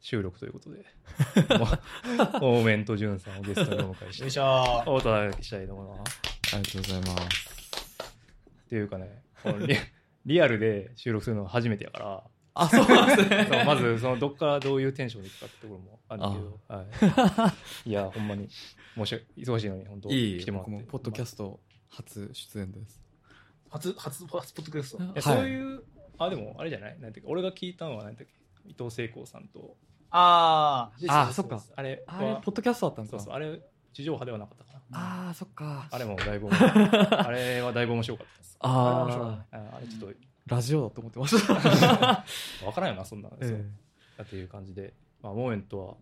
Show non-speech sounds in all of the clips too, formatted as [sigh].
収録ということでモーメントジュンさんをゲストにお迎えしよいしょお届けしたいと思いますありがとうございます。っていうかねこのリリアルで収録するのが初めてやからあ、そうなんですね。まずそのどっからどういうテンションでいくかってところもあるけど、はい、いやほんまに申し訳忙しいのに本当いい来てもらってポッドキャスト初出演です。初、初、初ポッドキャスト。そういうあでもあれじゃないなんていうか俺が聞いたのはなんていうか伊藤聖光さんと。ああそっか。あれあれ、はポッドキャストだったんですか。そうそう。あれ地上波ではなかったかな。あー、そっか。あれもだいぶあれはだいぶ面白かったです。[laughs] あー。あああれちょっラジオだと思ってました。と [laughs] わからんよなそんなの、そう。っていう感じで、まあ、モーメントは、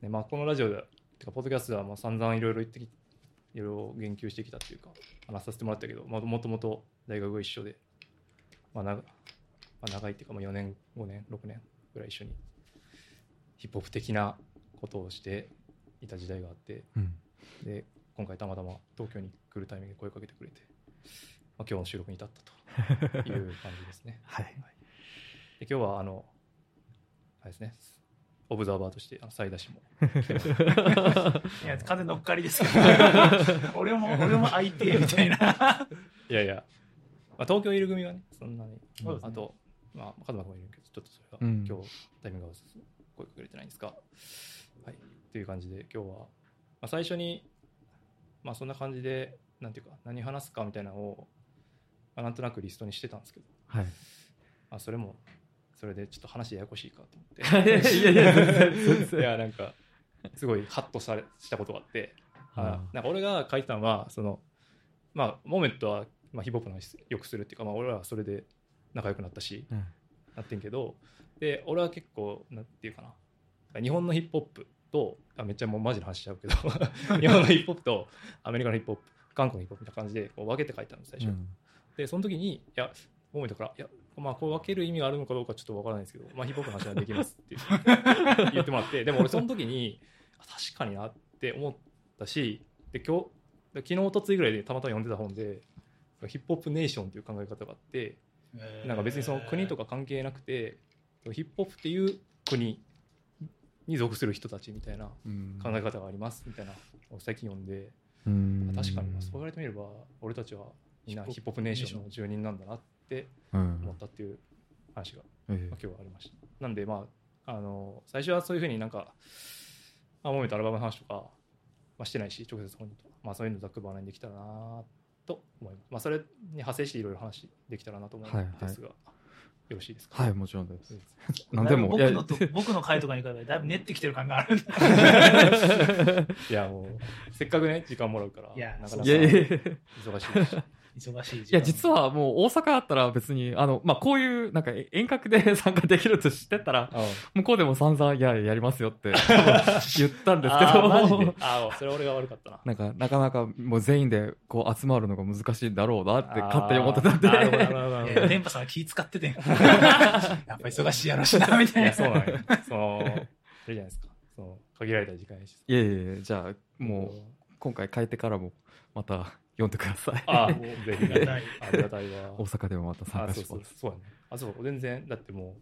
ねまあ、このラジオでてかポッドキャストではまあ散々いろいろ言ってきいろいろ言及してきたっていうか話させてもらったけど、まあ、もともと大学が一緒で、まあ長まあ、長いっていうかまあ4年5年6年ぐらい一緒にヒップホップ的なことをしていた時代があってうんで今回たまたま東京に来るタイミングで声かけてくれて、まあ、今日の収録に至ったと [laughs] いう感じですね。はい。で今日はあのあれですねオブザーバーとしてあのサイダ氏もあ。[laughs] いや、完全乗っかりですけど。[laughs] 俺も、俺も相手みたいな。いやいや、まあ、東京いる組はねそんなに、そうあとまあカズマ君もいるけどちょっとそれが、うん。今日タイミングが声かけれてないんですがはい。っていう感じで今日は、まあ、最初にまあそんな感じでなんていうか何話すかみたいなのを、まあ、なんとなくリストにしてたんですけど、はい。まあ、それもそれでちょっと話ややこしいかと思って。[laughs] いやいや、いやなんかすごいハッとされしたことがあって。なんか俺が書いてたのはそのまあモーメントは、まあ、ヒップホップの話よくするっていうか、まあ、俺らはそれで仲良くなったしうん。なってんけどで俺は結構なんていうかな。日本のヒップホップとあめっちゃもうマジの話しちゃうけど [laughs] 日本のヒップホップとアメリカのヒップホップ韓国のヒップホップみたいな感じでこう分けて書いたの最初、うん。でその時にいやモーメントからいやまあこう分ける意味があるのかどうかちょっと分からないですけど、まあ、ヒップホップの話はできますって [laughs] 言ってもらって。でも俺その時にあ確かになって思ったしで今日で昨日おとついぐらいでたまたま読んでた本でヒップホップネーションっていう考え方があってなんか別にその国とか関係なくてヒップホップっていう国に属する人たちみたいなうん。考え方がありますみたいなのを最近読んで。うん。確かにそう言われてみれば俺たちはみんなヒップホップネーションの住人なんだなってうん。思ったっていう話が、えまあ、今日はありました。なんでまああの最初はそういうふうになんかまあ、モメントアルバムの話とか、まあ、してないし直接本人と。か、まあ、そういうのざっくばらんにできたらなと思います、まあ、それに派生していろいろ話できたらなと思うんですが、よろしいですか？はい、もちろんです。うん。[laughs] なんでも、僕のと [laughs] 僕の回とかに比べてだいぶ練ってきてる感がある。[laughs] いやもうせっかくね時間もらうからいやなかなか忙しいですし忙しい時間。いや、実はもう大阪だったら別に、あの、まあ、こういう、なんか遠隔で参加できると知ってたら、[laughs] あ向こうでも散々、いや、やりますよって [laughs] 言ったんですけあーマジで。ど、あーそれ俺が悪かったな。なんか、なかなかもう全員でこう集まるのが難しいんだろうなって勝手に思ってたんあーなるほどなるで、ほど。なるほどいや電波さんは気使っててん。[laughs] やっぱ忙しいやろしな、みたいな。そうなんよそのあれじゃないですかその限られた時間やし。いやいやいや、じゃあ、もう、今回変えてからも、また読んでください。あーぜひありがたいありがたいわ大阪でもまた参あそうそう加します。そうやね。あそう全然だっても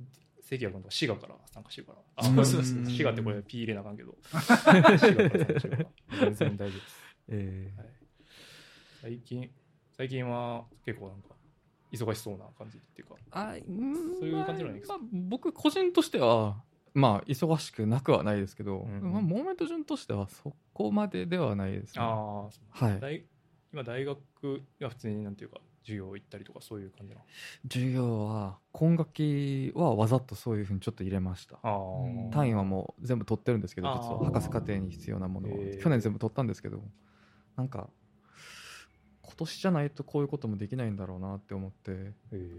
う関谷君とか滋賀から参加してるから。あうんそうそう。そう滋賀ってこれ P 入れなあかんけど。[laughs] 滋賀から参加してるから全然大丈夫です。えはい、最近最近は結構なんか忙しそうな感じっていうか。ーあうんそういう感じなんですか？まあまあ僕個人としては、まあ、忙しくなくはないですけど、うんまあ、モーメント順としてはそこまでではないですね。あはい。大今大学が普通になんていうか授業行ったりとかそういう感じなの？授業は、今学期はわざとそういうふうにちょっと入れました。単位はもう全部取ってるんですけど、実は。博士課程に必要なものは。去年全部取ったんですけど、なんか、今年じゃないとこういうこともできないんだろうなって思って、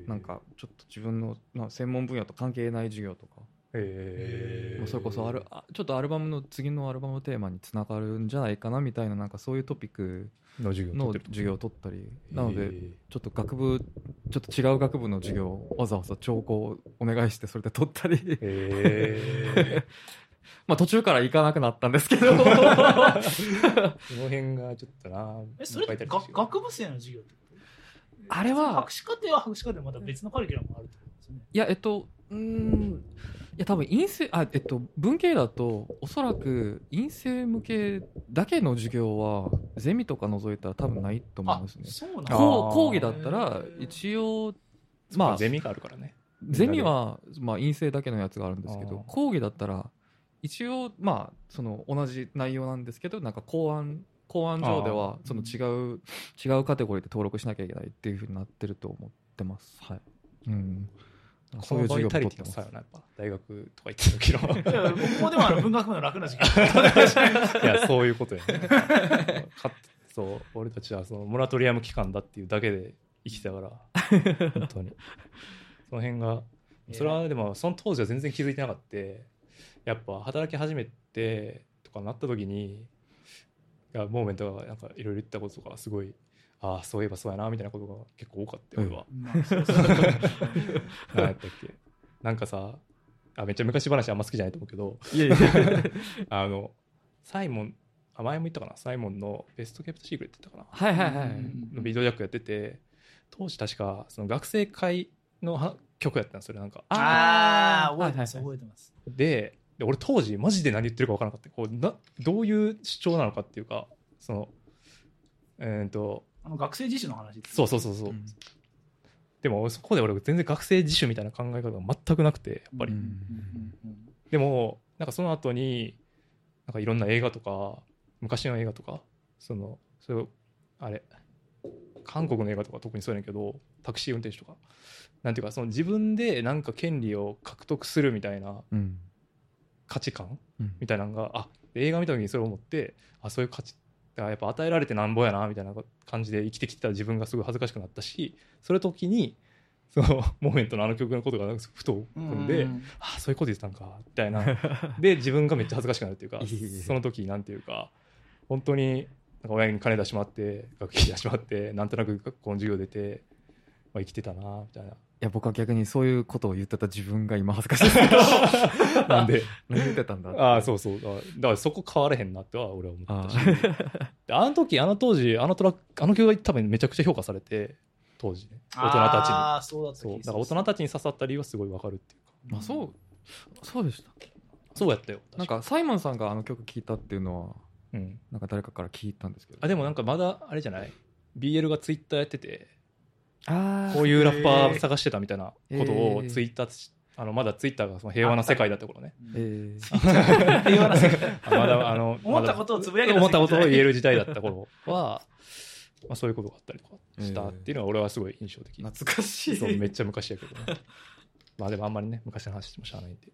なんかちょっと自分の、まあ、専門分野と関係ない授業とかへまあそれこそあるあちょっとアルバムの次のアルバムのテーマにつながるんじゃないかなみたいななんかそういうトピックの授業のを取ってる授業を取ったりなのでちょっと学部ちょっと違う学部の授業をわざわざ聴講お願いしてそれで取ったり。へ [laughs] まあ途中から行かなくなったんですけど。ー [laughs] その辺がちょっとなえ、それってが学部生の授業ってあれは博士課程は博士課程でまた別のカリキュラムがあるってことですよね？いやえっとうーんいや多分陰性あえっと文系だとおそらく陰性向けだけの授業はゼミとか除いたら多分ないと思いあますね、そうなんだ。あこうー講義だったら一応まあゼミがあるからね。ゼミは、まあ、陰性だけのやつがあるんですけど講義だったら一応まあその同じ内容なんですけどなんか公安公安上ではその違う違うカテゴリーで登録しなきゃいけないっていうふうになってると思ってます。はい。うんそういう授業も取ってます。さよなやっぱ大学とか行ってる時の。いや僕もでもあの文学部の楽な時間。[laughs] いやそういうことやね。かそう俺たちはそのモラトリアム期間だっていうだけで生きてたから本当に。その辺がそれはでもその当時は全然気づいてなかった。やっぱ働き始めてとかなった時にいやモーメントがなんかいろいろ言ったこととかすごいああそういえばそうやなみたいなことが結構多かったよ俺は、何 [laughs] やったっけ？なんかさあめっちゃ昔話あんま好きじゃないと思うけど。いやいや [laughs] あのサイモンあ前も言ったかな？サイモンのベストケプトシークレットって言ったかはいはいはい、うんなのビートジャックやってて当時確かその学生会のは曲やったんですなんか。ああ、覚えてます、はいはい覚えてます。でで俺当時マジで何言ってるか分からなかった。こうなどういう主張なのかっていうかそのえー、とあの学生自主の話そうそうそうそう、うん。でもそこで俺全然学生自主みたいな考え方が全くなくてやっぱり、うん。うんうんでもなんかその後になんかいろんな映画とか昔の映画とかそのそれをあれ韓国の映画とか特にそうやねんけどタクシー運転手とか。なんていうかその自分でなんか権利を獲得するみたいなうん。価値観うん。みたいなのがあ映画見た時にそれを思ってあそういう価値あやっぱ与えられてなんぼやなみたいな感じで生きてきてた自分がすごい恥ずかしくなったしそれ時にそのモーメントのあの曲のことがなんかふとうん踏んで、うん。あそういうこと言ってたんかみたいな。で自分がめっちゃ恥ずかしくなるっていうか [laughs] その時なんていうか本当になんか親に金出しまって学費出しまってなんとなく学校の授業出て、まあ、生きてたなみたいな。いや僕は逆にそういうことを言ってた自分が今恥ずかしいですけど。[laughs] なんで何言ってたんだああそうそう。だからそこ変われへんなっては俺は思ったあしであの時あの当時あのトラックあの曲が多分めちゃくちゃ評価されて当時ね。大人たああ、そうだそう。だから大人たちに刺さった理由はすごいわかるっていうか。まあそう。そうでしたそうやったよ。なんかサイモンさんがあの曲聴いたっていうのはうん。なんか誰かから聞いたんですけど。あでもなんかまだあれじゃない？BL がツイッターやっててあこういうラッパー探してたみたいなことをえーツイッターしあのまだツイッターがその平和な世界だった頃ね。えー。[laughs] 平和な世界。あまだあの思ったことをつぶやけた思ったことを言える。る時代だった頃は、まあ、そういうことがあったりとかしたっていうのは俺はすごい印象的、懐かしい。そうめっちゃ昔やけどね。[laughs] まあでもあんまりね昔の話してもしゃあないんで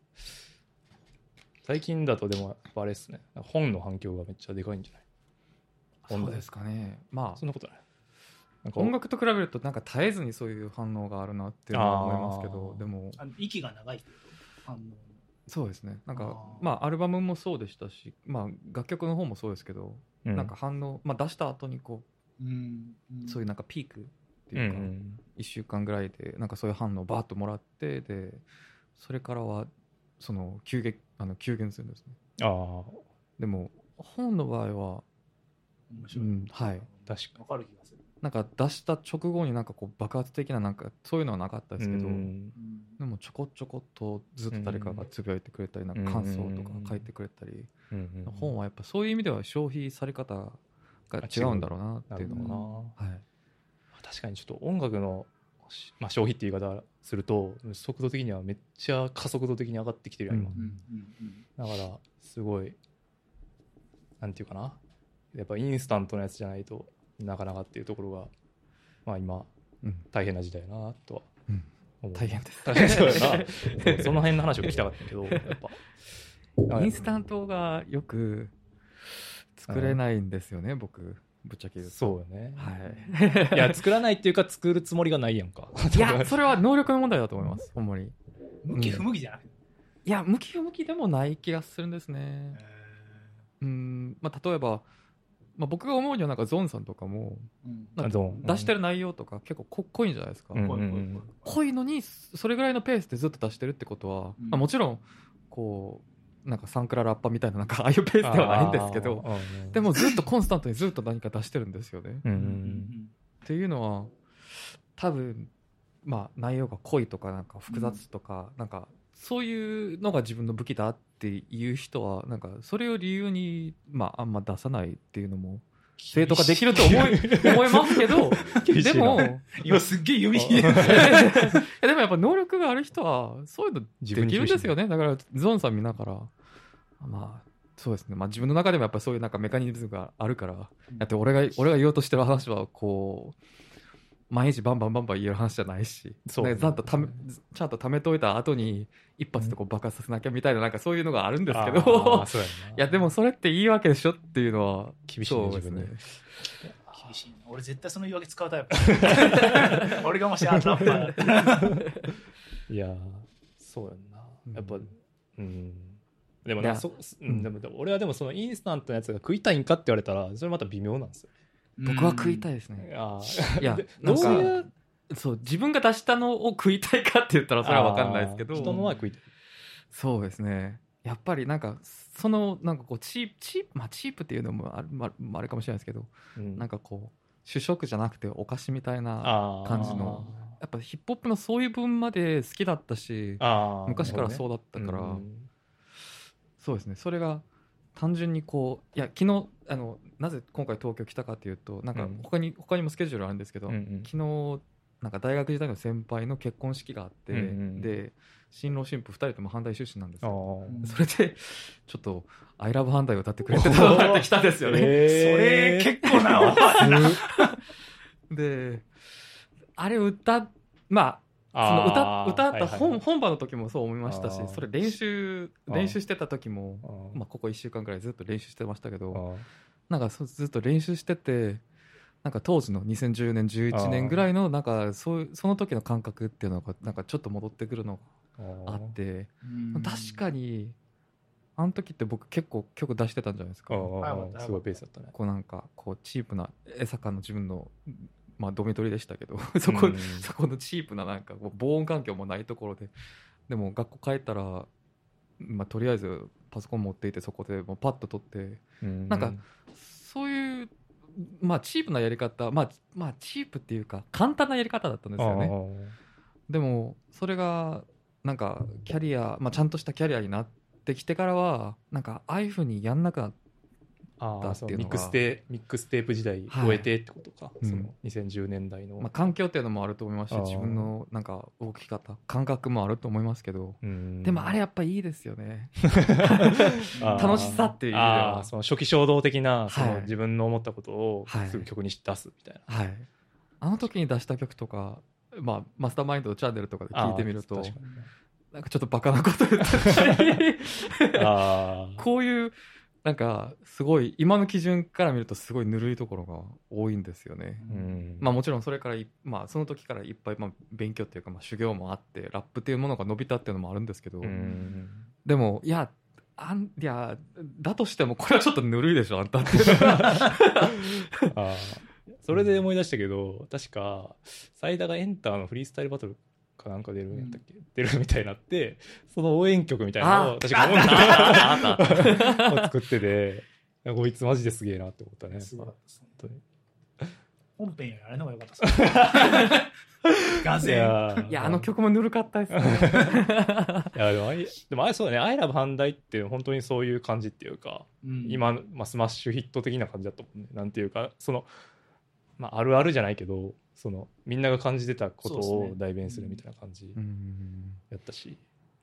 最近だとでもやっぱあれですね。本の反響がめっちゃでかいんじゃない？そうですかね。まあ。そんなことないなんか音楽と比べるとなんか絶えずにそういう反応があるなっていうのは思いますけどでも。あの息が長い反応そうですね。なんかまあアルバムもそうでしたしまあ楽曲の方もそうですけどうん。なんか反応まあ出した後にこうんうそういうなんかピークってうんういうかん。1週間ぐらいでなんかそういう反応をバーッともらってでそれからはその急激あの急減するんですね。ああでも本の場合は面う白い。んはい。確かわかる気がする。なんか出した直後になんかこう爆発的ななんかそういうのはなかったですけど、でもちょこちょこっとずっと誰かがつぶやいてくれたりなんか感想とか書いてくれたり、本はやっぱそういう意味では消費され方が違うんだろうなっていうのは、はい、確かにちょっと音楽の、しまあ、消費って言い方すると速度的にはめっちゃ加速度的に上がってきてるやん。今、だからすごいなんていうかな。やっぱインスタントのやつじゃないとなかなかっていうところがまあ今うん。大変な時代だなとは大変です。大変そうやな。[laughs] その辺の話を聞きたかったけどやっぱ。インスタントがよく作れないんですよね僕ぶっちゃけ言うと。そうよね。はい。いや作らないっていうか作るつもりがないやんか。いやそれは能力の問題だと思いますほんまに。向き不向きじゃなくて。いや向き不向きでもない気がするんですね。えうん。まあ例えば、まあ、僕が思うにはなんかゾンさんとかもなんか出してる内容とか結構こ濃いんじゃないですか、うんぽいぽいぽいぽい濃いのにそれぐらいのペースでずっと出してるってことは、うん。まあ、もちろんこうなんかサンクララッパみたいななんか [laughs] ああいうペースではないんですけどでもずっとコンスタントにずっと何か出してるんですよね。うんううんん。っていうのは多分まあ内容が濃いとかなんか複雑とか、なんかそういうのが自分の武器だっていう人はなんかそれを理由にまああんま出さないっていうのも正当化できると思い [laughs] 思いますけどでも今すっげえ指 [laughs] いやでもやっぱ能力がある人はそういうのできるんですよね。だからゾンさん見ながらまあそうですね、まあ、自分の中でもやっぱりそういうなんかメカニズムがあるからだって俺が俺が言おうとしてる話はこう毎日バンバンバンバン言える話じゃないし。そうなんかちゃんとためちゃんと貯めといた後に一発でこう爆発させなきゃみたいななんかそういうのがあるんですけど。いやでもそれっていいわけでしょっていうのは厳しいねですね。自厳しいな俺絶対その言い訳使うタイプ。[laughs] 俺がもしあラッパーだったら。いやーそうやんな。うん。やっぱうん。でもなそ、うん、でもでも俺はでもそのインスタントのやつが食いたいんかって言われたらそれまた微妙なんですよ僕は食いたいいですね。いやで [laughs] なんかどういう？そう自分が出したのを食いたいかって言ったらそれは分かんないですけど。人のは食いたい。そうですね。やっぱりなんかそのなんかこうチープチープまあチープっていうのもある,、まあ、まああれかもしれないですけど。うん。なんかこう主食じゃなくてお菓子みたいな感じの。やっぱヒップホップのそういう分まで好きだったし昔からそうだったから、うん。そうですね。それが単純にこういや昨日あのなぜ今回東京来たかというとなんかうん。他に、他にもスケジュールあるんですけど、うんうん。昨日なんか大学時代の先輩の結婚式があって、うんうんで新郎新婦2人とも阪大出身なんですあよー。[laughs] それでちょっと「アイラブ阪大」を歌ってくれてたなってきたんですよね、それ結構なお [laughs] であれ歌まあその歌歌った本,、はい。はい本番の時もそう思いましたしそれ練習練習してた時もまあ、ここ1週間くらいずっと練習してましたけどなんかそうずっと練習しててなんか当時の2010年11年ぐらいのなんかそうその時の感覚っていうのがなんかちょっと戻ってくるのあがあってうん。確かにあの時って僕結構曲出してたんじゃないですか。すごいペースだったね。こうなんかこうチープな江坂の自分のまあドミトリでしたけど [laughs] そこうん。そこのチープななんか防音環境もないところででも学校帰ったらまあとりあえずパソコン持っていてそこでもうパッと撮ってうん。なんかそういう、まあ、チープなやり方、まあ、まあ、チープっていうか、簡単なやり方だったんですよね。でも、それが、なんか、キャリア、まあ、ちゃんとしたキャリアになってきてからは、なんか、ああいうふうにやんなくなっああそうだっていうのが。ミックステミックステープ時代はい。終えてってことか、うん。その2010年代の、まあ、環境っていうのもあると思いますし、自分の、なんか、動き方、感覚もあると思いますけど、うん。でも、あれやっぱいいですよね。[laughs] 楽しさっていうあーその初期衝動的な、はい。その自分の思ったことをはい。すぐ曲にし出すみたいな、はい。あの時に出した曲とか、まあ、マスターマインドのチャンネルとかで聞いてみるとなんかちょっとバカなこと言ったり。[laughs] あー。[laughs] こういう、なんか、すごい、今の基準から見るとすごいぬるいところが多いんですよね。うんまあもちろんそれからい、まあその時からいっぱい、まあ勉強っていうか、まあ修行もあって、ラップっていうものが伸びたっていうのもあるんですけど、うんでも、いや、あん、いや、だとしてもこれはちょっとぬるいでしょ、あんたって。[laughs] それで思い出したけど確かサイダがエンターのフリースタイルバトルかなんか出るんやったっけ、出るみたいになって [laughs] その応援曲みたいなのをあ確か音作っててこいつマジですげえなって思ったね。すごい本当に。[laughs] 本編よりあれの方が良かったです。[laughs] がいぜやー。いや、あの曲もぬるかったですね。いやでもあいでもあれそうだね「アイラブ反対って本当にそういう感じっていうか、うん。今、まあ、スマッシュヒット的な感じだったもんね。なんていうかその、まあ、あるあるじゃないけどそのみんなが感じてたことを代弁するみたいな感じうん。やったし、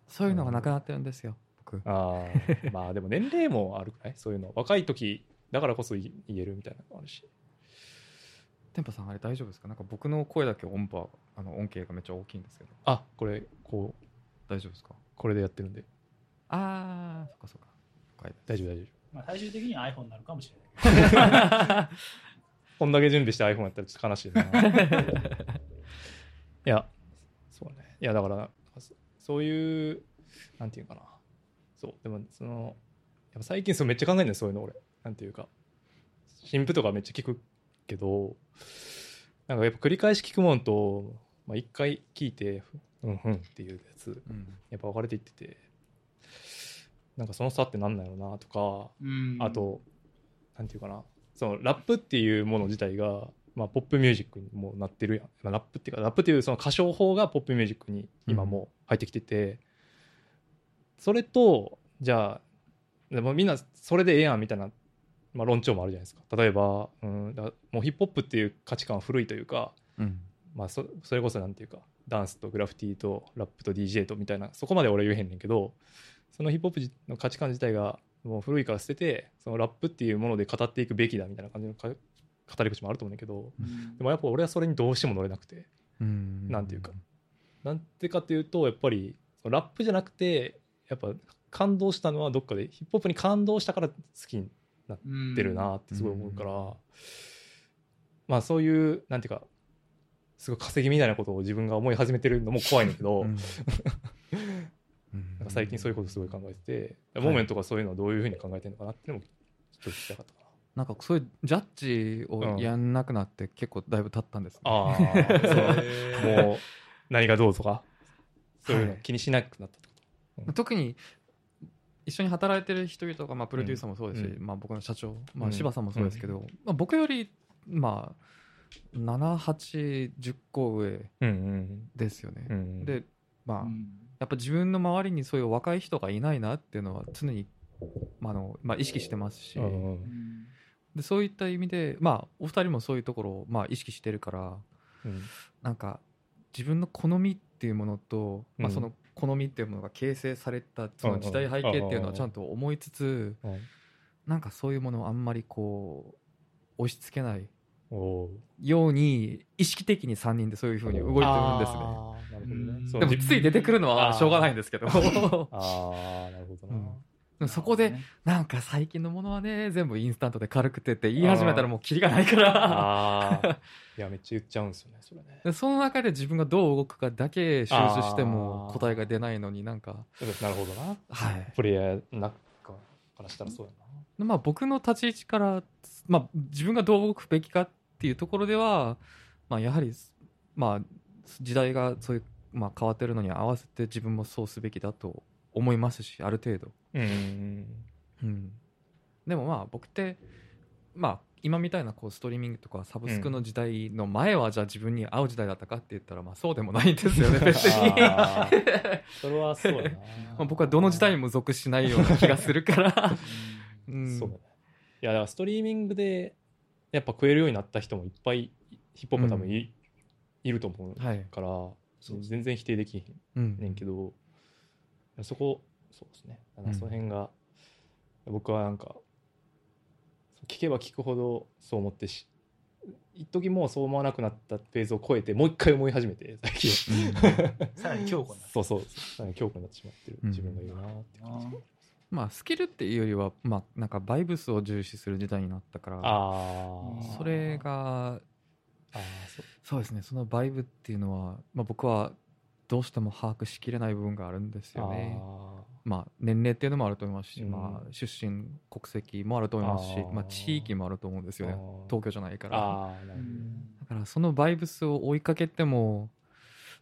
そういうのがなくなってるんですよ、僕。ああ [laughs] まあでも年齢もあるくない？そういうの若い時だからこそ言言えるみたいなのもあるし。テンパさん、あれ大丈夫ですか？なんか僕の声だけ音波、あの音形がめっちゃ大きいんですけど。あこれこう。大丈夫ですか？これでやってるんで。あー、そっかそっか。大丈夫大丈夫。まあ、最終的には iPhone になるかもしれない。[laughs] こんだけ準備して iPhone やったらちょっと悲しいな。[laughs] いやそうね。いやだからそそういうなんていうかな。そうでもそのやっぱ最近そうめっちゃ考えるんだよそういうの俺。なんていうか。新譜とかめっちゃ聞くけどなんかやっぱ繰り返し聞くもんと、まあ、一回聞いてうんふんっていうやつうん。やっぱ分かれていっててなんかその差ってなんだろうなとかうん。あと、なんていうかな、そのラップっていうもの自体が、まあ、ポップミュージックにもなってるやん。まあラップっていうか、ラップっていうその歌唱法がポップミュージックに今もう入ってきてて、それと、じゃあ、でもみんなそれでええやんみたいな、まあ、論調もあるじゃないですか。例えば、うん、だもうヒップホップっていう価値観は古いというか、うんまあそ、それこそなんていうかダンスとグラフィティとラップと DJ とみたいなそこまで俺は言えへんねんけどそのヒップホップじの価値観自体がもう古いから捨ててそのラップっていうもので語っていくべきだみたいな感じのか語り口もあると思うんだけどうん。でもやっぱ俺はそれにどうしても乗れなくてうん。なんていうか。なんてかっていうとやっぱりラップじゃなくてやっぱ感動したのはどっかでヒップホップに感動したから好きにうんってるなってすごい思うから、まあそういうなんていうかすごい稼ぎみたいなことを自分が思い始めてるのも怖いんだけど、うんなんか最近そういうことすごい考えてて、はい。モーメントがそういうのはどういうふうに考えてるのかなっていうのもちょっと聞きたかったかな。んかそういうジャッジをやんなくなって結構だいぶ経ったんですね、な。ああ、もう何がどうとか？そういうのはい。気にしなくなったってこ特に一緒に働いてる人々が、まあ、プロデューサーもそうですし、うん。まあ、僕の社長、まあ、うん。柴さんもそうですけど、まあ、僕より、まあ、7810個上と。うんうん。ですよね、うん、でまあ、うん。やっぱ自分の周りにそういう若い人がいないなっていうのは常に、まああのまあ、意識してますし、でそういった意味で、まあ、お二人もそういうところを、まあ、意識してるからうん。なんか自分の好みっていうものと、まあ、うん。その好みっていうものが形成されたその時代背景っていうのはちゃんと思いつつうん。なんかそういうものをあんまりこう押し付けないように意識的に3人でそういうふうに動いてるんですね。あーなるほどね。でもつい出てくるのはしょうがないんですけど。ああなるほどな、うん。でもそこでなんか最近のものはね全部インスタントで軽くてって言い始めたらもうキリがないから。ああいやめっちゃ言っちゃうんですよねそれね。でその中で自分がどう動くかだけ収集しても答えが出ないのになんか。なるほどな。はい。プレイヤーなんかからしたらそうやな。まあ僕の立ち位置から、まあ、自分がどう動くべきかっていうところでは、まあ、やはり、まあ、時代がそういう、まあ、変わってるのに合わせて自分もそうすべきだと思いますしある程度、うんうん、でもまあ僕って、まあ、今みたいなこうストリーミングとかサブスクの時代の前はじゃあ自分に合う時代だったかって言ったらまあそうでもないんですよね別に。[laughs] それはそうやな。まあ僕はどの時代にも属しないような気がするから、うん。そうだね。いやだからストリーミングでやっぱ食えるようになった人もいっぱいヒップホップ多分い,、いると思うはいから、全然否定できへうんんねんけど、そこそうですね。だからその辺が、僕はなんか聞けば聞くほどそう思ってし一時もうそう思わなくなったフェーズを超えてもう一回思い始めて最近。[laughs] さらに強固になそうそう。さらに強固になってしまってるうん自分がいるなって感じ、まあスキルっていうよりはまあなんかバイブスを重視する時代になったからそれがああそう。そうですねそのバイブっていうのは、まあ、僕はどうしても把握しきれない部分があるんですよね。あまあ年齢っていうのもあると思いますし、うん。まあ、出身国籍もあると思いますしまあ、地域もあると思うんですよね東京じゃないから。だからそのバイブスを追いかけても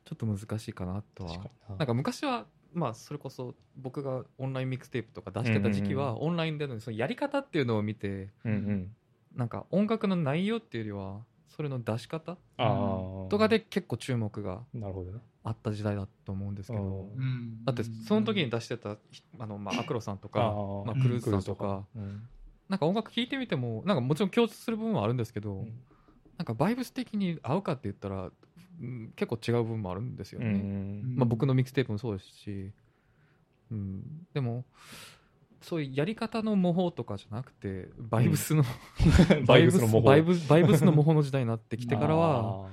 ちょっと難しいかなとは。なんか昔はまあそれこそ僕がオンラインミックステープとか出してた時期は、オンラインでのそのやり方っていうのを見てうんうん。なんか音楽の内容っていうよりはそれの出し方とかで結構注目がなるほどね。あった時代だと思うんですけど。だってその時に出してたひあの、まあ、アクロさんとかまあ、クルーズさんとか、うん。なんか音楽聴いてみてもなんかもちろん共通する部分はあるんですけど、うん。なんかバイブス的に合うかって言ったら、うん結構違う部分もあるんですようね、ん。まあ、僕のミックステープもそうですし、うん、でもそういうやり方の模倣とかじゃなくてバイブスの、[laughs] バイブスの模倣。バイブスの模倣の時代になってきてからは [laughs] あ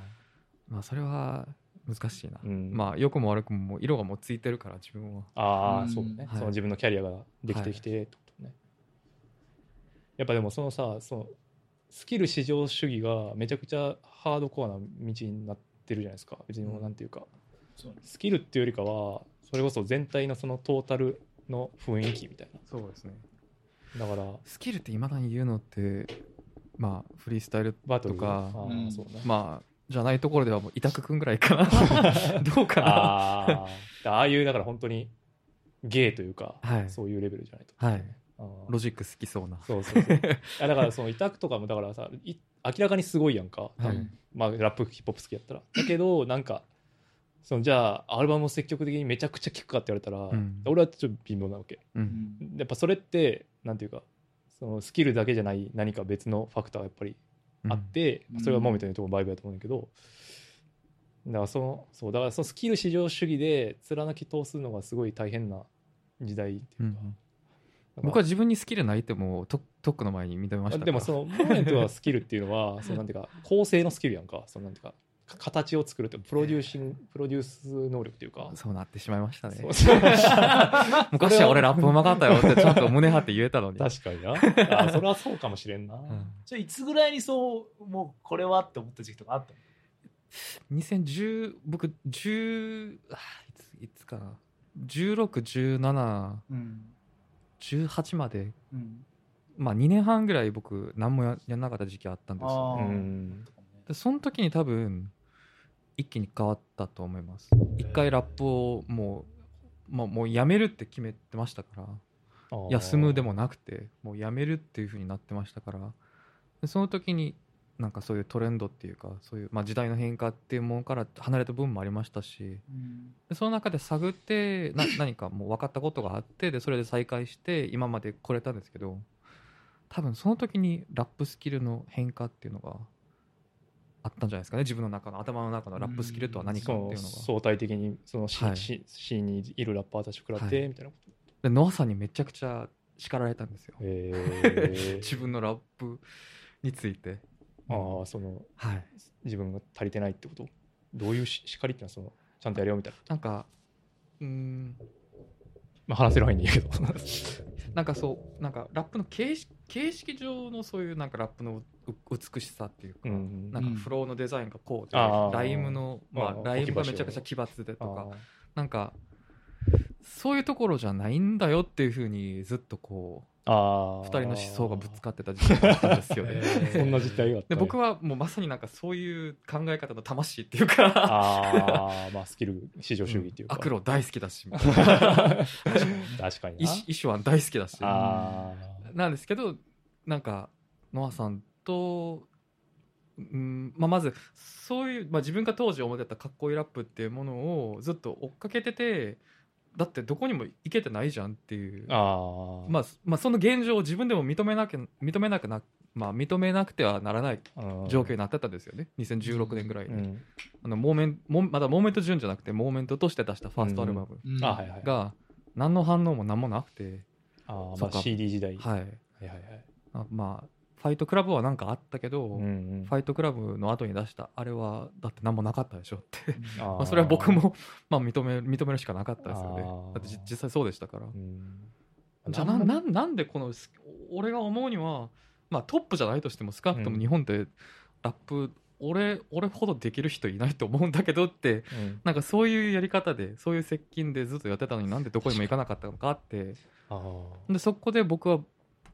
まあそれは難しいな、ーうん。まあ良くも悪くももう色がもうついてるから自分は。うん。ああそうだね、はい。その自分のキャリアができてきてってことね、やっぱでもそのさそのスキル至上主義がめちゃくちゃハードコアな道になってるじゃないですか。別にもうなんていうか、そうスキルっていうよりかはそそれこそ全体のそのトータルの雰囲気みたいそうですね。なだからスキルっていまだに言うのってまあフリースタイルバトルとかあうんまあじゃないところではもう委託くんぐらいかな。[laughs] どうかな。あー。ああいうだから本当にゲーというか、はい。そういうレベルじゃないと。はい。ロジック好きそうな。そうそうそう。[laughs] だからその委託とかもだからさい明らかにすごいやんか。多分、はいまあ、ラップヒップホップ好きやったら。[laughs] だけどなんかそのじゃあアルバムを積極的にめちゃくちゃ聴くかって言われたら、うん。俺はちょっと微妙なわけ。ううん。んやっぱそれってなんていうかそのスキルだけじゃない何か別のファクターがやっぱりあって、うん。それはモメというところバイブやと思うんだけど。だからそのそうだからそのスキル至上主義で貫き通すのがすごい大変な時代っていうか,、うん僕は自分にスキルないってもうトトックの前に認めました。でもそのモメントはスキルっていうのは [laughs] そのなんていうか構成のスキルやんか。そのなんていうかか形を作るってプロデューシングプロデュース能力っていうか。そうなってしまいましたね。そうそう。[laughs] 昔は俺ラップうまかったよってちゃんと胸張って言えたのに、確かにな。あそれはそうかもしれんな、うん。じゃあいつぐらいにそうもうこれはって思った時期とかあったの？2010僕10あいついつかな。161718うんまで。うん。まあ2年半ぐらい僕何もややんなかった時期あったんですよ。あー。うん。でその時に多分一気に変わったと思います。一回ラップをもう、まあ、もうやめるって決めてましたから。休むでもなくてもうやめるっていう風になってましたから。でその時になんかそういうトレンドっていうかそういう、まあ、時代の変化っていうものから離れた部分もありましたしうん。でその中で探ってな [coughs] 何かもう分かったことがあってでそれで再開して今まで来れたんですけど多分その時にラップスキルの変化っていうのがあったんじゃないですかね。自分の中の頭の中のラップスキルとは何かっていうのが。相対的にそのシ,、はい。シシーンにいるラッパーたちと比べて、はい。みたいなこでノアさんにめちゃくちゃ叱られたんですよ。と、え [laughs] 自分のラップについてああそのはい。自分が足りてないってこと？どういうし叱りってのはそのちゃんとやれよみたいな、なんかうーん。まあ、話せる範囲でいいけど。[laughs] なんかそうなんかラップの形式形式上のそういうなんかラップのう美しさっていうか、うんなんかフローのデザインがこうで、あー。ライムの、まあ、ライムがめちゃくちゃ奇抜でとかあなんかそういうところじゃないんだよっていうふうにずっとこうあ二人の思想がぶつかってた時期があったんですよね。[laughs] そんな実態があった。で僕ははもうまさになんかそういう考え方の魂っていうかああまあスキル至上主義っていうか、アクロ大好きだし [laughs] 確かにな。イシュワン大好きだし。あなんですけどなんかノアさんと、うんまあ、まずそういう、まあ、自分が当時思ってたかっこいいラップっていうものをずっと追っかけててだってどこにも行けてないじゃんっていう。ーあー。まあ、まあその現状を自分でも認めなきゃ認めなくな、まあ、認めなくてはならないうん。状況になってたんですよね。2016年ぐらいに、うん。あのモーメンモまだモーメント順じゃなくてモーメントとして出したファーストアルバムが何の反応も何もなくて、あーまあそうか CD 時代。はい。はいはいはい。あまあファイトクラブは何かあったけど、うんうん。ファイトクラブの後に出したあれはだって何もなかったでしょって、[laughs] まあ、それは僕も、まあ、認め認めるしかなかったですよね。だってじ実際そうでしたから、うん。じゃあなななんでこのス俺が思うには、まあ、トップじゃないとしても少なくともうん。日本ってラップ、俺俺ほどできる人いないと思うんだけどってうん。なんかそういうやり方でそういう接近でずっとやってたのになんでどこにも行かなかったのかって。でそこで僕は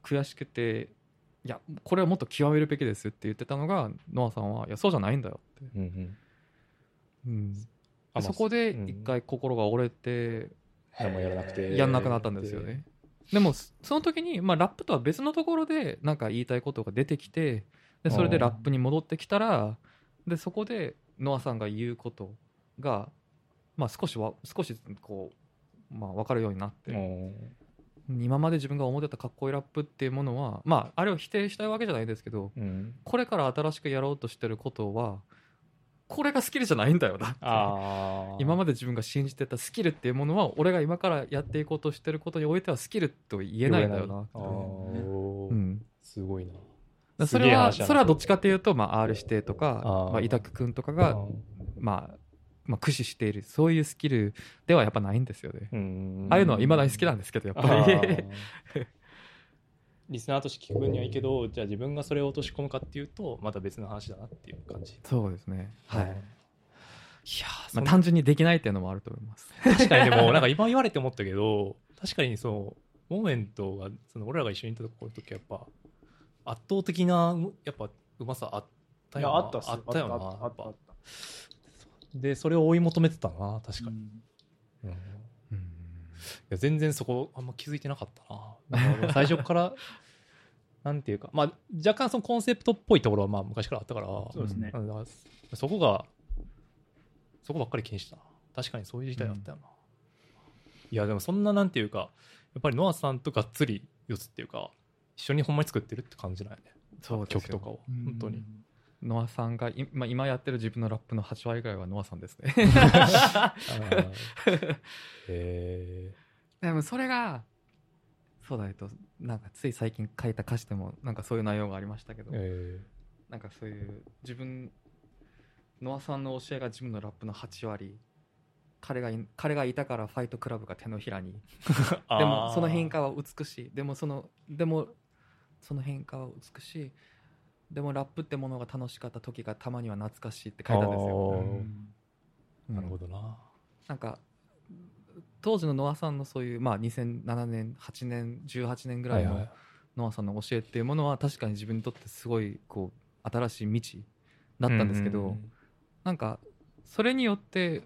悔しくていやこれはもっと極めるべきですって言ってたのがノアさんはいやそうじゃないんだよって、うんうん。うん。あまあそこでうん。一回心が折れて何もやらなくて。やんなくなったんですよね。でもそその時に、まあ、ラップとは別のところでなんか言いたいことが出てきてでそれでラップに戻ってきたらでそこでノアさんが言うことが、まあ、少しは少しこう、まあ、分かるようになって、うん今まで自分が思ってたかっこいいラップっていうものは、まあ、あれを否定したいわけじゃないですけどうんこれから新しくやろうとしてることはこれがスキルじゃないんだよな今まで自分が信じてたスキルっていうものは俺が今からやっていこうとしてることにおいてはスキルと言えないんだよなって。あー。うん、すごいな。だそれはそれはどっちかっていうと、まあ、R 指定とかまあ、委託君とかが、まあ、まあ駆使している。そういうスキルではやっぱないんですよね、うんああいうのはいまだに好きなんですけどやっあぱり。ー。[laughs] リスナーとして聞く分にはいいけどじゃあ自分がそれを落とし込むかっていうとまた別の話だなっていう感じ。そうですね。はい。やーそまあ、ん単純にできないっていうのもあると思います。確かにでも、なんか今言われて思ったけど、確かにそう、モーメントが、その俺らが一緒にいたところの時はやっぱ、圧倒的な、やっぱ、うまさあったいや、よな。あったっすあった。よな。で、それを追い求めてたな、確かに。うんうんいうんや全然そこ、あんま気づいてなかったな。[laughs] 最初から、なんていうか、まあ、若干そのコンセプトっぽいところはまあ昔からあったから、そうですね。そこが、そこばっかり気にしたな。確かにそういう時代あったよな。いや、でもそんななんていうか、やっぱりノアさんとがっつり四つっていうか、一緒にほんまに作ってるって感じなんやね。そうですよ曲とかを。本当に。ノアさんがい、まあ、今やってる自分のラップの8割ぐらいはノアさんですね。[laughs] でもそれが、そうだと、なんかつい最近書いた歌詞でもなんかそういう内容がありましたけどなんかそういう自分、ノアさんの教えが自分のラップの8割、彼がい彼がいたからファイトクラブが手のひらに [laughs] ー。でもその変化は美しい。でもそのでもその変化は美しいでもラップってものが楽しかった時がたまには懐かしいって書いたんですよ、うんうん。なるほどな。なんか当時のノアさんのそういう、まあ、2007年8年18年ぐらいのノアさんの教えっていうものは確かに自分にとってすごいこう新しい未知だったんですけど、うんうんうん。なんかそれによって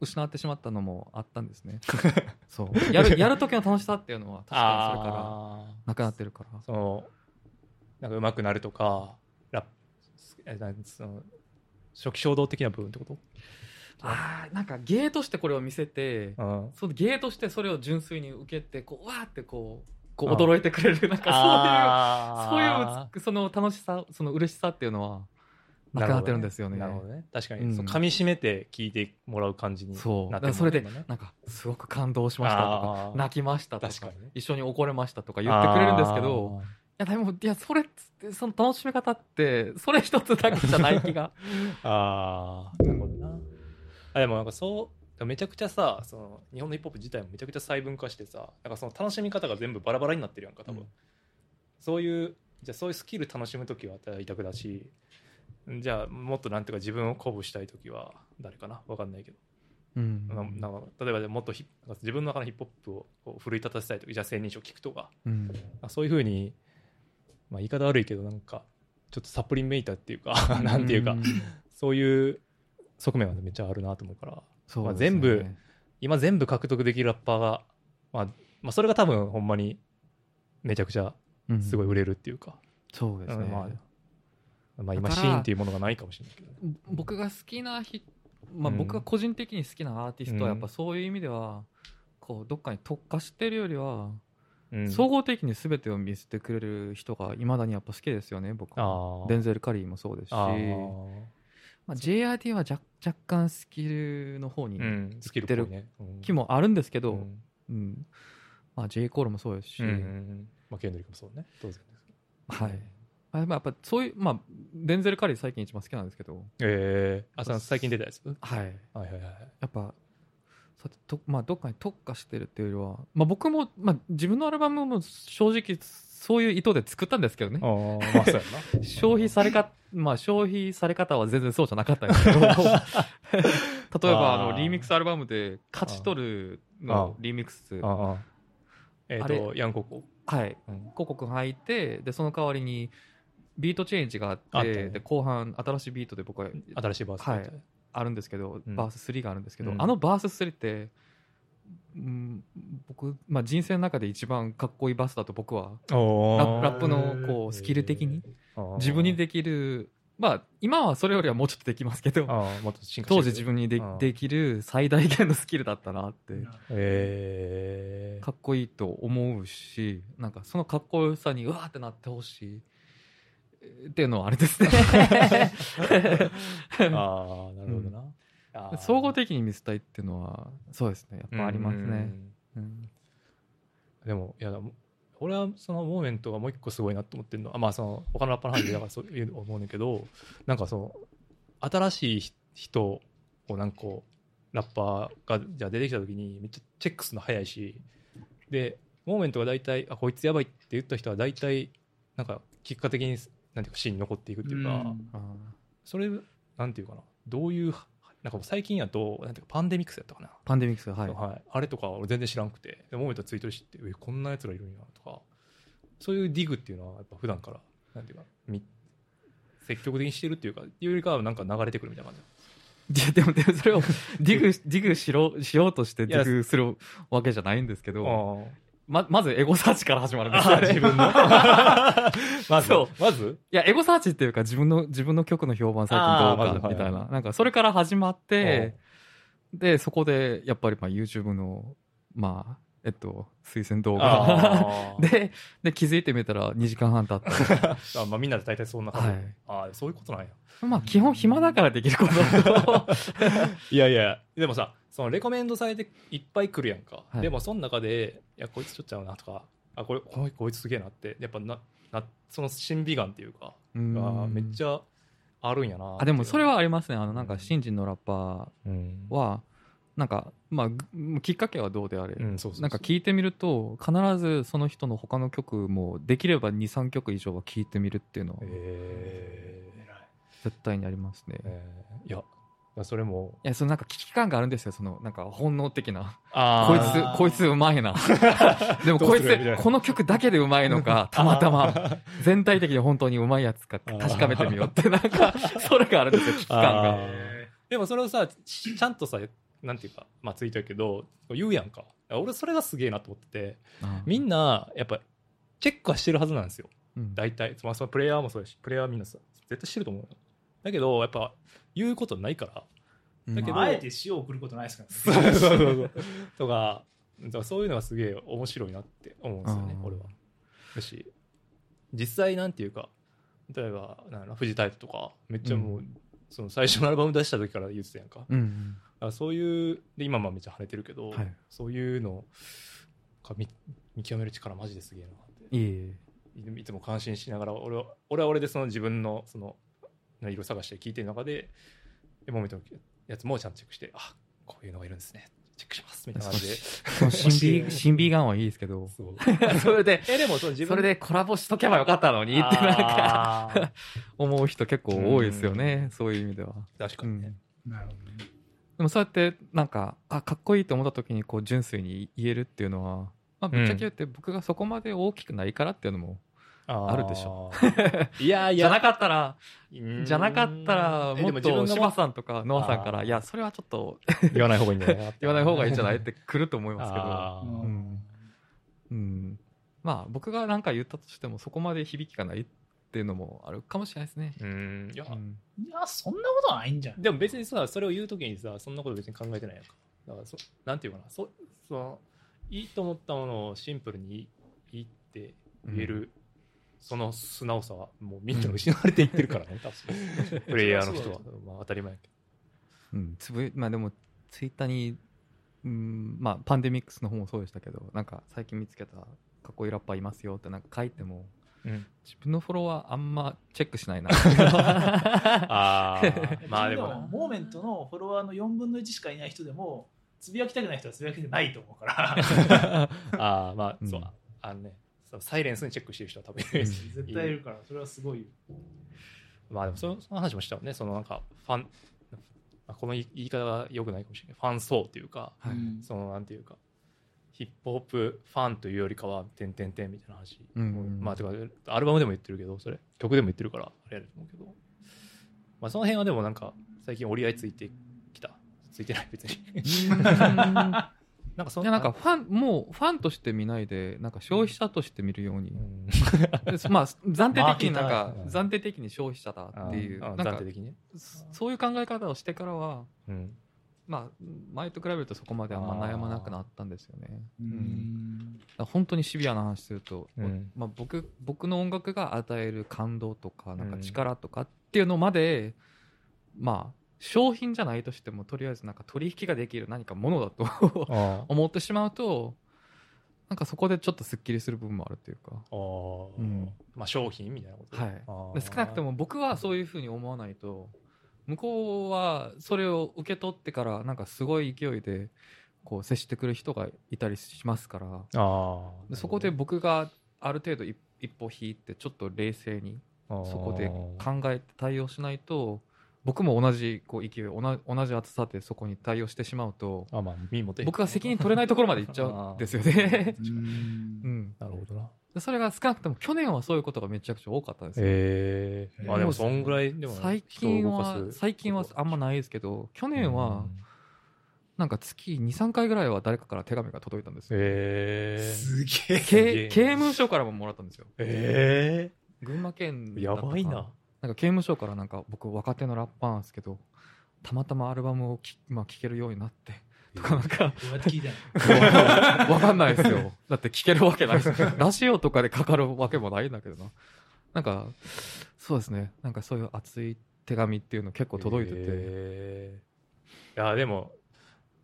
失ってしまったのもあったんですね。[laughs] そう。やるやる時の楽しさっていうのは確かにそれからなくなってるから。そのなんか上手くなるとかラップえなんその初期衝動的な部分ってこと？あーなんか芸としてこれを見せてうん。その芸としてそれを純粋に受けてこうわーってこうこうあ驚いてくれるなんかあそういうそうーいう美その楽しさその嬉しさっていうのはなくなってるんですよね。なるほどね。確かに、うん。その噛み締めて聞いてもらう感じにそう。なってるだからそれでなんかすごく感動しましたとか泣きましたとか確かにね。一緒に怒れましたとか言ってくれるんですけどいやでもいやそれっつってその楽しみ方ってそれ一つだけじゃない気が。[laughs] あーあーなるほどな。あでもなんかそうめちゃくちゃさその日本のヒップホップ自体もめちゃくちゃ細分化してさなんかその楽しみ方が全部バラバラになってるやんか多分、うん。そういうじゃあそういうスキル楽しむ時は委託だしじゃあもっとなんていうか自分を鼓舞したい時は誰かな？わかんないけど、うん。ななんか例えばもっとヒなんか自分の中のヒップホップをこう奮い立たせたい時じゃあ千人称聞くとか。うん。あそういうふうに、まあ、言い方悪いけどなんかちょっとサプリメイターっていうか [laughs] なんていうか、そういう側面はめっちゃあるなと思うから。まあそうですね。全部今全部獲得できるラッパーが、まあ、まあそれが多分ほんまにめちゃくちゃうん。すごい売れるっていうか、そうですね、うんまあ、まあ今シーンっていうものがないかもしれないけどね。僕が好きなひ、まあ、うん。僕が個人的に好きなアーティストはうんやっぱそういう意味ではこうどっかに特化してるよりはうん。総合的に全てを見せてくれる人がいまだにやっぱ好きですよね僕は。あー。デンゼル・カリーもそうですし、あー。まあ、JRT は若若干スキルの方にうんスキルっぽいね。うん。気もあるんですけど、うん。うん。まあ、J. コールもそうですし、うんうんうん。まあケンドリックもそうね。当然ですはい。あまあやっぱそういう、まあ、デンゼル・カリー最近一番好きなんですけど、ええあその最近出たやつ？はい。はい、はいはいはい。やっぱと、まあ、どっかに特化してるっていうよりは、まあ、僕も、まあ、自分のアルバムも正直そういう意図で作ったんですけどね。[laughs] 消費されか、まあ、消費され方は全然そうじゃなかったんですけど。[laughs] 例えばあのリミックスアルバムで「勝ち取る」のリミックス。ああえっ、あと Young Coco、はい。うん、広告入ってでその代わりに beat change があってで後半新しいビートで僕は新しい verse はいあるんですけど、うん。 verse 3があるんですけど、うん。あの verse 3って、うん、僕、まあ、人生の中で一番かっこいい verse だと僕はおララップのこうスキル的に自分にできるまあ今はそれよりはもうちょっとできますけど当時自分にでできる最大限のスキルだったなってええかっこいいと思うしなんかそのかっこよさにうわーってなってほしいっていうのはあれですね。[laughs] ああなるほどな、あー。総合的に見せたいっていうのはそうですね。やっぱありますね、うんうんでもいや俺はそのモーメントがもう一個すごいなと思ってるのはまあその他のラッパーの話でだからそう [laughs] いう思うねんだけどなんかその新しい人をなんかこうラッパーがじゃあ出てきた時にめっちゃチェックするの早いしでモーメントが大体あこいつやばいって言った人は大体なんか結果的になんていうかシーンに残っていくっていうか、うん。あそれなんていうかな。どういうなんかもう最近やとなんていうかパンデミックスやったかな、パンデミックスはい。はい、あれとか俺全然知らんくて。でもめたツイートで知ってえこんなやつらいるんやとか。そういう dig っていうのはやっぱ普段からなんていうかみ積極的にしてるっていうかいうよりかはなんか流れてくるみたいな感じ。いやでもでもそれを dig dig しろしようとして dig するわけじゃないんですけどままずエゴサーチから始まるんですよ、ね、自分の。[laughs] まず。そう。まず？いやエゴサーチっていうか自分の自分の曲の評判最近どうかみたいな、はいなんかそれから始まってでそこでやっぱりまあ YouTube のまあえっと推薦動画。[laughs] でで気づいてみたら2時間半経って [laughs] あまあみんなで大体そんな感じ、はい。ああそういうことなんや。まあ基本暇だからできること。いやいやでもさそのレコメンドされていっぱい来るやんか、はい。でもその中でいやこいつちょっとちゃうなとかあこれこいこいつすげえなって。やっぱななその審美眼っていうかうん。がめっちゃあるんやなあでもそれは、はありますね。あのなんか新人のラッパうん。ーはなんかまあぐきっかけはどうであれ、うん、そうそうなんか聞いてみると必ずその人の他の曲もできれば23曲以上は聞いてみるっていうのはえ絶対にありますね、ーえー。いやそれも。いやそのなんか危機感があるんですよそのなんか本能的な。あこいーつこいつうまいな。[laughs] でもこいつこの曲だけでうまいのか [laughs] たまたま全体的に本当にうまいやつか確かめてみようってなんかそれがあるんですよ危機感が。でもそれをさちちゃんとさなんていうかまあツイートやけど言うやんか。俺それがすげえなと思っててみんなやっぱチェックはしてるはずなんですよ。うん。大体、まあ、そのプレイヤーもそうだしプレイヤーはみんなさ絶対してると思うよだけどやっぱ言うことないから。うん。だけどまああえて塩を送ることないですからね。[laughs] そうそうそうとかだからそういうのがすげえ面白いなって思うんですよね俺は。だし実際なんていうか例えばなんやろ藤田とかめっちゃもう、その最初のアルバム出した時から言ってたやんか。うんらそういうで今もめっちゃ跳ねてるけど、はい。そういうのが見見極める力マジですげえなって。いえいえ。いつも感心しながら俺は俺は俺でその自分のその色探して聞いてる中ででモメントのやつもちゃんとチェックしてあこういうのがいるんですね。チェックしますみたいな感じで。神秘神秘眼はいいですけど。そう。[laughs] それでえでもその自分それでコラボしとけばよかったのにってなんか [laughs] 思う人結構多いですよね。うん。そういう意味では、う確かにね。ん、なるほどね。でもそうやってなんかあかっこいいと思った時にこう純粋に言えるっていうのは、まあ、ぶっちゃけ言って僕がそこまで大きくないからっていうのも、あるでしょ。[laughs] いやいや。じゃなかったらうん。じゃなかったらもっ自分がと柴さんとかノアさんからいやそれはちょっと言わない方がいいんだよね言わない方がいいんじゃない？って来ると思いますけど、うん。うん、まあ僕が何か言ったとしてもそこまで響きがないっていうのもあるかもしれないですね。うん。いやうん。いや、そんなことはないんじゃん。でも別にさそれを言うときにさそんなこと別に考えてないやんか。だからそなんていうかなそそのいいと思ったものをシンプルにいいって言える、その素直さはもうみんな失われていってるからね、[laughs] 多分。プレイヤーの人は、まあ、当たり前やけうん、つぶまあでもツイッターに、うん、まあパンデミックスの方もそうでしたけどなんか最近見つけたかっこいいラッパーいますよってなんか書いてもど、うん、自分のフォロワーあんまチェックしないな。[laughs] [laughs] ああまあでも。なモーメントのフォロワーの4分の1しかいない人でも、つぶやきたくない人はつぶやきたくないと思うから、ああまあ、うん。そうあのねサイレンスにチェックしてる人は多分いるし絶対いるから、それはすごいよ。まあでもそのその話もしたもんね。そのなんかファンまあこの言い方が良くないかもしれないファン層っていうかはい。うん。そのなんていうかヒップホップファンというよりかは「てんてんてん」みたいな話、うん。まあてかアルバムでも言ってるけどそれ？曲でも言ってるからあれやると思うけど、まあ、その辺はでもなんか最近折り合いついてきた。ついてない別に [laughs] なんかそいやなんかファンもうファンとして見ないでなんか消費者として見るように、うん。でまあ暫定的になんか暫定的に消費者だっていうなんかそういう考え方をしてからはうん。まあ前と比べるとそこまであんま悩まなくなったんですよね。ううん本当にシビアな話すると、うん。まあ、僕僕の音楽が与える感動とかなんかうん。力とかっていうのまで、まあ商品じゃないとしてもとりあえずなんか取引ができる何かものだとあ [laughs] 思ってしまうとなんかそこでちょっとすっきりする部分もあるというか、あー、うん。まあ商品みたいなこと。はい。少なくとも僕はそういうふうに思わないと向こうはそれを受け取ってからなんかすごい勢いでこう接してくる人がいたりしますから。あそこで僕がある程度一一歩引いてちょっと冷静にそこで考えて対応しないと僕も同じこう勢い同じ同じ厚さでそこに対応してしまうとあまあ僕は責任取れないところまで行っちゃうんですよね。うん。うん、なるほどな。でそれが少なくとも去年はそういうことがめちゃくちゃ多かったんですよ。へえへーあでもそんぐらいでも最近は最近はあんまないですけど去年はうんなんか月23回ぐらいは誰かから手紙が届いたんですよ。へえすげえ。刑刑務所からももらったんですよ。え群馬県えやばいななんか刑務所からなんか僕若手のラッパーなんですけどたまたまアルバムをき、まあ、聴けるようになってとかなんか [laughs] わかんないですよ。[laughs] だって聴けるわけないです。ラジオとかでかかるわけもないんだけどな。なんかそうですね。なんかそういう熱い手紙っていうの結構届いてて、へー。いやでも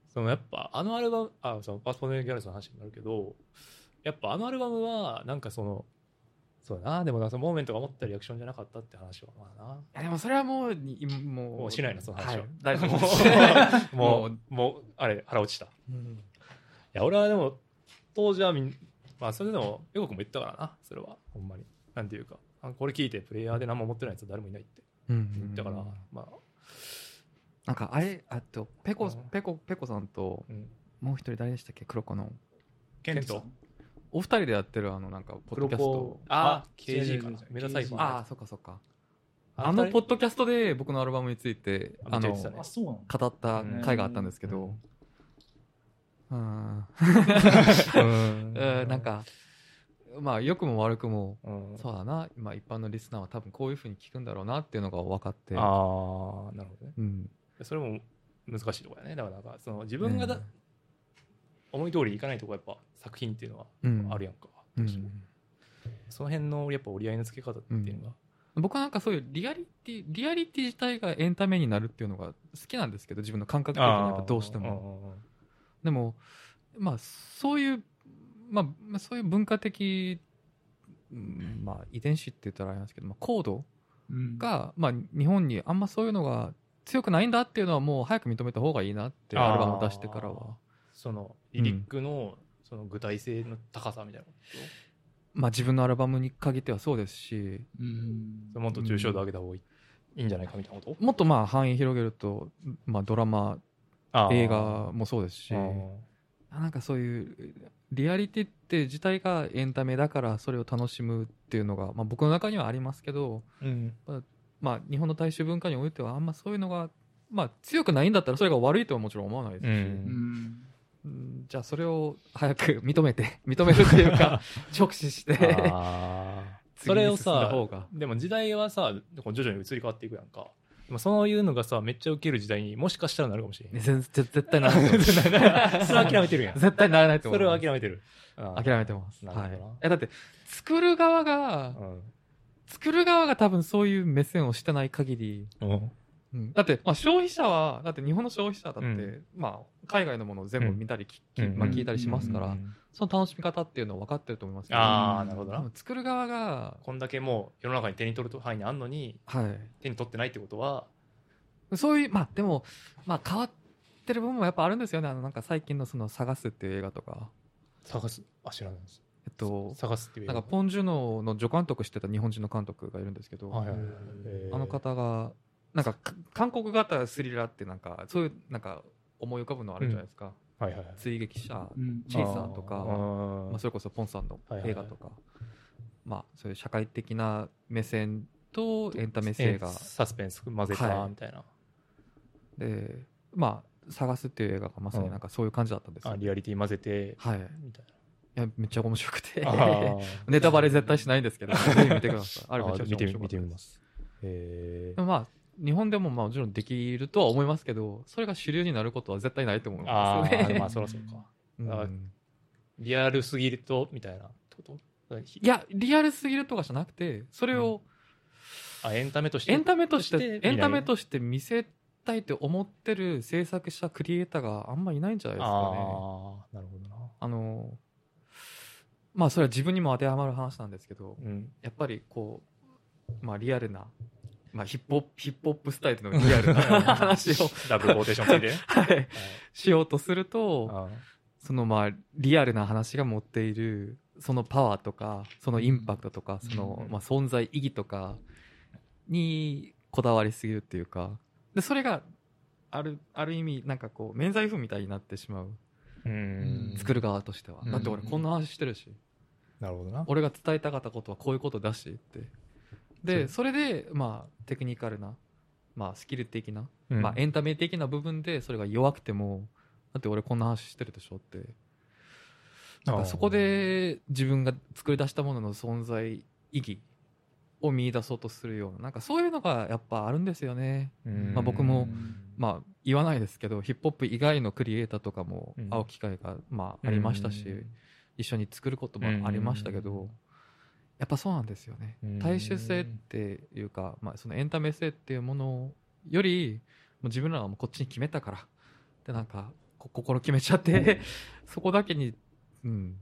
そのやっぱあのアルバムあそのパスポートギャラスの話になるけどやっぱあのアルバムはなんかそのそうだな。でもなんかそのモーメントが思ったリアクションじゃなかったって話はまあいやでもそれはもうにもうもうしないのその話は。はい、大丈夫なですもう。もうあれ腹落ちた。いうん。や俺はでも当時はみんまあそれでもよくも言ったからなそれは。ほんまに。なんていうか。あこれ聞いてプレイヤーで何も持ってないやつは誰もいないって。うん言ったから、まあ、なんかあれあとペコうん。ペコペコさんとうん、もう一人誰でしたっけ？黒子の。ケント？お二人でやってるあのなんかポッドキャスト。ああ KG か違う違う違うメタサイファーああそっかそっか。ああのポッッドキャストで僕のアルバムについてあの語った回があったんですけど、うん。えー [laughs] なんかまあ良くも悪くもうん。そうだな、まあ、一般のリスナーは多分こういうふうに聞くんだろうなっていうのが分かって。ああなるほどね。うん。それも難しいところだよね。だからなんかその自分がだ、思い通りいかないとこやっぱ作品っていうのはうん。あるやんか、うん。その辺のやっぱ折り合いのつけ方っていうのが、僕はなんかそういうリアリティリアリティ自体がエンタメになるっていうのが好きなんですけど自分の感覚的にやっぱどうしても。もでもまあそういうまあそういう文化的、うんまあ遺伝子って言ったらあれなんですけど、まあ、コードうん。が、まあ、日本にあんまそういうのが強くないんだっていうのはもう早く認めた方がいいなってアルバムを出してからはそのリリックのその具体性の高さみたいなこと、まあ自分のアルバムに限ってはそうですし。うん。もっと抽象度上げた方がいい,、いいんじゃないかみたいなこと？もっとまあ範囲広げると、まあ、ドラマ映画もそうですし。なんかそういうリアリティって自体がエンタメだからそれを楽しむっていうのが、まあ、僕の中にはありますけど、うん。まあ、日本の大衆文化においてはあんまそういうのが、まあ、強くないんだったらそれが悪いとはもちろん思わないですし、ううんん。うんじゃあそれを早く認めて [laughs] 認めるっていうか [laughs] 直視して [laughs] それをさでも時代はさ徐々に移り変わっていくやんか。でもそういうのがさめっちゃウケる時代にもしかしたらなるかもしれへん。全然絶対ならないそれは諦めてるやん。絶対ならないと思そうれは諦諦めてる。めてます、はいなるほどな、えだって作る側がうん。作る側が多分そういう目線をしてない限りうんうん。だって、まあ、消費者は、だって日本の消費者だって、うん。まあ、海外のものを全部見たり聞き、うん。まあ、聞いたりしますから、うん。その楽しみ方っていうのは分かってると思います。けど、ああなるほどな。作る側が、こんだけもう世の中に手に取る範囲にあんのには手に取ってないってことは、い。そういう、まあ、でも、まあ、変わってる部分もやっぱあるんですよね。あの、なんか最近のその、探すっていう映画とか、探す？あ知らないです。えっと、探すっていうなんか、ポン・ジュノの助監督してた日本人の監督がいるんですけど、はいはいはいえあの方が、なんか、か韓国型スリラーってなんか、そういう、なんか、思い浮かぶのあるじゃないですか。はいはいはい。追撃者、うん。チェイサーとかあまあ、それこそポンさんのはいはい映画とか、まあ、そういう社会的な目線とエンタメ性が、サスペンス混ぜたはいみたいな、で、まあ、探すっていう映画がまさになんかそういう感じだったんですよ。あリアリティ混ぜてはい。いみたいや、めっちゃ面白くて。[laughs] ネタバレ絶対しないんですけど、ぜひ見てください。あれめちゃくちゃ見てみ面白かったで。見てみます。まあ、日本でもまあもちろんできるとは思いますけど、それが主流になることは絶対ないと思いあますよね。あ [laughs] まあそらそうか。うんあリアルすぎるとみたいなこと？いや、リアルすぎるとかじゃなくて、それを、あエンタメとして？エンタメとして、エンタメとして見せたいって思ってる制作者、クリエイターがあんまいないんじゃないですかね。ああなるほどな。あの、まあそれは自分にも当てはまる話なんですけど、うんやっぱりこう、まあリアルな、まあヒップホップ、ヒップホップスタイルのリアルな [laughs] 話を、ダブルローテーションついて。ね。はい、しようとすると、あそのまあリアルな話が持っているそのパワーとかそのインパクトとかそのうん。まあ存在意義とかにこだわりすぎるっていうか。でそれがあるある意味なんかこう免罪符みたいになってしまう。うん。作る側としては、うん。だって俺こんな話してるし、なるほどな。俺が伝えたかったことはこういうことだしってでそれでまあテクニカルな、まあ、スキル的な、うん。まあ、エンタメ的な部分でそれが弱くてもだって俺こんな話してるでしょって。なんかそこで自分が作り出したものの存在意義を見出そうとするようななんかそういうのがやっぱあるんですよね。うん。まあ僕もまあ言わないですけどヒップホップ以外のクリエイターとかもうん。会う機会がまあありましたし、うん。一緒に作ることもありましたけど、うんやっぱそうなんですよね、うん。大衆性っていうか、まあ、そのエンタメ性っていうものよりもう自分らはもうこっちに決めたからでなんかこ心決めちゃってそこだけに、うん、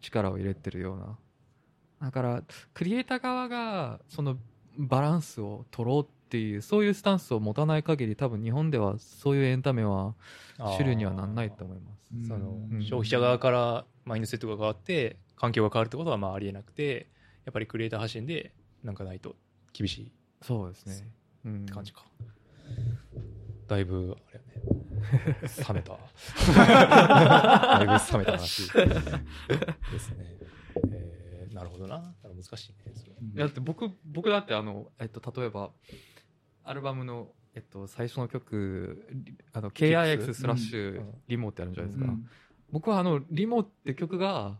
力を入れてるような。だからクリエイター側がそのバランスを取ろうっていうそういうスタンスを持たない限り多分日本ではそういうエンタメは主流にはなんないと思います。うんそのうん。消費者側からマインドセットが変わって環境が変わるってことはまあありえなくてやっぱりクリエイター発信でなんかないと厳しいっそうですね、うん。て感じか、だいぶあれやね。冷めた。[laughs] だいぶ冷めた話ですね、えーなるほどな。難しいねだって僕僕だってあの、えっと、例えばアルバムの、えっと、最初の曲リあの KIX スラッシュうん。リモってあるじゃないですか、うん。僕はあのリモって曲が、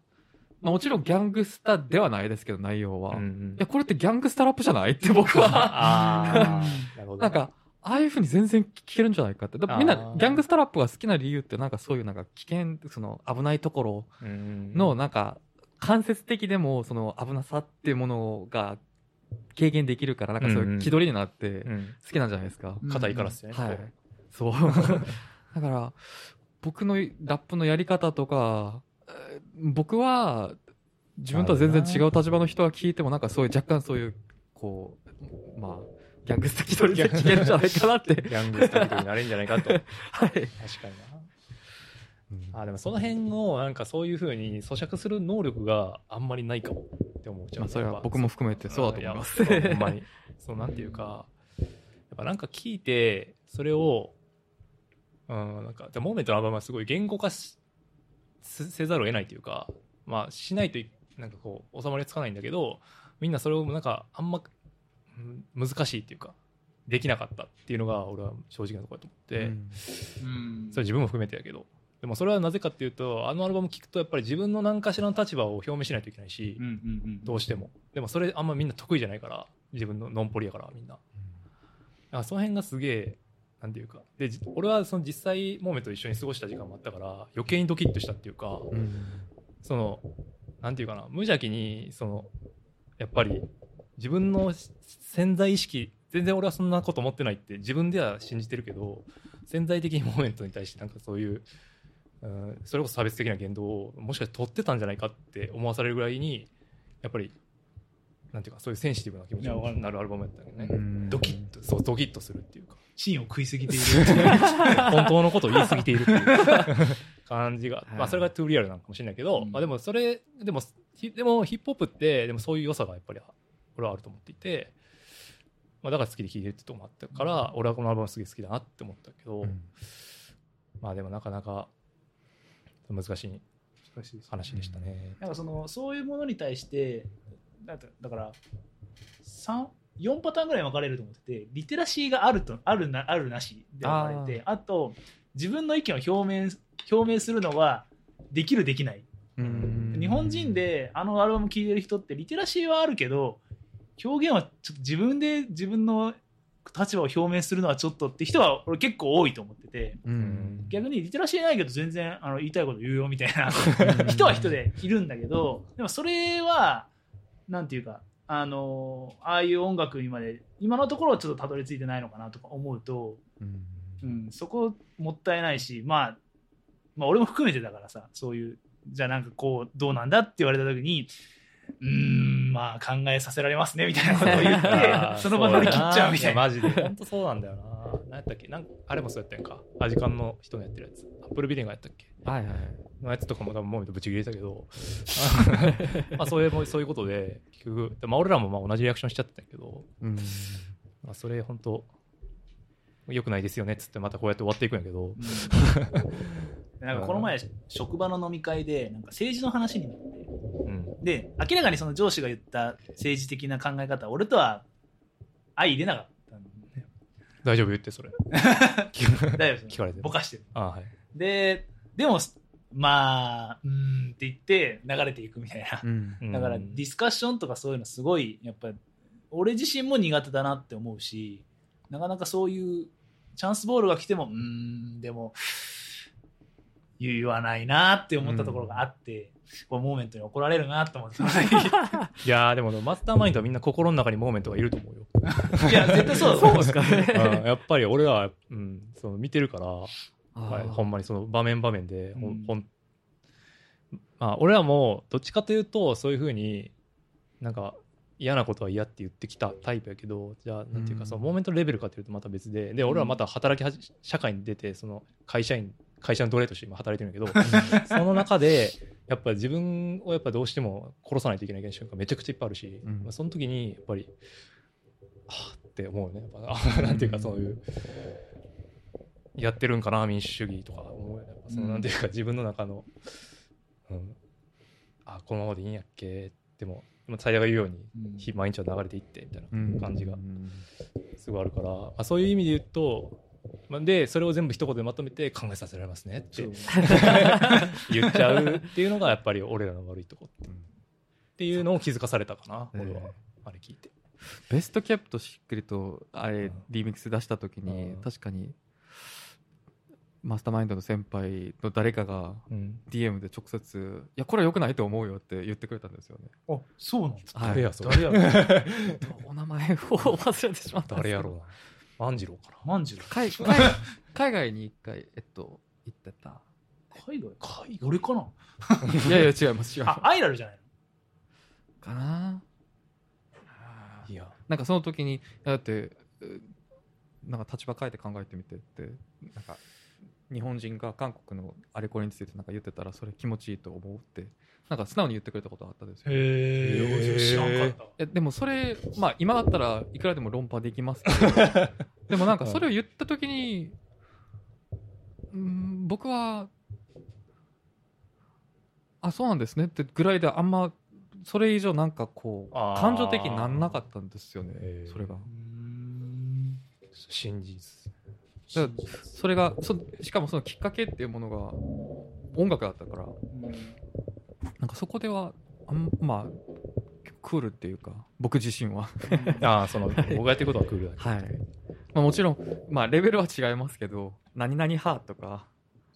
まあ、もちろんギャングスタではないですけど内容は、いうんうん。やこれってギャングスタラップじゃないって僕は。[laughs] ああなるほどなんかああいうふうに全然聞けるんじゃないかって。みんなギャングスタラップが好きな理由ってなんかそういうなんか危険その危ないところのなんか間接的でもその危なさっていうものが軽減できるからなんかそういう気取りになってうん好きなんじゃないですか。うん硬いからっすよね、はい。そう。[laughs] だから僕のラップのやり方とか、えー僕は自分とは全然違う立場の人が聞いてもなんかそういう若干そういう、こう、まあ、ギャングス的取りで聞けるんじゃないかなって。ギャングスターになれるんじゃないかと確 [laughs] はい。かになあでもその辺をなんかそういうふうに咀嚼する能力があんまりないかもって思っちゃう、まあそれは僕も含めてそうだと思います。ほんまに [laughs] そうなんていうかやっぱなんか聞いてそれをうんなんかでモーメントのアルバムはすごい言語化しせせざるを得ないというかまあしないといなんかこう収まりつかないんだけどみんなそれをなんかあんまうん難しいっていうかできなかったっていうのが俺は正直なところだと思って、うん。うんそれ自分も含めてやけど。でもそれはなぜかっていうとあのアルバム聴くとやっぱり自分の何かしらの立場を表明しないといけないし、うんうんうんどうしても。でもそれあんまみんな得意じゃないから自分のノンポリやからみんな。だからその辺がすげえなんていうか。でじ俺はその実際モーメントと一緒に過ごした時間もあったから余計にドキッとしたっていうか、うんそのなんていうかな無邪気にそのやっぱり自分の潜在意識全然俺はそんなこと思ってないって自分では信じてるけど潜在的にモーメントに対してなんかそういう、うん、それこそ差別的な言動をもしかして取ってたんじゃないかって思わされるぐらいにやっぱりなんていうかそういうセンシティブな気持ちになるアルバムやったよね、うん。ドキッとそうドキッとするっていうか芯を食いすぎている。本当のことを言い過ぎているっていう。[laughs] [laughs] 感じが、はい。まあ、それがトゥーリアルなのかもしれないけど、うん。まあ、でもそれでもひでもヒップホップってでもそういう良さがやっぱり俺はあると思っていて、まあ、だから好きで聴いてるってとこもあったから、俺はこのアルバムすげえ好きだなって思ったけど、うん。まあでもなかなか難しい話でしたね。なんかそのそういうものに対してだだから三4パターンぐらい分かれると思っててリテラシーがあるとあるなあるなしで分かれてあと自分の意見を表明表明するのはできるできない。うん。日本人であのアルバム聴いてる人ってリテラシーはあるけど表現はちょっと自分で自分の立場を表明するのはちょっとって人は俺結構多いと思っててうん。逆にリテラシーないけど全然あの言いたいこと言うよみたいな人は人でいるんだけどでもそれはなんていうかあのああいう音楽にまで今のところはちょっとたどり着いてないのかなとか思うと、うん。うん、そこもったいないし、まあ、まあ俺も含めてだからさそういうじゃあなんかこうどうなんだって言われた時にうーんまあ考えさせられますねみたいなことを言って [laughs] その場乗り切っちゃうみたいな。マジで。本当そうなんだよな何やったっけ？なんあれもそうやったやんか。アジカンの人のやってるやつ。アップルビデオがやったっけ？はいはいのやつとかも多分もうぶち切れたけど。[laughs] まあそういうそういうことで結局、まあ、俺らもまあ同じリアクションしちゃってたけど、うん。まあ、それ本当よくないですよねっつってまたこうやって終わっていくんやけど、[laughs] なんかこの前職場の飲み会でなんか政治の話になって。うん、で明らかにその上司が言った政治的な考え方は俺とは相入れなかった大丈夫言ってそれ。大丈夫聞かれて。るぼかしてる。あはい。ででもまあうーんって言って流れていくみたいな。うん。[laughs] だからディスカッションとかそういうのすごいやっぱり俺自身も苦手だなって思うしなかなかそういうチャンスボールが来てもうーんでも言わないなって思ったところがあって、こうモーメントに怒られるなと思って。[laughs] いやーでもマスターマインドはみんな心の中にモーメントがいると思うよ。いや絶対そうだそうですかね [laughs] うん。やっぱり俺らは、うん、その見てるからはいほんまにその場面場面で、ほん。うんほんまあ、俺らもどっちかというとそういうふうになんか嫌なことは嫌って言ってきたタイプやけどじゃあなんていうかうん。そのモーメントレベルかというとまた別でで俺らまた働きはじ社会に出てその会社員会社の奴隷として今働いてるんやけど [laughs] その中でやっぱり自分をやっぱどうしても殺さないといけない瞬間めちゃくちゃいっぱいあるし、うん。まあ、その時にやっぱりはあって思うね。やっぱあなんていうかそういうやってるんかな民主主義とか思うよね。やっぱそのうん。なんていうか自分の中の、うん、あこのままでいいんやっけでも今最大が言うように、毎日は流れていってみたいうん。な感じがうん。すごいあるから、まあ、そういう意味で言うと、まあ、でそれを全部一言でまとめて考えさせられますねって。言っちゃうっていうのがやっぱり俺らの悪いとこっていうのを気づかされたかな、ええ俺は。あれ聞いて。ベストキャップとしっくりとあれうん。リミックス出した時にうん確かにマスターマインドの先輩の誰かがうん。DM で直接「いやこれは良くないと思うよ」って言ってくれたんですよね。あそうなんですはい。誰やそれ。誰やろ [laughs] お名前を忘れてしまった誰やろうな万次郎かな。万次郎。海 [laughs] 海海外に一回えっと行ってた。海外？海俺かな？[laughs] いやいや違います違いまあアイラルじゃないすかな？いや。なんかその時にだってうなんか立場変えて考えてみてってなんか日本人が韓国のあれこれについてなんか言ってたらそれ気持ちいいと思うってなんか素直に言ってくれたことがあったんですよ。のへへー知らんかったわ。えでもそれまあ今だったらいくらでも論破できますけど。[laughs] でもなんかそれを言った時にうん僕はあそうなんですね。ってぐらいであんまそれ以上なんかこう感情的になんなかったんですよね。それが。うーん。真実。それがそしかもそのきっかけっていうものが音楽だったからなんかそこではあんまあクールっていうか僕自身は。ああその僕がやってることはクールだけはい、まあ、もちろん、まあ、レベルは違いますけど何々派とか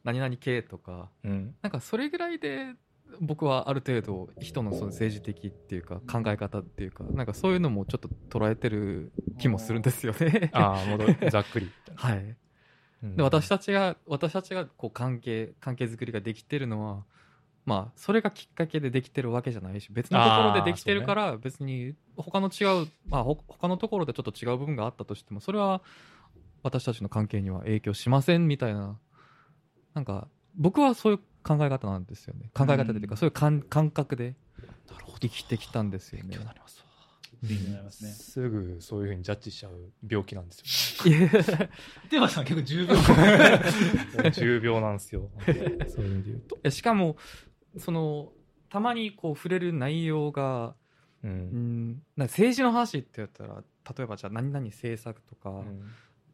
何々系とかど、うん、なんかそれぐらいで僕はある程度人のその政治的っていうか考え方っていうかなんかそういうのもちょっと捉えてる気もするんですよね。ああもうざっくり、[laughs] はい、うん。で私たちが私たちがこう関係関係づくりができてるのはまあそれがきっかけでできてるわけじゃないし別のところでできてるから別に他の違うまあほ他のところでちょっと違う部分があったとしてもそれは私たちの関係には影響しませんみたいななんか僕はそういう考え方なんですよね。考え方というか、うん。そういう感感覚で生きてきたんですよね。勉強になりますすね。すぐそういうふうにジャッジしちゃう病気なんですよ。いやテーマさん結構重病。[laughs] 重病なんですよ。[laughs] そういう意味で言うと、しかもそのたまにこう触れる内容がううんんなんか政治の話って言ったら例えばじゃあ何々政策とか、うん。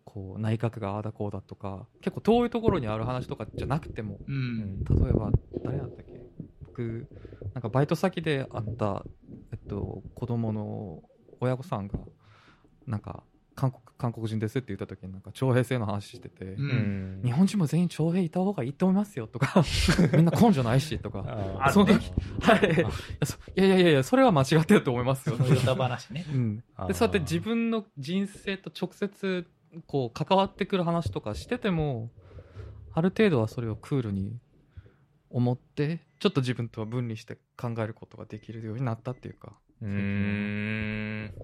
こう内閣がああだこうだとか結構遠いところにある話とかじゃなくてもうん。例えば誰だったっけ？僕なんかバイト先で会った、えっと、子供の親御さんがなんか韓国韓国人ですって言った時になんか徴兵制の話してて、うん。うん日本人も全員徴兵いた方がいいと思いますよとか [laughs] みんな根性ないしとか。その時はい。いやそいやいやそれは間違ってると思いますよ。そのヨタ話ね。うん、でそうやって自分の人生と直接こう関わってくる話とかしててもある程度はそれをクールに思ってちょっと自分とは分離して考えることができるようになったっていうか、うーん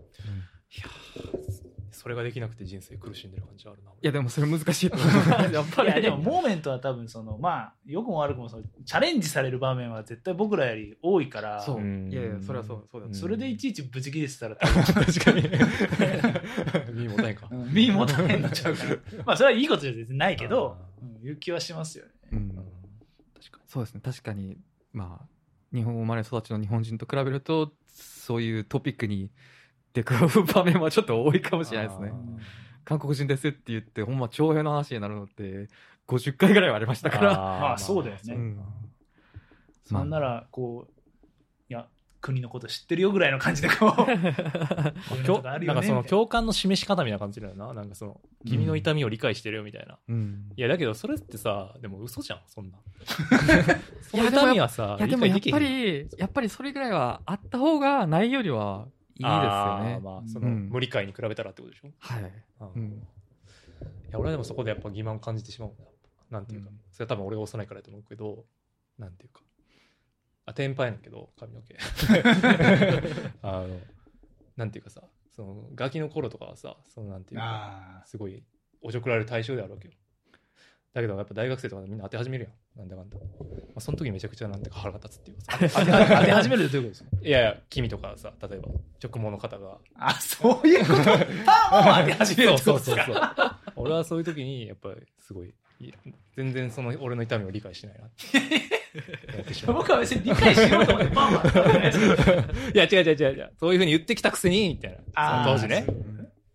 それができなくて人生苦しんでる感じあるな。いやでもそれ難しい [laughs] やっぱり。いやでもモーメントは多分そのまあ良くも悪くもそのチャレンジされる場面は絶対僕らより多いからそう。うん。いやいやそれはそうそうだ。うん。それでいちいちブチ切れてたら多分確かに。[laughs] 身もたいか。うん。身も大変になっちゃうから。[laughs] まあそれはいいことじゃ全然ないけどあうんいう気はしますよね。うん。確かそうですね。確かにまあ日本生まれ育ちの日本人と比べるとそういうトピックに出くわる場面はちょっと多いかもしれないですね。韓国人ですって言ってほんま徴兵の話になるのって50回ぐらいはありましたから。まあそうだよね。うん。そんならこういや国のこと知ってるよぐらいの感じでこうこういうの共とかあるなんかその共感の示し方みたいな感じだよな。なんかその、君の痛みを理解してるよみたいな。うん。いや、だけどそれってさ、でも嘘じゃん、そんな。そ [laughs] いの痛みはさ、いやでもやっぱりやっぱりそれぐらいはあった方がないよりはいいですよねまあ、その、うん無理解に比べたらってことでしょ？はい、うんいうん、や、俺はでもそこでやっぱ欺瞞を感じてしまうんだ。なんていうか、うんそれは多分俺が幼いからやと思うけど、なんていうか。あ、天パやねんけど、髪の毛。[laughs] あの、なんていうかさ、その、ガキの頃とかはさ、その、なんていうか、あすごい、おちょくられる対象であるわけよ。だけど、やっぱ大学生とかでみんな当て始めるやん。なんだかんだ。まあ、その時めちゃくちゃなんてか腹が立つっていうかさ。ー [laughs] 当て当て始めるってどういうことですか？[laughs] いやいや、君とかさ、例えば、直毛の方が、あそういうこと？パーマを当て始めるってことですか？そう俺はそういう時に、やっぱりすごい、全然その俺の痛みを理解しないなって。[laughs] 僕は別に理解しようと思ってパーマ当てたわけじゃないや、違う違う違う違う。そういうふうに言ってきたくせに、みたいな。その当時ね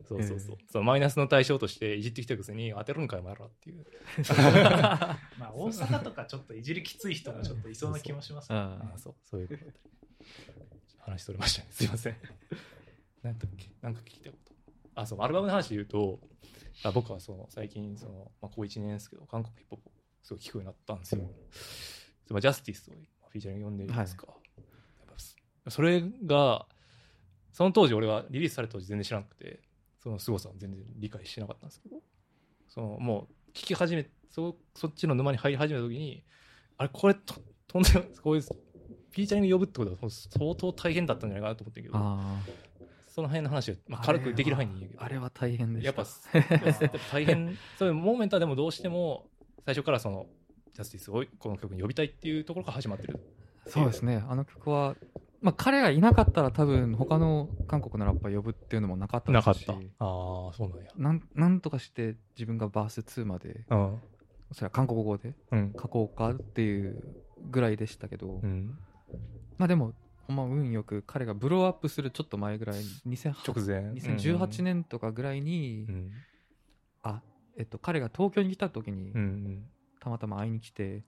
そう。そうそうそのマイナスの対象としていじってきたくせに当てるんかいもやろっていう。[laughs] まあ大阪とかちょっといじりきつい人もちょっといそうな気もしますねああそう、そういうこと話それましたね。すいません。[laughs] なんだっけ？なんか聞いたこと。あ、そう、アルバムの話で言うと、あ僕はその最近、その、まあ、高1年ですけど、韓国ヒップホップをすごい聞くようになったんですよ。まあジャスティスをフィーチャリング読んでるんですか。やっぱそれが、その当時俺はリリースされた当時全然知らなくて、その凄さを全然理解してなかったんですけど、そのもう聞き始め、そそっちの沼に入り始めた時に、あれ、これと、とんでもこういう、フィーチャリング呼ぶってことは相当大変だったんじゃないかなと思ってるけど、あその辺の話は、まあ、あ軽くできる範囲に言うけど、あれは大変でした。やっぱ、やっぱ大変、[laughs] そういうモーメントはでもどうしても、最初からその、ジャスティスをこの曲に呼びたいっていうところから始まってる。そうですね。あの曲は、まあ、彼がいなかったら多分他の韓国のラッパー呼ぶっていうのもなかったですしああ、そうなんや。なんなんとかして自分がバース2までうん。それは韓国語でうん。書こうかっていうぐらいでしたけど、うん。まあでもほんま運よく彼がブローアップするちょっと前ぐらい2008直前。2018年とかぐらいに、うん。あえっと彼が東京に来た時に。たまたま会いに来て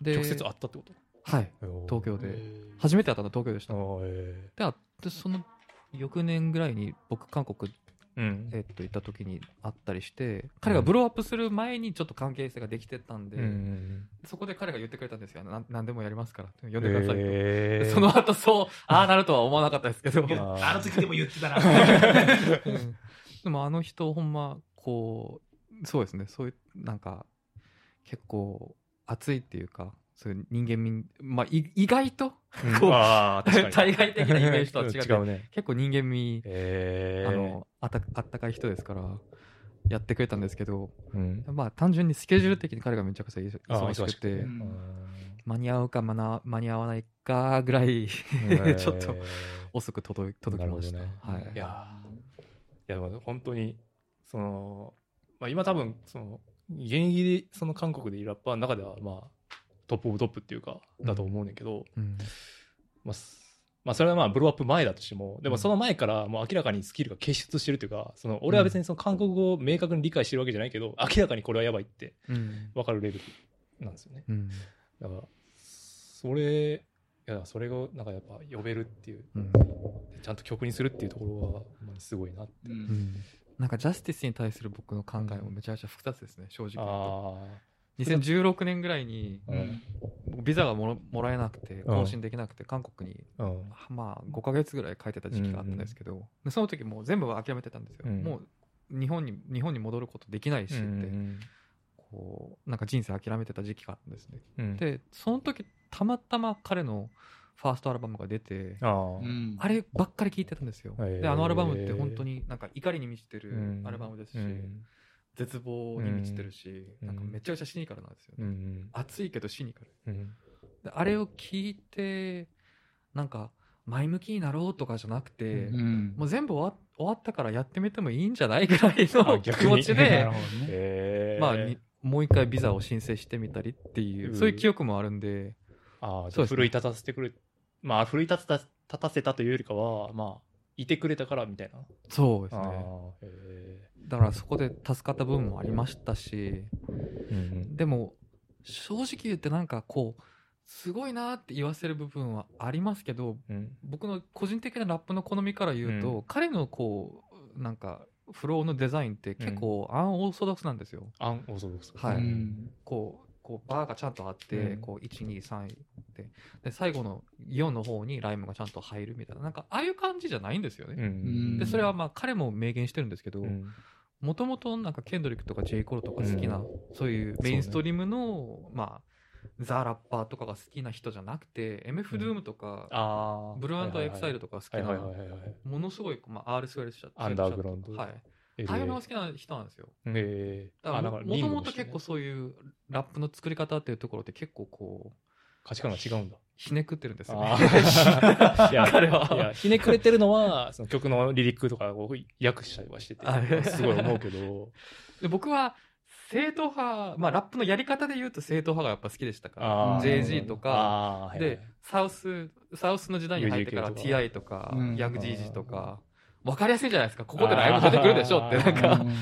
で直接会ったってこと？はい。東京で。初めて会ったのは東京でした。で会ってその翌年ぐらいに僕韓国、えうん。えっと行った時に会ったりして彼がブローアップする前にちょっと関係性ができてたんで、うん。そこで彼が言ってくれたんですよ。なん何でもやりますから。呼んでくださいと、ええでその後そうああなるとは思わなかったですけど。あの時でも言ってたな。うん。でもあの人ほんまこうそうですね。そういうなんか結構熱いっていうかそういう人間味まあい意外とうん。こうあ。対外的なイメージとは違って違うね。結構人間味ええあのあたあったかい人ですからやってくれたんですけどうん。まあ単純にスケジュール的に彼がめちゃくちゃ忙しくてうん。間に合うか間な間に合わないかぐらい [laughs] ちょっと遅く届い届きました、なるほはい。いやいや、でも本当に、その、まあ今多分、その、現役でその韓国でいるラッパーの中では、まあ、 top of top っていうか、だと思うねんけど、うん。まあ、すまあ、それはまあ、 blow up 前だとしても、でもその前からもう明らかにスキルが傑出してるというか、その、俺は別にその韓国語を明確に理解してるわけじゃないけど、明らかにこれはやばいってうん。分かるレベルなんですよね。うん。だから、それ、いや、それをなんかやっぱ呼べるっていう、うん。ちゃんと曲にするっていうところは、すごいなって。うん。うん。なんかジャスティスに対する僕の考えもめちゃめちゃ複雑ですね正直言うと。あ2016年ぐらいにビザがもらもらえなくて更新できなくて韓国にうん。まあ5ヶ月ぐらい帰ってた時期があったんですけど、でその時もう全部諦めてたんですよ、うん。もう日本に日本に戻ることできないしって、うんこうなんか人生諦めてた時期があったんですね。うん、でその時たまたま彼のファーストアルバムが出て、あればっかり聴いてたんですよ。で、あのアルバムって本当になんか怒りに満ちてるうんアルバムですし、うん絶望に満ちてるし、うん。なんかめちゃくちゃシニカルなんですよね。うん熱いけどシニカル。うん。であれを聞いて、なんか前向きになろうとかじゃなくて、うんもう全部終わ終わったからやってみてもいいんじゃないぐらいあの気持ちなるでほ、どね。まあに、もう一回ビザを申請してみたりっていう、うん。そういう記憶もあるんで、ああ、じそうですね。奮い立たせてくれ、まあ、奮い立た立たせたというよりかは、まあ、いてくれたからみたいな。そうですね。だからそこで助かった部分もありましたし、え。うんでも、正直言ってなんかこう、すごいなって言わせる部分はありますけど、うん。僕の個人的なラップの好みから言うと、うん彼のこう、なんか、フローのデザインって結構アンオーソドックスなんですよ。アンオーソドックス。はいうんこう、こうバーがちゃんとあって、うんこう、1、2、3で、で、最後の4の方にライムがちゃんと入るみたいな、なんか、ああいう感じじゃないんですよね。うん。で、それはまあ、彼も明言してるんですけど、うん、もともとなんかケンドリックとかジェイ・コロとか好きな、うんそういうメインストリームの、まあ、ザ・ラッパーとかが好きな人じゃなくて、MF ドゥームとか。ブルーエクサイルとか好きな。ものすごい、まあ、R スウェルシャアンダーグラウンドはい。のが好きな人なんですよ。ええだからもともと結構そういうラップの作り方っていうところって結構こう、[laughs] 価値観が違うんだ。ひねくってるんですよね。[laughs] いや、彼は。いや、ひねくれてるのは、その曲のリリックとかを訳したりはしてあて、すごい思うけど、で僕は、正統派、まあラップのやり方で言うと正統派がやっぱ好きでしたから、JG とか、で、サウス、サウスの時代に入ってから TI とか。うん、ヤング GG とか、わかりやすいじゃないですか。ここでライブ出てくるでしょって、なんあか。うん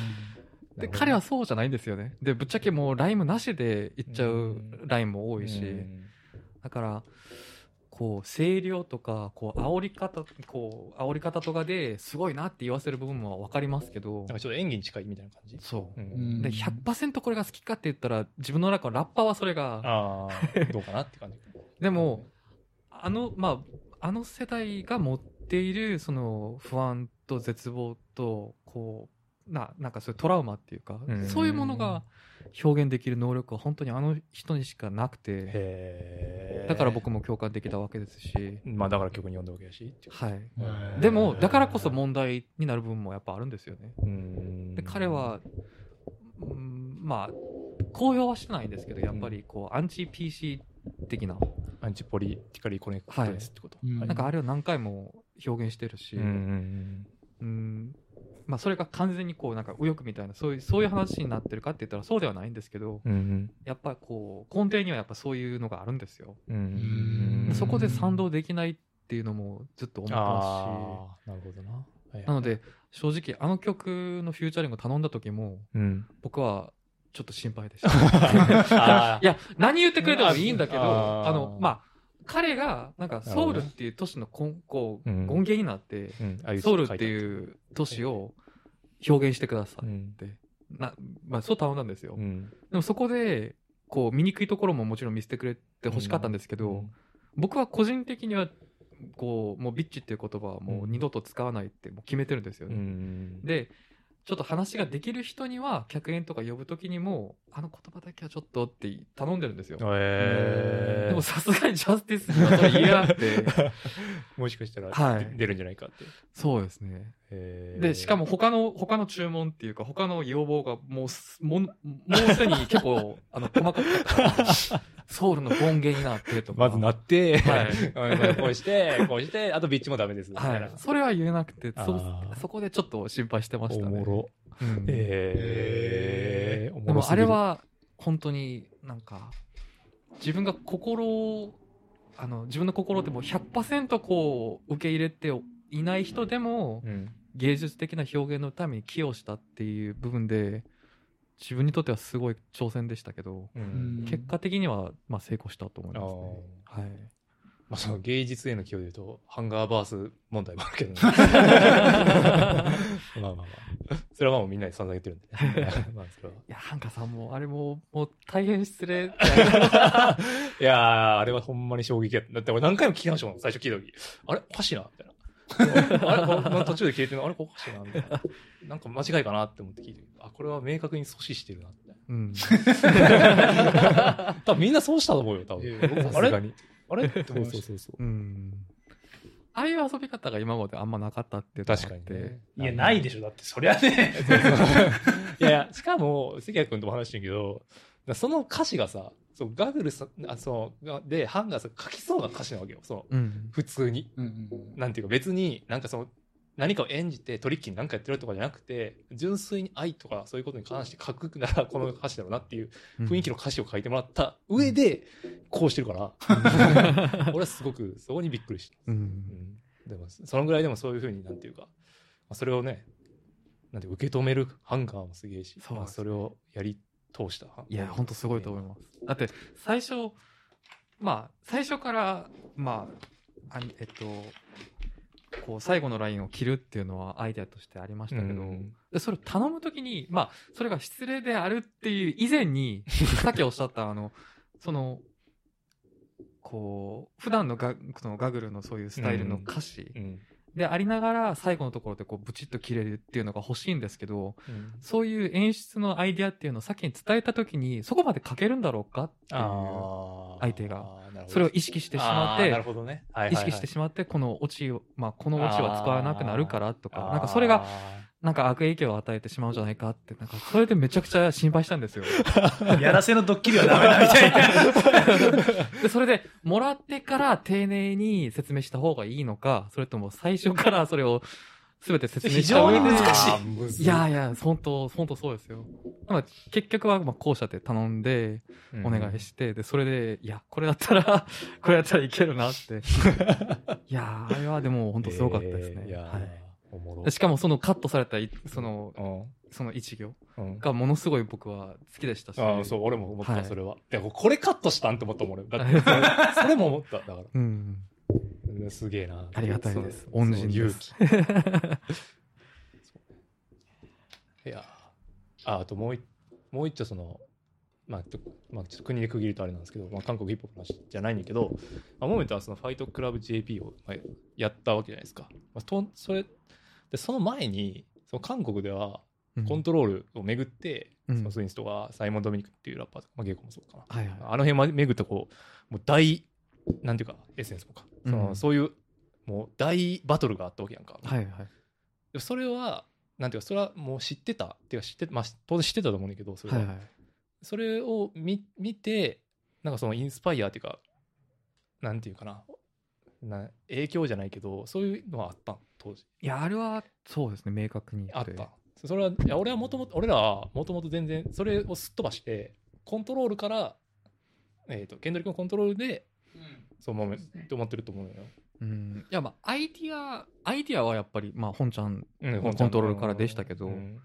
で、彼はそうじゃないんですよね。で、ぶっちゃけもうライムなしでいっちゃううんラインも多いし、うんだから、こう、声量とか、こう、煽り方、こう、煽り方とかですごいなって言わせる部分もわかりますけどなん、かちょっと演技に近いみたいな感じ？そうう。んで、100%これが好きかって言ったら、自分の中のラッパーはそれが、ああ、どうかなって感じ。[laughs] でも、あの、まあ、あの世代が持っている、その、不安と絶望と、こう、な、なんかそういうトラウマっていうか、うんそういうものが表現できる能力は本当にあの人にしかなくて、へえ。だから僕も共感できたわけですし、まあだから曲に読んだわけだしっていう。はい。うんでも、だからこそ問題になる部分もやっぱあるんですよね。うんで、彼は、うんまあ、公表はしてないんですけど、やっぱりこう、アンチ PC 的な、アンチポリティカリーコネクトですってこと。はいはいなんかあれを何回も表現してるし、うんうんうん。まあ、それが完全にこうなんか右翼みたいなそういうそういう話になってるかって言ったらそうではないんですけどうん。うん。やっぱこう根底にはやっぱそういうのがあるんですよ、うん。そこで賛同できないっていうのもずっと思ってまああ、なるほどな。はいなので正直あの曲のフューチャリングを頼んだ時もうん。僕はちょっと心配でした。[laughs] あ [laughs] いや何言ってくれてもいいんだけどあのまあ彼がなんかソウルっていう都市の根こううん権限になってソウルっていう都市を表現してくださいっうん。て、な、まあそう頼んだんですよ。うん。でもそこで、こう、醜いところももちろん見せてくれて欲しかったんですけど、僕は個人的には、こう、もうビッチっていう言葉はもう二度と使わないってもう決めてるんですようね。ん。で、ちょっと話ができる人には、客演とか呼ぶときにも、あの言葉だけはちょっとって頼んでるんですよ。えー、でもさすがにジャスティスにはそれ言えなくて、[laughs] もしかしたら、はい出るんじゃないかって。そうですね。えーで、しかも、他の、他の注文っていうか、他の要望がもうす、もん、もうすでに結構、[laughs] あの、細かかったソウルの権限になってとか。まずなって、はい [laughs] こうして、こうして、あとビッチもダメです。みたはい。それは言えなくて、そそこでちょっと心配してましたね。おもろ。うんえー、おでももろすぎるあれは、本当になんか、自分が心を、あの、自分の心でも100%こう、受け入れていない人でも、うん、芸術的な表現のために寄与したっていう部分で、自分にとってはすごい挑戦でしたけど、うん。結果的には、まあ成功したと思いあますね。ーはい。まあ、その芸術への寄与で言うと、ハンガーバース問題もあるけどね。[laughs] まあまあまあ。それはもうみんなに散々言ってるんでね。[laughs] まあそれは。いや、ハンカさんも、あれも、もう大変失礼。[laughs] いやー、あれはほんまに衝撃やった。だって俺何回も聞きましたもん、最初聞いた時。あれ？おかしいなみたいな。あれ [laughs] 途中で消えてるのあれおかしいなみたいな。なんか間違いかなって思って聞いて。あ、これは明確に阻止してるなって。うん。[laughs] 多分みんなそうしたと思うよ、多分。いや僕もさすがに。あれ？ってそう思いましたそうそうそううんああいう遊び方が今まであんまなかったって確かにねいやないでしょだってそりゃね [laughs] いや、しかも、関谷君とも話してるけど、だその歌詞がさ、そうガグルさあそうがで、ハンガーさ書きそうな歌詞なわけよ。そのうん普通に。うんうんなんていうか別になんかその、何かを演じてトリッキーに何かやってるとかじゃなくて、純粋に愛とかそういうことに関して書くならこの歌詞だろうなっていう雰囲気の歌詞を書いてもらった上で、こうしてるから、[laughs] 俺はすごくそこにびっくりした。うんうんでもそのぐらいでもそういうふうになんていうか、まあ、それをねなんて受け止めるハンガーもすげえしそうまあ、それをやり通した？いや、本当すごいと思います。だって、最初、まあ、最初から、まあ、あえっと、こう、最後のラインを切るっていうのはアイデアとしてありましたけど、うんでそれを頼むときに、まあ、それが失礼であるっていう以前に、[laughs] さっきおっしゃった、あの、その、こう、普段のガそのガグルのそういうスタイルの歌詞うんでありながら、最後のところでこう、ブチッと切れるっていうのが欲しいんですけど、うん。そういう演出のアイデアっていうのを先に伝えたときに、そこまで書けるんだろうかっていう、相手がそれを意識してしまってね、はいはいはい。意識してしまって、このオチを、まあ、このオチは使わなくなるからとか、なんかそれが、なんか悪影響を与えてしまうんじゃないかって、なんかそれでめちゃくちゃ心配したんですよ。[laughs] やらせのドッキリはダメだみたいな [laughs] で、それで、もらってから丁寧に説明した方がいいのか、それとも最初からそれを全て説明した上で。非常に難しいいやいや、本当本当そうですよ。まあ、結局は、まあ、校舎で頼んで、うんお願いして、で、それで、いや、これだったら、これだったらいけるなって。[laughs] いやー、あれはでも本当すごかったですね。えーいやー、はいしかもそのカットされたい、その、うその一行がものすごい僕は好きでしたし。ああ、そう、俺も思った、はいそれは。でも、これカットしたんって思ったもん、俺。だってそれ、それも思った。だから [laughs] うん。うん、すげえな。ありがたいです恩人勇気。[laughs] いやーあ、あともう一、もう一丁その、まあ、ちょまあ、ちょっと国で区切るとあれなんですけど、まあ、韓国ヒップホップの話じゃないんだけど、まあ、モメントはそのファイトクラブ JP を、まあ、やったわけじゃないですか。まあ、とそれでその前にその韓国ではうんコントロールを巡って、うんそのスインスとかサイモン・ドミニクっていうラッパーとか、まあ、ゲイコもそうかな。はいはい。あの辺まで巡ったこう、もう大、なんていうか、エッセンスもか、そのうんそういう、もう大バトルがあったわけやんか。はいはい。でそれは、なんていうか、それはもう知ってた。っていうか知って、まあ、当然知ってたと思うんだけど、それは。はいはい。それを見見て、なんかそのインスパイアっていうか、なんていうかな、な影響じゃないけど、そういうのはあったん？当時。いや、あれは、そうですね、明確に言あった。それは、いや俺はもともと、俺らはもともと全然、それをすっ飛ばして、コントロールから、えっ、と、ケンドリックのコントロールで、そう思うって思ってると思うのよ。うん。いや、まあ、アイディア、アイディアはやっぱり、まあ、本ちゃん、うんコントロールからでしたけどうん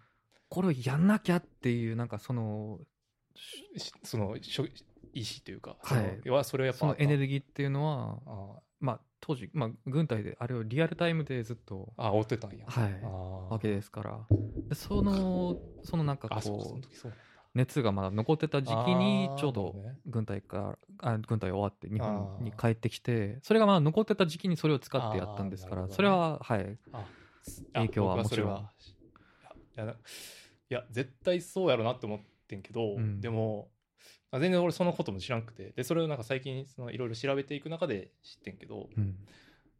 これをやんなきゃっていう、なんかその、しその、しょ意思というか、はいそのはそれはやっぱそのエネギルギーっていうのは、あまあ、当時、まあ、軍隊であれをリアルタイムでずっと、あ、追ってたんや。はい。わけですから、でその、そのなんかこう、熱がまだ残ってた時期にちょうど軍隊からあ軍隊終わって日本に帰ってきてそれがまだ残ってた時期にそれを使ってやったんですからそれははい。あ影響はもいやいやいや絶対そうやろなって思ってんけど、うん。でもあ全然俺そのことも知らんくて。でそれをなんか最近そのいろいろ調べていく中で知ってんけど。うん。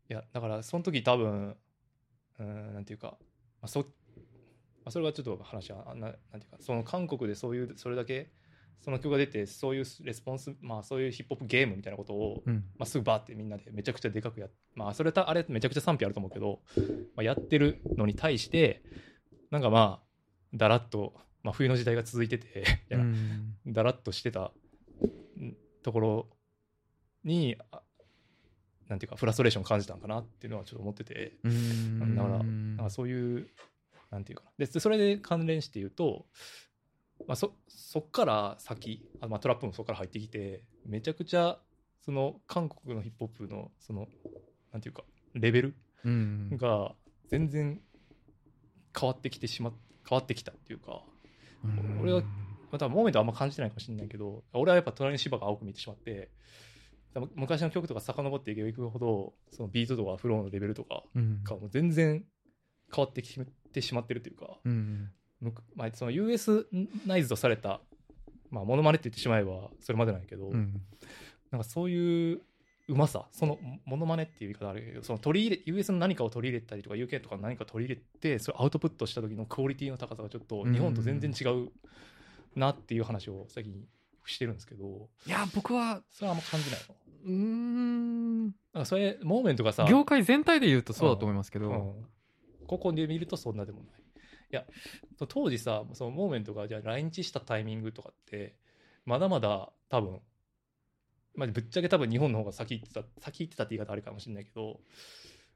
いやだからその時多分うんなんていうか、まあ、そまあそれはちょっと話はななんていうかその韓国でそういうそれだけその曲が出てそういうレスポンスまあそういうヒップホップゲームみたいなことをうん。まあ、すぐバーってみんなでめちゃくちゃでかくやっまあそれたあれめちゃくちゃ賛否あると思うけど、まあ、やってるのに対してなんかまあだらっと、まあ、冬の時代が続いててだらっとしてたんところにあなんていうかフラストレーションを感じたんかなっていうのはちょっと思ってて。うん。だからなんかそういうなんていうかな。でそれで関連して言うと、まあ、そそっから先あ、まあ、トラップもそこから入ってきてめちゃくちゃその韓国のヒップホップのそのなんていうかレベルうん。が全然変わってきてしま変わってきたっていうか、うん俺はまあ、多分モーメントはあんま感じてないかもしれないけど俺はやっぱ隣の芝が青く見てしまって昔の曲とか遡っていけばいくほどそのビートとかフローのレベルとかうん。がもう全然変わってきてしまってるというか、うん。まあ、その US ナイズとされた、まあ、モノマネって言ってしまえばそれまでなんやけど、うん。なんかそういううまさそのモノマネっていう言い方あるけどその取り入れ US の何かを取り入れたりとか UK とか何か取り入れてそれアウトプットした時のクオリティの高さがちょっと日本と全然違うなっていう話を最近してるんですけどいや僕はそれはあんま感じないの？うーん。なんかそれモーメントがさ業界全体で言うとそうだと思いますけど、うん。ここで見るとそんなでもない。いや、当時さ、そのモーメントがじゃあ来日したタイミングとかって、まだまだ多分、まあ、ぶっちゃけ多分日本の方が先行ってた、先行ってたって言い方あるかもしれないけど、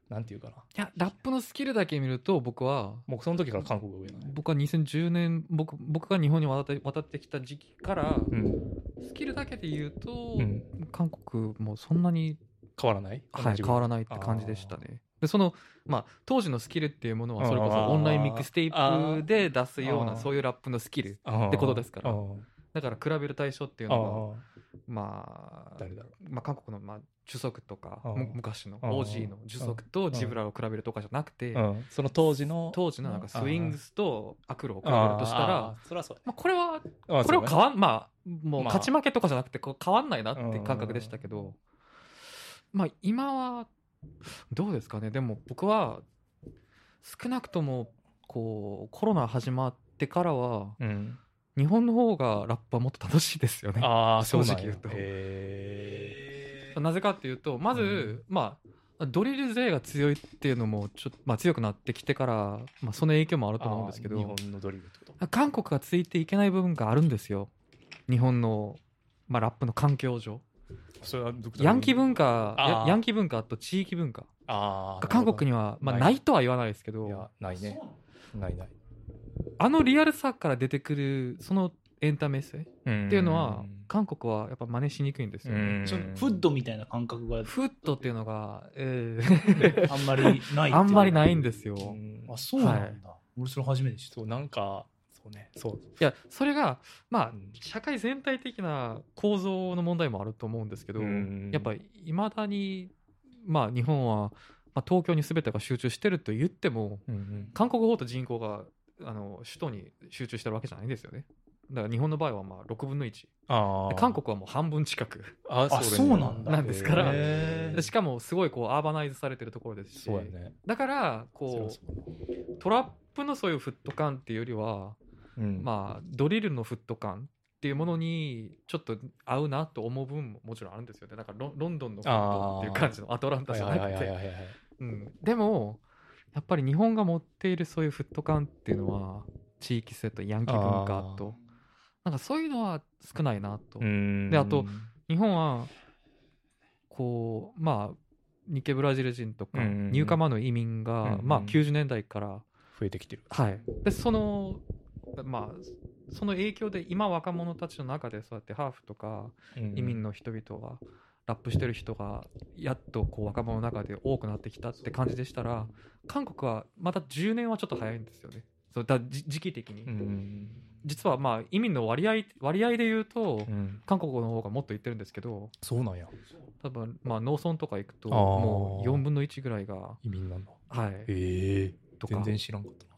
なんていうかな。いやラップのスキルだけ見ると僕はもうその時から韓国が上ね。僕は2010年僕僕が日本に渡って渡ってきた時期からうん。スキルだけで言うと、うん。韓国もそんなに、変わらない？はい、変わらないって感じでしたね。でそのまあ、当時のスキルっていうものはそれこそオンラインミックステープで出すようなそういうラップのスキルっってことですから。あだから比べる対象っていうあのがまあ誰だろう。まあ、韓国の、まあ、ジュソクとか昔の OG のジュソクとジブラを比べるとかじゃなくてうん、その当時の。当時のなんかスイングスとアクロを比べるあとしたらそれはそう。まあ、これはこれをそう変わんまあもうまあ。勝ち負けとかじゃなくて変わんないなって感覚でしたけどまあ今はどうですかね。でも僕は少なくともこうコロナ始まってからはねうん。日本の方がラップはもっと楽しいですよね。ああ、正直言うと。へなぜかっていうとまず、うん。まあドリル勢が強いっていうのもちょっと、まあ、強くなってきてから、まあ、その影響もあるーと思うんですけど日本のドリルってこと。韓国がついていけない部分があるんですよ。日本の、まあ、ラップの環境上。それは独特ヤンキー文化ヤンキー文化と地域文化あ韓国には、まあ、ない。ないとは言わないですけど。いやないね。ないないあのリアルさから出てくるそのエンタメ性っっていうのは韓国はやっぱ真似しにくいんですよね、フッドみたいな感覚がフットっていうのが、えー。[laughs] あんまりないあんまりないんでですよ、あそうなんだ、俺それ初めて知った。そうなんかそうね。そう。いやそれがまあうん。社会全体的な構造の問題もあると思うんですけど、うん。やっぱりいまだにまあ日本は、まあ、東京に全てが集中してると言ってもうんうん。韓国法と人口があの首都に集中してるわけじゃないんですよね。だから日本の場合はまあ6分の1あー。で韓国はもう半分近く。ああそうなんだ。なんですから。しかもすごいこうアーバナイズされてるところですし。そうやね。だからこうトラップのそういうフット感っていうよりはう、うん。まあ、ドリルのフット感っていうものにちょっと合うなと思う部分ももちろんあるんですよね。だからロロンドンのフットっていう感じのアトランタじゃなくて。でも、やっぱり日本が持っているそういうフット感っていうのは、地域性とヤンキー文化と、なんかそういうのは少ないなと。うん。であと日本は、こう、まあ、日系ブラジル人とか、うんニューカマーの移民が、うんまあ90年代から、増えてきてる。はい、でそのまあその影響で今若者たちの中でそうやってハーフとか移民の人々がラップしてる人がやっとこう若者の中で多くなってきたって感じでしたら韓国はまた10年はちょっと早いんですよね。そうだじ時期的に、うん実はまあ移民の割合割合で言うと、うん。韓国の方がもっと言ってるんですけどそうなんや。多分まあ農村とか行くともう4分の1ぐらいが移民なんだ。はい。へえ。とか。全然知らんかったな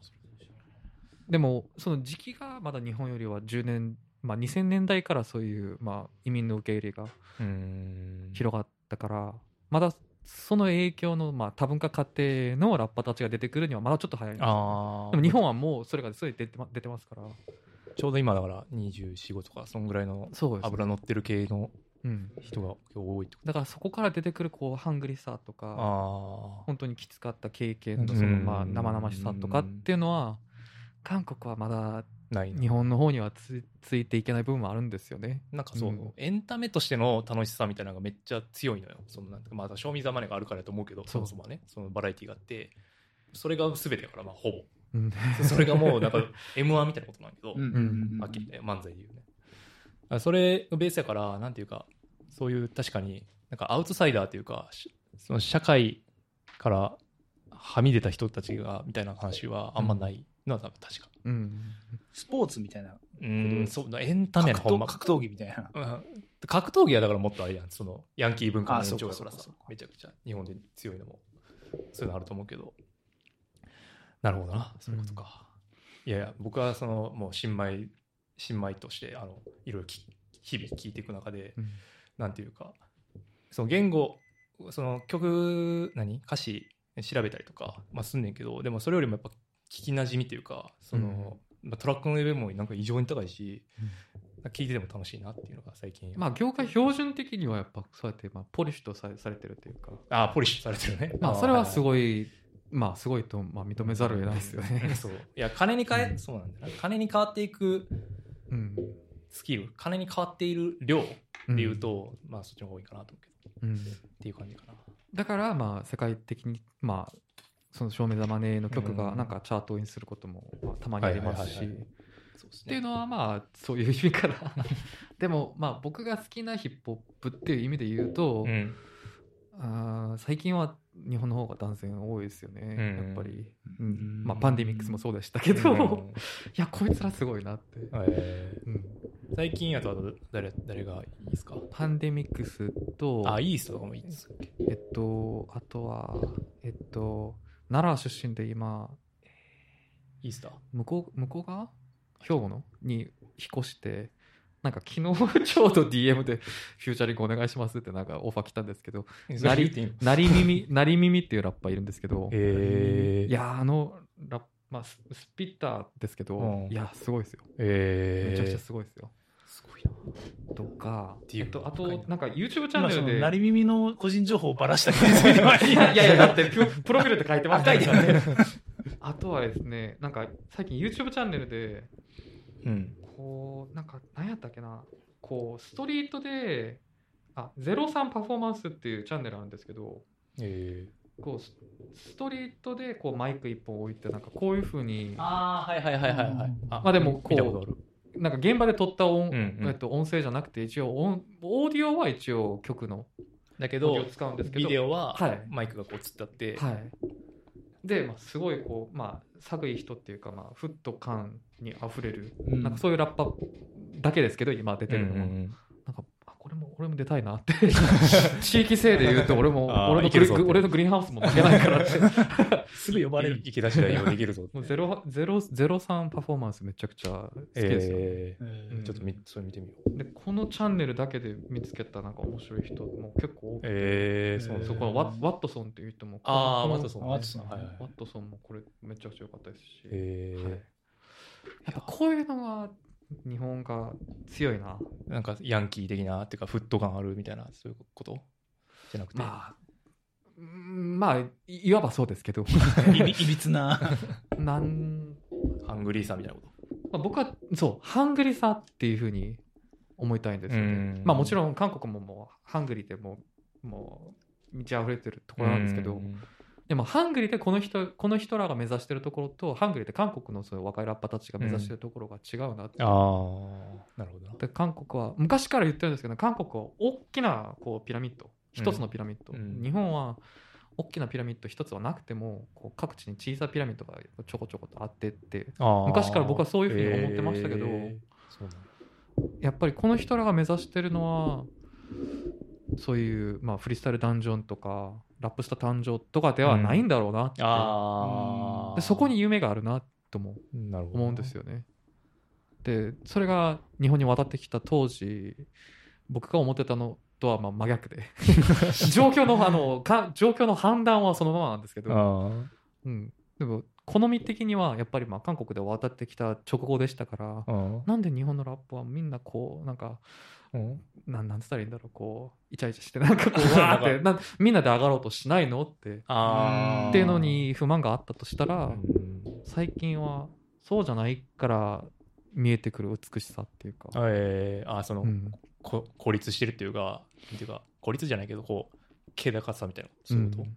でもその時期がまだ日本よりは10年、まあ、2000年代からそういう、まあ、移民の受け入れがうん。広がったから、まだその影響の、まあ、多文化家庭のラッパーたちが出てくるにはまだちょっと早いああでも日本はもうそれがすでに出てま出てますから。ちょうど今だから245とかそんぐらいの油乗ってる系のうん、人が多いってこだからそこから出てくるこうハングリさととかあ本当にきつかった経験のその、うん。まあ、生々しさとかっていうのは韓国はまだあないな日本の方にはつついていけない部分もあるんですよね。なんかそう、うんエンタメとしての楽しさみたいなのがめっちゃ強いのよ。そのなんかまあ、賞味ザマネがあるからやと思うけど、そもそもはね、そのバラエティがあって、それが全てやから、まあ、ほぼ。うん [laughs] それがもう、なんか、M1 みたいなことなんだけど、はっきりね、漫才で言うね。あそれのベースやから、なんていうか、そういう確かに、なんかアウトサイダーというか、しその社会からはみ出た人たちが、みたいな話はあんまないのは多分確か。うん。スポーツみたいな。うーん、そうだ、エンタメやな、ほんま。格闘技みたいな。うん。格闘技はだからもっとあれやん。そのヤンキー文化の延長だからさ。そうかそうかめちゃくちゃ日本で強いのもそういうのあると思うけど。なるほどな。そういうことか、いやいや僕はそのもう新米新米としてあのいろいろき日々聞いていく中でうん。なんていうかその言語その曲何？歌詞調べたりとか、まあ、すんねんけどでもそれよりもやっぱ聞きなじみというかその、まあ、トラックのレベルもなんか異常に高いし、聞いてても楽しいなっていうのが最近。まあ業界標準的にはやっぱそうやってまあポリッシュとさされてるというか。あポリッシュされてるね。[laughs] まあそれはすいごいまあすごいとまあ認めざるを得ないですよね。[laughs] そう。いや金に変え、うん。そうなんだよな。金に変わっていくうん。スキル金に変わっている量でいうと、まあそっちの方がいいかなと思うけど。うん。っていう感じかな。だからまあ世界的にまあその照明玉ねの曲がなんかチャートインすることもまあたまにありますし。っていうのはまあそういう意味から。[laughs] でもまあ僕が好きなヒップホップっていう意味で言うと、うん。あー最近は日本の方が男性多いですよね、うん。やっぱり、ううん。んまあ、パンデミックスもそうでしたけど、うん。[laughs] いやこいつらすごいなって、えーうん。最近やと誰誰がいいですか？パンデミックスとあイーストとかもいいですかえっとあとはえっと奈良出身で今イースター？向こう向こうが兵庫の？に引っ越してなんか昨日ちょうど DM でフューチャリングお願いしますってなんかオファー来たんですけどなり耳 [laughs] なり耳っていうラッパーいるんですけど、えー、いやーあのラッまあ、ススピッターですけど、うん。いやすごいですよ。えー、めちゃくちゃすごいですよ、とかていうえっと、あとなんか YouTube チャンネルで。鳴り耳の個人情報をばらしたけど [laughs] いやいやいやだってプロプロフィールって書いてますあ書いてある。[laughs] あとはですねなんか最近 YouTube チャンネルでうん。こうなんか何やったっけな。こうストリートであ03パフォーマンスっていうチャンネルあるんですけどえ。こうスストリートでこうマイク一本置いてなんかこういうふうにああはいはいはいはいはい。あまあでもこう見たことあるなんか現場で撮った音,、えっと、音声じゃなくて一応音オーディオは一応曲のだけど使うんですけどビデオははい。マイクがこうつって。あって、はい。で、まあ、すごいこうまあ寒い人っていうか、まあ、フット感にあふれる、うん。なんかそういうラッパだけですけど今出てるのは、うんうんうん俺も出たいなって。[laughs] 地域性で言うと俺も [laughs] 俺のグリ俺のグリーンハウスも負けないからって。[laughs] すぐ呼ばれる。い池田次第用できるぞって。もうゼロゼロゼロ三パフォーマンスめちゃくちゃ好きですよ、えうん。ーちょっとみそれ見てみよう。でこのチャンネルだけで見つけたなんか面白い人も結構多くて、えー、そうえーそこのワワットソンっていう人もああワトソン、ワトソンはいはいワットソンもこれめちゃくちゃ良かったですし、えー。はい。やっぱこういうのは日本が強いな。なんかヤンキー的なっていうかフット感あるみたいなそういうこと？じゃなくて、まあうんまあいいわばそうですけど。[laughs] いび [laughs] いびつな。なん、ハングリーさみたいなこまあ、僕はそうハングリーさっていうふうに思いたいんですよね。うん。まあもちろん韓国ももうハングリーでもうもう満ち溢れてるところなんですけど、うんでもハングリーでこの人この人らが目指してるところとハングリーで韓国のそういう若いラッパーたちが目指してるところが違うなって、ああなるほど。なんで韓国は昔から言ってるんですけど韓国は大きなこうピラミッド一つのピラミッド、うん。日本は大きなピラミッド一つはなくてもこう各地に小さいピラミッドがちょこちょことあってって昔から僕はそういうふうに思ってましたけどえーやっぱりこの人らが目指してるのはそういう、まあ、フリースタイルダンジョンとかラップスター誕生とかではないんだろうなって、ああでそこに夢があるなとも思うんですよね。でそれが日本に渡ってきた当時僕が思ってたのとはまあ真逆で。[laughs] 状況のあのか状況の判断はそのままなんですけど、あうん、でも好み的にはやっぱりまあ韓国で渡ってきた直後でしたからなんで日本のラップはみんなこうなんかうん。なんなんつったらいいんだろうこうイチャイチャしてなんかこう [laughs] わーってなんみんなで上がろうとしないのって。あー。っていうのに不満があったとしたら、うん最近はそうじゃないから見えてくる美しさっていうか、えー、あーその、うん。こ孤立してるっていうかなんていうか孤立じゃないけどこう気高さみたいなそういうこと、うん。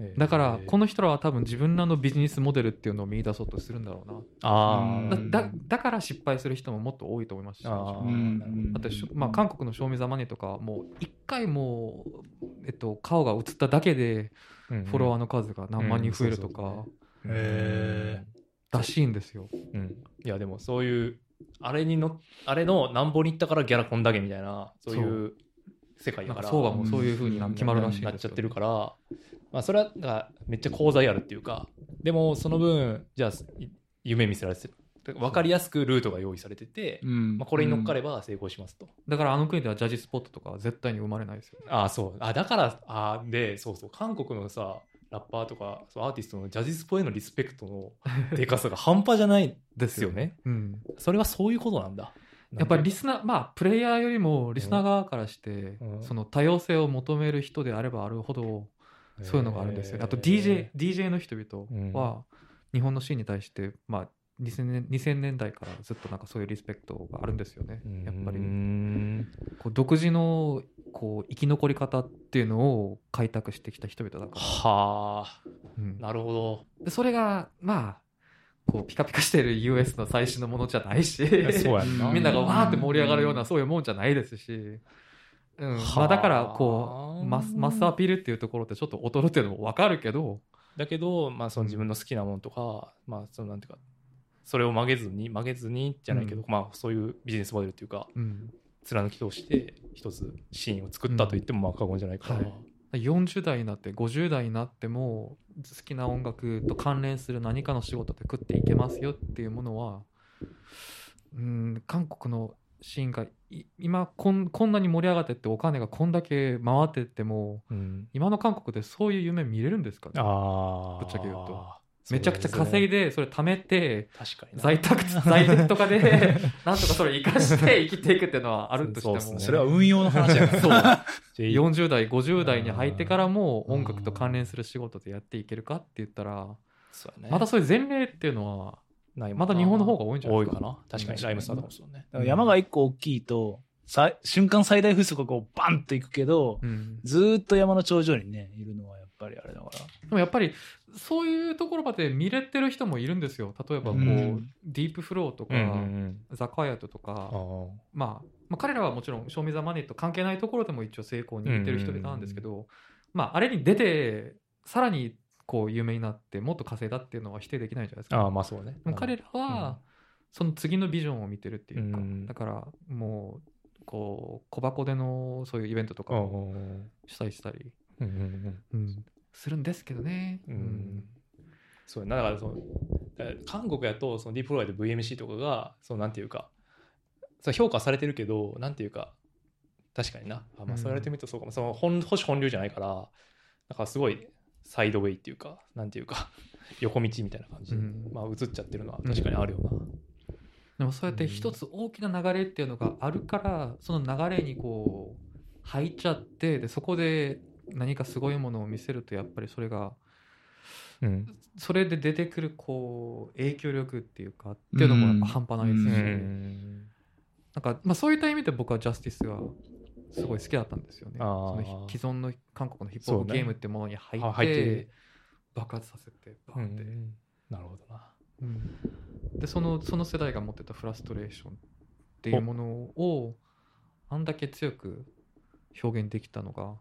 えーだからこのの人らは多分自分らのビジネスモデルっていうのを見出そうとするんだろうな。あだだだから失敗する人ももっと多いと思います。しあーうんなるほど。だってしょ、まあ、韓国の賞味ザマネとかはもう一回もう、えっと、顔が映っただけでうんフォロワーの数が何万人増えるとかうんそうそうへらしいんですよ。うん、いやでもそういうあれにのあれのなんぼに行ったからギャラこんだけみたいなそういう世界だから相場もそういうふうにな決まるらしいなっちゃってるから、まあ、それはだからめっちゃ功罪あるっていうかでもその分じゃあい夢見せられて分かりやすくルートが用意されてて、うんまあ、これに乗っかれば成功しますと。だからあの国ではジャジスポットとかは絶対に生まれないですよ。ああ、そう。あだから、あーで、そうそう。韓国のさ、ラッパーとか、アーティストのジャジスポへのリスペクトのでかさが半端じゃないですよね。うん。それはそういうことなんだ。やっぱりリスナー、まあ、プレイヤーよりもリスナー側からして、うん。その多様性を求める人であればあるほど、そういうのがあるんですよ。ね。あと DJ、DJ の人々は、日本のシーンに対して、まあ、2000年 ,2000 年代からずっとなんかそういうリスペクトがあるんですよね。やっぱり。こう独自のこう生き残り方っていうのを開拓してきた人々だから。はあ、うん。なるほど。でそれが、まあ、こうピカピカしてる US の最新のものじゃないし、そうやんな。みんながうんわーって盛り上がるようなそういうもんじゃないですし、うん。はあ。まあ、だからこうマスマスアピールっていうところってちょっと劣るっていうのも分かるけど、だけど、まあ、その自分の好きなものとか、まあ、そのなんていうか、それを曲げずに、曲げずにじゃないけど、うまあ、そういうビジネスモデルっていうか、うん、貫き通して、一つシーンを作ったと言っても、まあ、過言じゃないから。はい40代になって50代になっても好きな音楽と関連する何かの仕事で食っていけますよっていうものは、うん、韓国のシーンがい今こんこんなに盛り上がってってお金がこんだけ回ってってもうん。今の韓国でそういう夢見れるんですか？ねああ。ぶっちゃけ言うとめちゃくちゃ稼いで。でそれ貯めて確かにな。在宅 [laughs] 在宅とかでなんとかそれ生かして生きていくっていうのはあるとしてもそねそれは運用の話やから。そう [laughs] 40代50代に入ってからも音楽と関連する仕事でやっていけるかって言ったらそうやねまだそういう前例っていうのはないまだ日本の方が多いんじゃないですか？多いかな。確かに、ライムスターとかもそうね。だから山が一個大きいと、さ瞬間最大風速がこうバンといくけど、うんずーっと山の頂上にね、いるのはやっぱりあれだから。でもやっぱりそういうところまで見れてる人もいるんですよ。例えばこう、うん。ディープフローとか、うんうんザ・カイアットとか、うん。まあ、まあ彼らはもちろん「ショーミザマネーと関係ないところでも一応成功に握ってる人々なんですけど、まああれに出てさらにこう有名になってもっと稼いだっていうのは否定できないじゃないですか。ああ、まあそうね。彼らは、その次のビジョンを見てるっていうか、うん。だからもうこう小箱でのそういうイベントとかうんもうんう。んしたりしたり、うんうん。うんするんですけどね。うん。うん。そうやな。だからその韓国やとそのディープロイド VMC とかがそのなんていうか評価されてるけどなんていうか確かにな。あ、まあ、そう言われてみるとそうかも、その本保守本流じゃないからだからすごいサイドウェイっていうかなんていうか [laughs] 横道みたいな感じ、うん。まあ、映っちゃってるのは確かにあるよな、でもそうやって一つ大きな流れっていうのがあるからその流れにこう入っちゃってでそこで何かすごいものを見せるとやっぱりそれがうん。それで出てくるこう影響力っていうかっていうのもやっぱ半端ないですし、うん。なんか、まあ、そういった意味で僕はジャスティスがすごい好きだったんですよね。その既存の韓国のヒップホップゲームってものに入って爆発させてバンって、なるほどな。うん。でそのその世代が持ってたフラストレーションっていうものをあんだけ強く表現できたのが、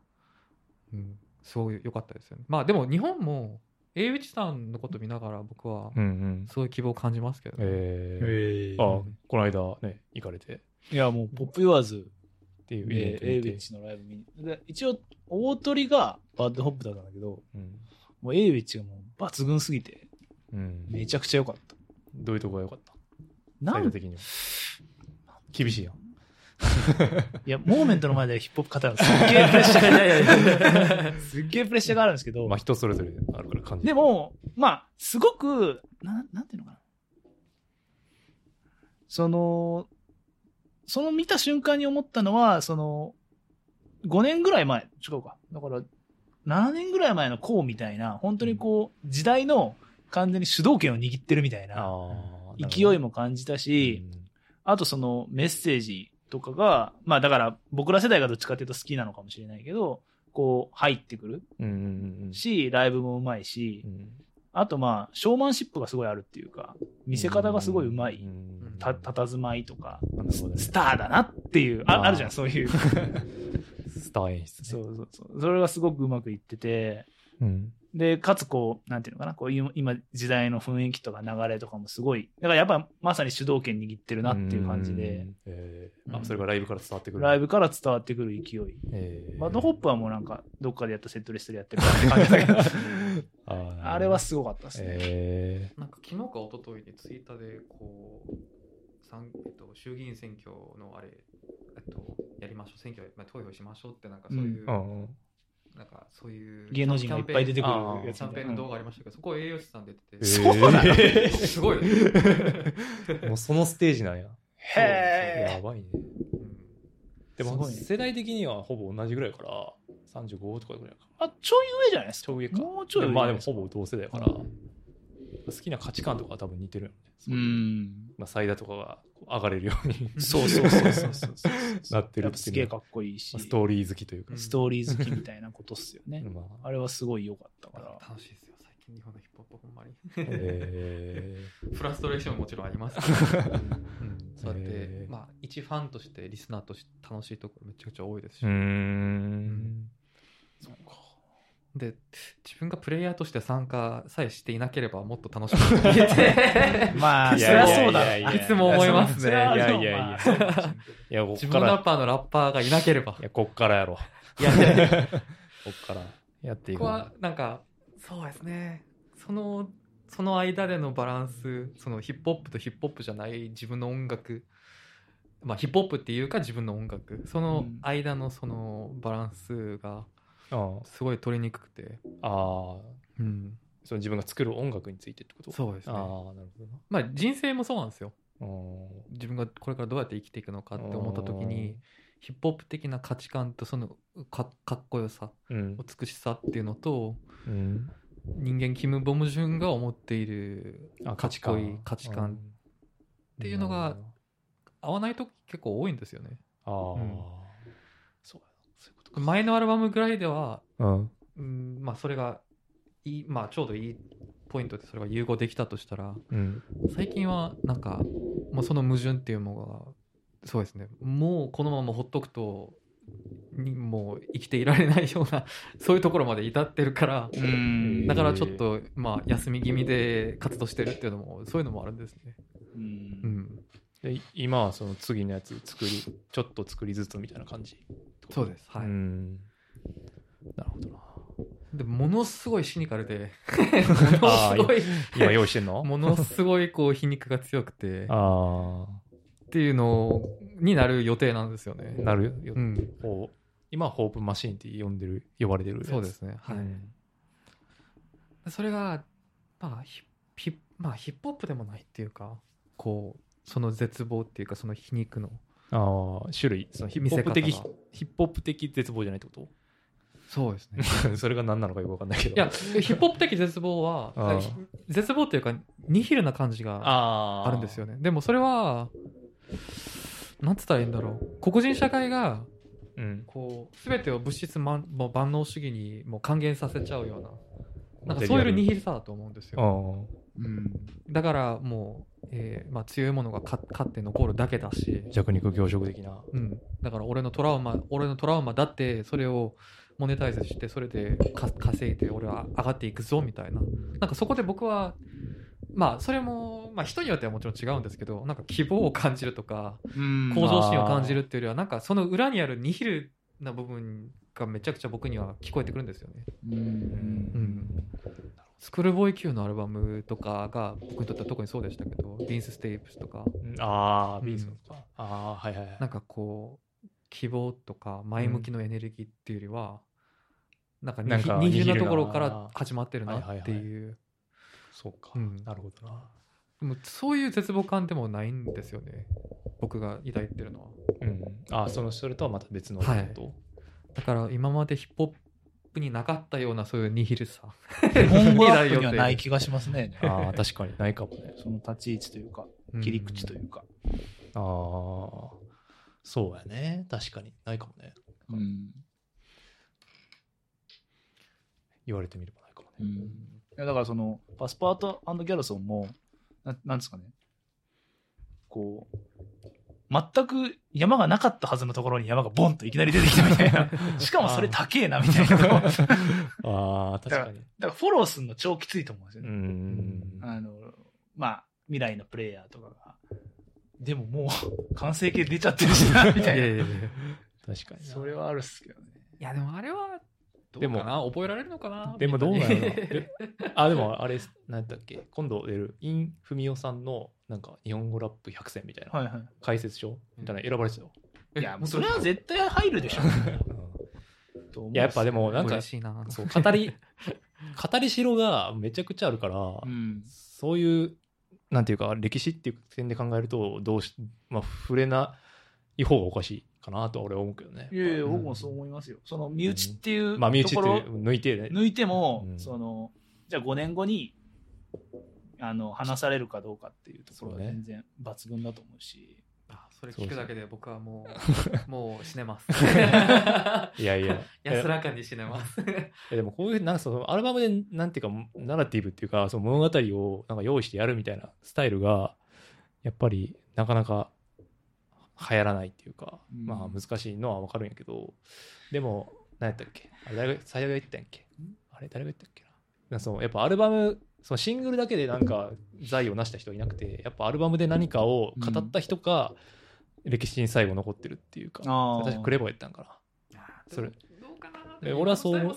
うん、すごい良かったですよね。まあでも日本も A 内さんのこと見ながら僕はうんうん。そういう希望を感じますけどね。えー、えあこの間ね行かれて。いや、もう、 POP YOURS っていうイベでン、トに行って。エイウィッチのライブ見に。で一応、大鳥がバッドホップだったんだけど、うん。もう Awichがもう抜群すぎて、うん。めちゃくちゃ良かった。どういうとこが良かった？なん？的には。厳しいやんいや、モーメントの前でヒップホップ語るのすっげえプレッシャーが、いやいやいや。すっげえプレッシャーがあるんですけど、まあ人それぞれあるから感じ。でも、まあ、すごく、ななんていうのかな。その、その見た瞬間に思ったのは、その、5年ぐらい前、違うか。だから、7年ぐらい前のこうみたいな、本当にこう、時代の完全に主導権を握ってるみたいな勢いも感じたし、あとそのメッセージとかが、まあだから僕ら世代がどっちかっていうと好きなのかもしれないけど、こう入ってくるし、ライブもうまいしう、んあとまあ、ショーマンシップがすごいあるっていうか、見せ方がすごいうまい。んた、佇まいとか、スターだなっていう、ああるじゃん、そういう。[laughs] スター演出ねそうそうそう。それがすごくうまくいってて、うん。で、かつこう、なんていうのかな、こういう今時代の雰囲気とか流れとかもすごい、だからやっぱまさに主導権握ってるなっていう感じで、えー。うん。あそれがライブから伝わってくる。ライブから伝わってくる勢い。えー。 BAD HOP はもうなんか、どっかでやったセットリストでやってるって感じだけど、[laughs] あれはすごかったですね。えなんか昨日か一昨日にツイッターでこう参えっと、衆議院選挙のあれ、えっと、やりましょう選挙、まあ、投票しましょうってなんかそういう、ーうんなんかそういう芸能人がいっぱい出てくるやつキャンペーンの動画ありましたけど、そこ栄養士さん出て。て、そうなのすごい、[laughs] もうそのステージなんや。へー。やばいね。うん。ですも、世代的にはほぼ同じぐらいから、35とかぐらいか。あ、ちょい上じゃないですか。ちょい上か。もうちょい上まあでもほぼ同世代やから、好きな価値観とかは多分似てるよね。うん。まあ、サイダーとかが上がれるように [laughs] そうそうそうそうそうそう。なってるやっていうのはすげえかっこいいしまあ、ストーリー好きというかうん。ストーリー好きみたいなことっすよね。まああれはすごい良かったから。楽しいですよ、最近日本のヒップホップほんまに。えフラストレーションももちろんありますけど、[laughs] うんそうやって、へーまあ、一ファンとしてリスナーとして楽しいところめちゃくちゃ多いですし、ー、うーん。で自分がプレイヤーとして参加さえしていなければもっと楽しく見えて。[laughs] まあ、[laughs] いそやいやりゃそうだ。いやいやいつも思いますね。いやいやいやいや、こ自分のラッパーのラッパーがいなければ。いや、こっからやろ。いやいやいや。[laughs] こっから。やっていくここはなんかそうですね。そのその間でのバランスそのヒップホップとヒップホップじゃない自分の音楽。まあヒップホップっていうか自分の音楽。その間のそのバランスがあすごい取りにくくて、あああ、うん、その自分が作る音楽についてってこと？そうですね。ああ、なるほどな。まあ人生もそうなんですよ。うん。自分がこれからどうやって生きていくのかって思った時にヒップホップ的な価値観とそのかかっこよさうん。美しさっていうのとうん。人間キム・ボムジュンが思っているあ、かっこいい価値観。っていうのが合わないと結構多いんですよね。ああ、うんそうやな。そういうことか。前のアルバムぐらいでは、うん。うんまあ、それがいい、まあ、ちょうどいいポイントでそれが融合できたとしたらうん。最近はなんかもうその矛盾っていうのがそうですねもうこのままほっとくとにもう生きていられないような [laughs] そういうところまで至ってるからうんだからちょっと、まあ、休み気味で活動してるっていうのもそういうのもあるんですね。うんうん、で今はその次のやつ作り、ちょっと作りずつみたいな感じ？そうです、はいうん。なるほどな。でものすごいシニカルでものすごい [laughs] 今用意してんの？[laughs] ものすごいこう皮肉が強くてあっていうのになる予定なんですよね。あ、なる？よ。うん、ほう今はホープマシーンって呼んでる、呼ばれてる。そうですね。はい。うんそれが、まあヒヒまあ、ヒップホップでもないっていうか、こう、その絶望っていうか、その皮肉の。ああ、種類。そのヒップホップ的、ヒップホップ的絶望じゃないってこそうですね。と [laughs] それが何なのかよくわかんないけど。いや、ヒップホップ的絶望は絶望っていうか、ニヒルな感じがああるんですよね。でもそれは、なんつったらいいんだろう。黒人社会が、うん。こう、すべてを物質万もう万能主義にもう還元させちゃうような、なんかそういうニヒルさだと思うんですあよ。あ。うん。だからもう、えーまあ、強いものが勝勝って残るだけだし、弱肉強食的な。うん、だから俺のトラウマ俺のトラウマだってそれをモネタイズしてそれでか稼いで俺は上がっていくぞみたいな。なんかそこで僕はまあそれも、まあ、人によってはもちろん違うんですけどなんか希望を感じるとかうん。向上心を感じるっていうよりはなんかその裏にあるニヒルな部分がめちゃくちゃ僕には聞こえてくるんですよね。うん。うん ScHoolboy Q のアルバムとかが僕にとっては特にそうでしたけど Vince Staples とかうんああ、うんビーズとか。ああ、はいはいはい。なんかこう希望とか前向きのエネルギーっていうよりは、なんなんか二重なところから始まってるなっていう、そうか。うんなるほどな。でもそういう絶望感でもないんですよね僕が抱いてるのはうん。ああ、その、それとはまた別のこと？だから今までヒップホップになかったようなそういうニヒルさ今後アップにはない気がしますね。[laughs] ああ、確かにないかもね。その立ち位置というか、切り口というか。ああ、そうやね。確かに。ないかもね。うん言われてみればないかもね。うんいやだからそのパスパートギャルソンもななんですかねこう全く山がなかったはずのところに山がボンといきなり出てきたみたいな。[laughs] しかもそれ高えなみたいな。だかあ [laughs] あ、確かに。らフォローするの超きついと思うんですようね。ん。あの、まあ、未来のプレイヤーとかが。でももう [laughs] 完成形出ちゃってるしな、みたいな。いやいやいや確かにな。それはあるっすけどね。いやでもあれはどうでもかな？覚えられるのかな？でもどうなの？あ、でもあれ、なんだっけ、今度出る、イン・フミオさんの、なんか、日本語ラップ100選みたいな、はいは解説書みたいなの選ばれてたよ。い。いや、もうそれは絶対入るでしょ。と思うんいや、やっぱでも、なんか嬉、しいなそう、語り、語りしろがめちゃくちゃあるから、うん。そういう、なんていうか、歴史っていう点で考えると、どうし、まあ、触れない方がおかしいかなとは俺は思うけどね。いやいや、僕もそう思いますよ。その身内っていうまあ、身内ってところ抜いてね。抜いても、うんその、じゃあ5年後に、あの、話されるかどうかっていうところは全然抜群だと思うし。あそれ聞くだけで僕はもう [laughs] もう死ねます。[laughs] いやいや。[laughs] 安らかに死ねます。えでもこういうなんかそのアルバムでなんていうかナラティブっていうかその物語をなんか用意してやるみたいなスタイルがやっぱりなかなか流行らないっていうか、うん。まあ難しいのはわかるんやけどでも何やったっけ？あれ誰が最悪が言ったんやっけ？あれ誰が言ったっけな？そのやっぱアルバムそのシングルだけでなんか財を成した人はいなくてやっぱアルバムで何かを語った人が歴史に最後残ってるっていうか、あー。確かクレボーやったんかな。それ。どうかなえ俺はそう思う。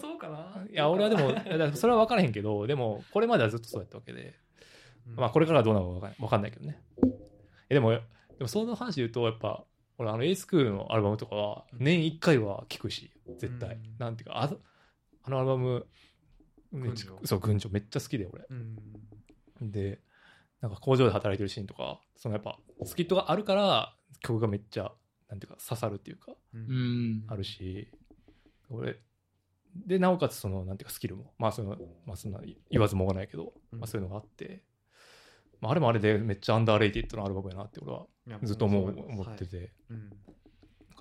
いや、俺はでも、[laughs] それは分からへんけど、でも、これまではずっとそうやったわけで、うん。まあ、これからはどうなるか分かん分かんないけどね。えでも、でもその話で言うと、やっぱ、俺、あの、エイスクールのアルバムとかは、年1回は聴くし、絶対。うん。なんていうか、ああのアルバム、群青そう、群青めっちゃ好きで、俺。うん。で、なんか工場で働いてるシーンとか、そのやっぱ、スキットがあるから、曲がめっちゃ、なんていうか、刺さるっていうか、ううん。ん。あるし、俺、で、なおかつ、その、なんていうか、スキルも、まあ、その、まあ、そんな言わずもがないけど、うん。まあ、そういうのがあって、まあ、あれもあれでめっちゃアンダーレイティッドなアルバムやなって、俺はずっと思う思ってて、うんなん。か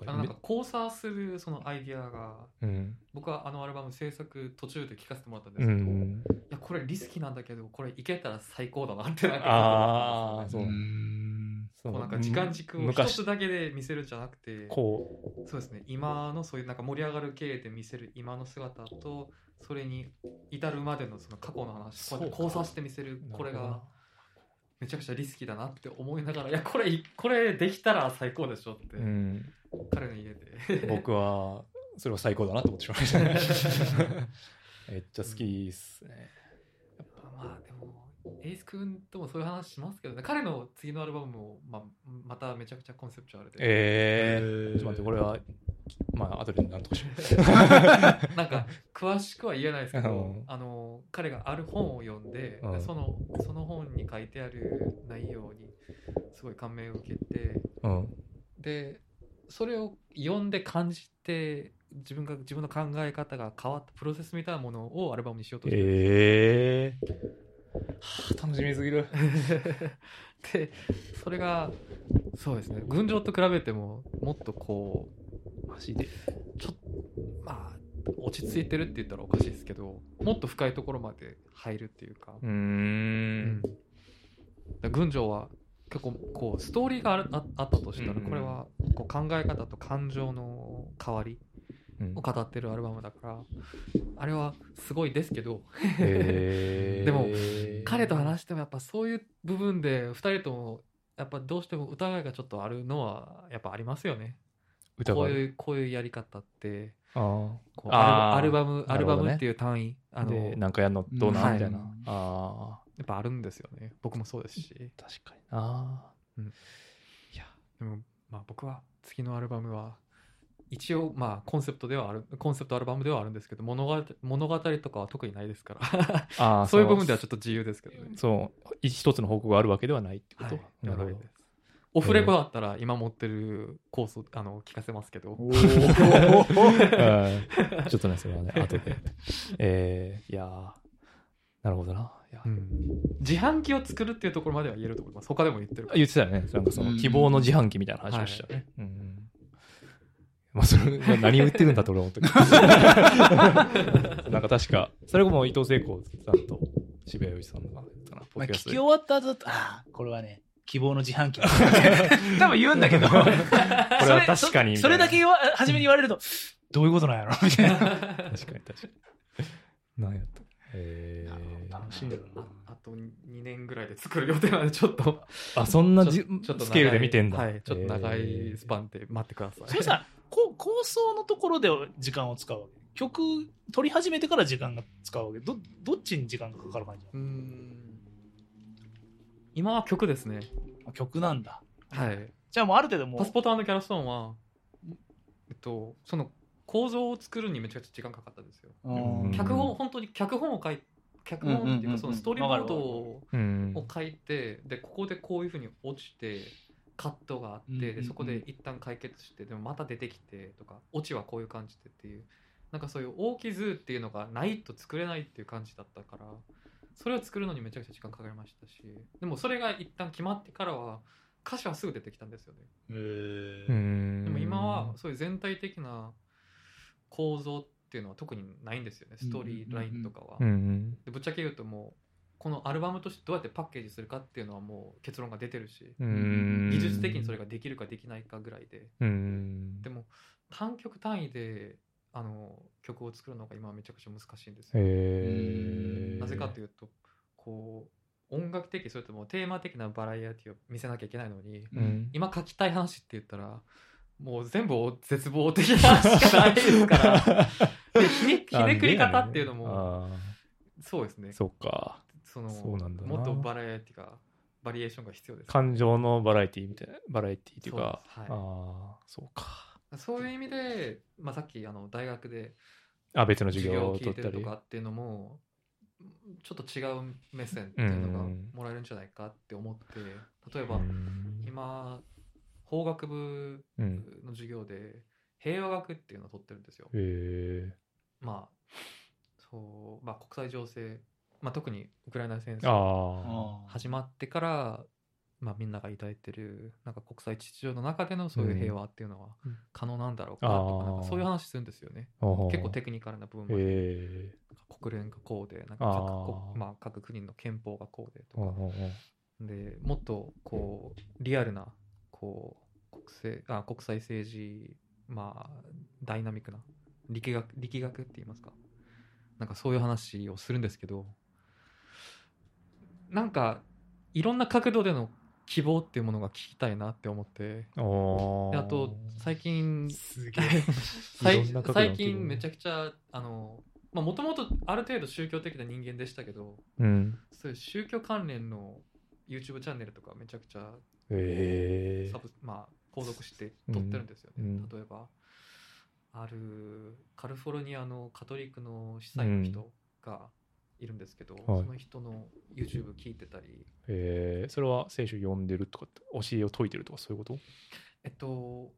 あのなんか交差するそのアイディアがうん。僕はあのアルバム制作途中で聴かせてもらったんでうすけど、いん。やこれリスキーなんだけどこれいけたら最高だなってなんかあーずっと思ってたん。ですよねん。そこうなんか時間軸を一昔つだけで見せるんじゃなくてこそうですね。今のそういうなんか盛り上がる系で見せる今の姿とそれに至るまでのその過去の話こうやって交差して見せるう、これがめちゃくちゃリスキーだなって思いながらいやこれこれできたら最高でしょって、なうん。彼の家で僕は、それは最高だなと思ってしまいましたね。[laughs] めっちゃ好きっすね。やっぱまあでもエイス君ともそういう話しますけどね彼の次のアルバムも、まあ、まためちゃくちゃコンセプチュアルで、ええーー、ちょっと待って、これは、まあ、後で何とかしよ [laughs] なんか詳しくは言えないですけど、うんあの彼がある本を読んで、うんそのその本に書いてある内容にすごい感銘を受けてう。うん。でそれを読んで感じて自分が自分の考え方が変わったプロセスみたいなものをアルバムにしようとしてるええー。はあ、楽しみすぎる。でそれがそうですね群青と比べてももっとこマジで。うちょっとまあ落ち着いてるって言ったらおかしいですけどもっと深いところまで入るっていうか、うんだ群青は結構こうストーリーがあるああったとしたらうんこれはこう考え方と感情の変わりうん。を語ってるアルバムだからあれはすごいですけど。[laughs] でも彼と話してもやっぱそういう部分で2人ともやっぱどうしても疑いがちょっとあるのはやっぱありますよね。こういうこういうやり方って。あアルバムアルバムっていう単位あのなんかやんのどうなうん。みたいな、はい。あやっぱあるんですよね。僕もそうですし。あ確かにな。でもまあ僕は次のアルバムは一応まあコンセプトではあるコンセプトアルバムではあるんですけど物語物語とかは特にないですから。ああ [laughs] そういう部分ではちょっと自由ですけどね。そう。一つの報告があるわけではないってこと、はい、なるほど。オフレコだったら今持ってるコースをあの聞かせますけど、うん [laughs] ちょっとねそれはね後で。えー、いやー。なるほどな。いや、うん。自販機を作るっていうところまでは言えると思います。他でも言ってるから。言ってたよね。なんかそのうん。希望の自販機みたいな話をしたよね、うんまあ、それが何を言ってるんだと俺は思ったけどなんか確かそれも伊藤聖子さんと渋谷陽一さんが言ってたな。ポッまあ、聞き終わった後だと、ああ、これはね、希望の自販機 [laughs] 多分言うんだけど。これは確かにそれだけ言わ初めに言われるとどういうことなんやろ？みたいな。確かに確かに。何やった？へえ楽しんでるな。ああと2年ぐらいで作る予定なんでちょっと。あそんなじちょちょっとスケールで見てんだ。はいちょっと長へいースパンで待ってください。それさこう構想のところで時間を使うわけ？曲取り始めてから時間が使うわけ？どどっちに時間がかかる感じ今は曲ですね。の曲なんだ。はい。じゃあもうある程度もう。パスポートキャラストーンはえっとその構造を作るにめちゃくちゃ時間かかったんですよ。うん。脚本本当に脚本を書い脚本っていうかそのストーリーボードを書いてでここでこういうふうに落ちてカットがあって、でそこで一旦解決してでもまた出てきてとかオチはこういう感じでっていう。なんかそういう大き図っていうのがないと作れないっていう感じだったからそれを作るのにめちゃくちゃ時間かかりましたしでもそれが一旦決まってからは歌詞はすぐ出てきたんですよね。でも今はそういう全体的な構造っていうのは特にないんですよね。ストーリーラインとかは。うんでぶっちゃけ言うともうこのアルバムとしてどうやってパッケージするかっていうのはもう結論が出てるしうん技術的にそれができるかできないかぐらいで。うんでも単曲単位であの曲を作るのが今はめちゃくちゃ難しいんですよ、なぜかというとこう音楽的それともテーマ的なバラエティを見せなきゃいけないのにうん。今書きたい話って言ったらもう全部絶望的なしかないですから。[laughs] でひねひねくり方っていうのもあそうですね。ーそうか。そのそうなんだな。もっとバラエティがバリエーションが必要です。感情のバラエティみたいなバラエティっていうか。そうはい。ああそうか。そういう意味で、まあ、さっきあの大学であ別の授業を取ったりるとかっていうのもちょっと違う目線っていうのがうん。もらえるんじゃないかって思って例えばうん今法学部うん。の授業で平和学っていうのを取ってるんですよ。まあそうまあ、国際情勢、まあ、特にウクライナ戦争始まってから、まあ、みんなが抱いてるなんか国際秩序の中でのそういう平和っていうのはうん。可能なんだろうかとか,、なんかそういう話するんですよね。結構テクニカルな部分まで国連がこうでなんかあ各まあ、各国の憲法がこうでとか。でもっとこうリアルなこう国政あ国際政治まあダイナミックな力学力学って言いますか？なんかそういう話をするんですけどなんかいろんな角度での希望っていうものが聞きたいなって思って。あと最近すげえ。[laughs] 最近めちゃくちゃあのまあもともとある程度宗教的な人間でしたけどうん。そういう宗教関連の YouTube チャンネルとかめちゃくちゃへえサブ、まあ、購読して撮ってるんですよね、うん。うん例えばあるカリフォルニアのカトリックの司祭の人がいるんですけど、その人の YouTube 聞いてたり。えそれは聖書読んでるとか教えを説いてるとかそういうこと？えっと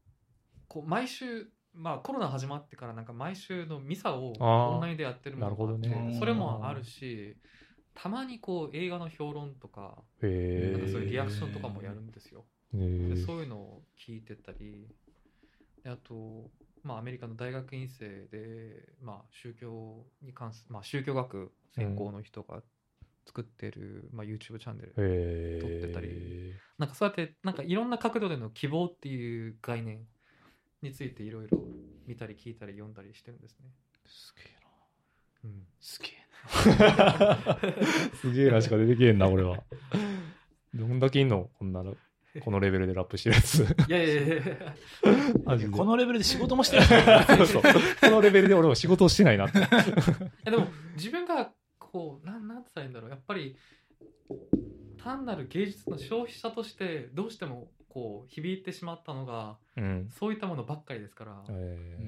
こう毎週まあコロナ始まってからなんか毎週のミサをオンラインでやってるものがあってなるほどね。それもあるしたまにこう映画の評論とかなんかそういうリアクションとかもやるんですよ、そういうのを聞いてたりであと、まあ、アメリカの大学院生で、まあ、宗教に関すまあ、宗教学専攻の人が作ってる、まあ、YouTube チャンネル、へ撮ってたり。えなんかそうやってなんかいろんな角度での希望っていう概念についていろいろ見たり聞いたり読んだりしてるんですね。すげえな。うん、すげえな。[laughs] すげえな。しか出てけえんな俺は。どんだけいんのこんなの [laughs] このレベルでラップしてるやつ。いやいやいやいや。このレベルで仕事もしてない。そうそう。このレベルで俺も仕事をしてないなって。[laughs] いやでも自分がこうなんなんて言ったらいいんだろう。やっぱり単なる芸術の消費者としてどうしてもこう響いてしまったのがうん。そういったものばっかりですから、え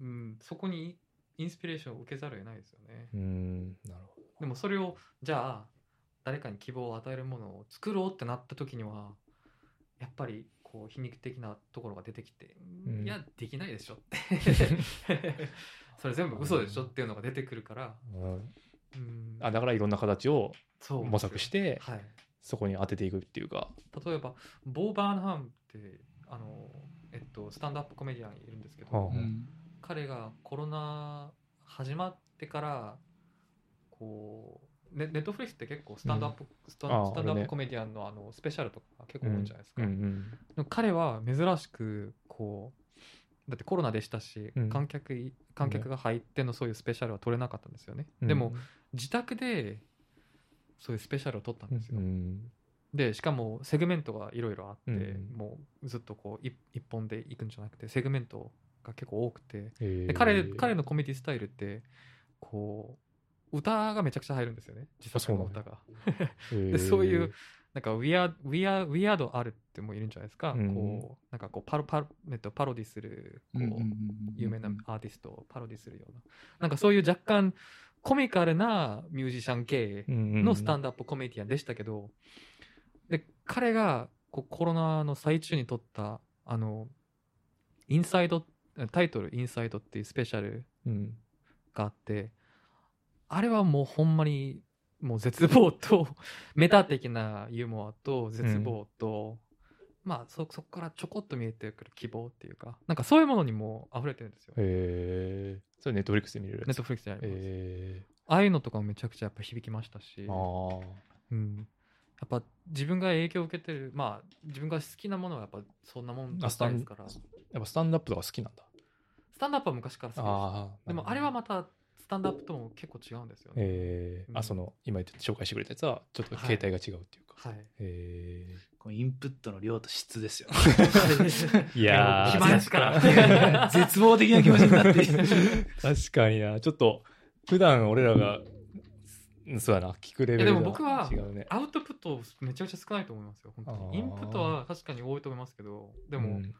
うん、そこにインスピレーションを受けざるを得ないですよね。ーうん。なるほでもそれをじゃあ誰かに希望を与えるものを作ろうってなった時にはやっぱりこう皮肉的なところが出てきて、うん。いやできないでしょって。[laughs] それ全部嘘でしょっていうのが出てくるから、ど、うん。うん、あだからいろんな形を模索してはい、そこに当てていくっていうか。例えばボー・バーンハムってあの、えっと、スタンドアップコメディアンいるんですけど、はあ。彼がコロナ始まってからこうネネットフリックスって結構スタンドアップ、スタスタンドアップコメディアンのあのスペシャルとか結構多いんじゃないですか、うんうん。でも彼は珍しくこうだってコロナでしたし、うん。観客い観客が入ってのそういうスペシャルは撮れなかったんですよね、うん。でも自宅でそういうスペシャルを撮ったんですよ、うん。でしかもセグメントがいろいろあって、うん。もうずっとこう一一本で行くんじゃなくてセグメントが結構多くて。へー。で彼彼のコメディスタイルってこう歌がめちゃくちゃ入るんですよね。自作の歌が。でそういうなんかウィアウィアウィアードあるってもいるんじゃないですか、うん。こうなんかこうパロパロ,、えっと、パロディするこう、有名なアーティストをパロディするような。なんかそういう若干コミカルなミュージシャン系のスタンドダップコメディアンでしたけど、で彼がこうコロナの最中に撮ったあのインサイドタイトル「インサイド」っていうスペシャルうん。があってあれはもうほんまにもう絶望と [laughs] メタ的なユーモアと絶望と、まあそそこからちょこっと見えてくる希望っていうかなんかそういうものにも溢れてるんですよ。へえそれネットフリックスで見れるネットフリックスであります、へああいうのとかもめちゃくちゃやっぱ響きましたし。えああうん、やっぱ自分が影響を受けてるまあ自分が好きなものはやっぱそんなもんだったですから。スやっぱスタンダップとか好きなんだ。タンダップは昔から好きででもあれはまたスタンダップとも結構違うんですよね、うんえーあその今言って紹介してくれたやつはちょっと形態が違うっていうか、はい。へこのインプットの量と質ですよ。え [laughs] いやー。気持ちか。ら [laughs] 絶望的な気持ちになって。[laughs] 確かにな。ちょっと普段俺らがうんそうやな聞くレベルがいやでも僕は違うね。アウトプットめちゃくちゃ少ないと思いますよ本当に。インプットは確かに多いと思いますけどでも、うん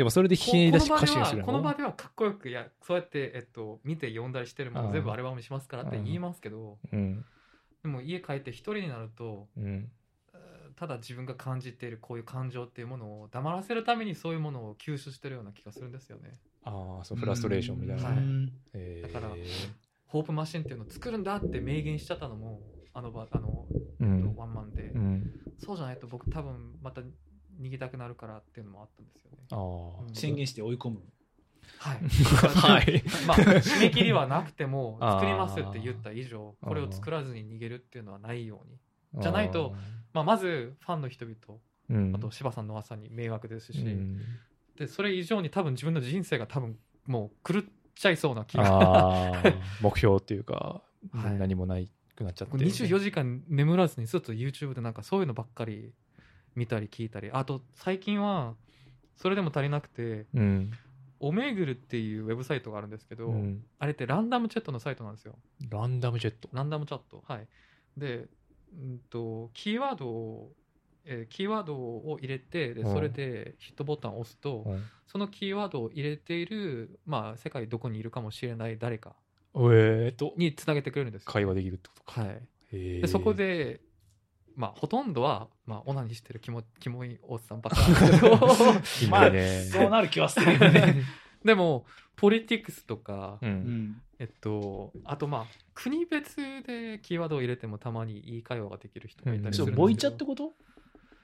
でもそれでこひねり出しこの場で歌詞にするはこの場ではかっこよくいやそうやって、えっと、見て読んだりしてるもの全部アルバムにしますからって言いますけどうんでも家帰って一人になるとうん。えーただ自分が感じているこういう感情っていうものを黙らせるためにそういうものを吸収してるような気がするんですよね。ああそうフラストレーションみたいな、はいえー。だからホープマシンっていうのを作るんだって明言しちゃったのもあの場あの、うん。ワンマンで、うん。そうじゃないと僕多分また逃げたくなるからっていうのもあったんですよね。ああうん。宣言して追い込む。はい。[laughs] はい。[laughs] まあ、締め切りはなくても [laughs] あー。作りますって言った以上これを作らずに逃げるっていうのはないように、じゃないとまあ、まずファンの人々うん。あと柴さんの朝に迷惑ですし、うん。でそれ以上に多分自分の人生が多分もう狂っちゃいそうな気が。目標っていうか、はい。何もないくなっちゃって。24時間眠らずにずっと YouTube でなんかそういうのばっかり見たり聞いたり。あと最近はそれでも足りなくてうん、おめぐるっていうウェブサイトがあるんですけど、うん、あれってランダムチャットのサイトなんですよ。ランダムジェット。ランダムチャット。はい。で、うんとキーワードをえーキーワードを入れてでうんそれでヒットボタンを押すと、うんそのキーワードを入れている、まあ、世界どこにいるかもしれない誰かえーっとにつなげてくれるんですよ。会話できるってことか、はい、でそこで、まあ、ほとんどは、まあ、オナニーしてるキモキモいおっさんばっかなんですけどまあ、ね。そうなる気はするよね。[laughs] でもポリティクスとか、ううん。ん。えっと、あとまあ国別でキーワードを入れてもたまにいい会話ができる人がいたりすそう、るんですけど、ボイチャってこと？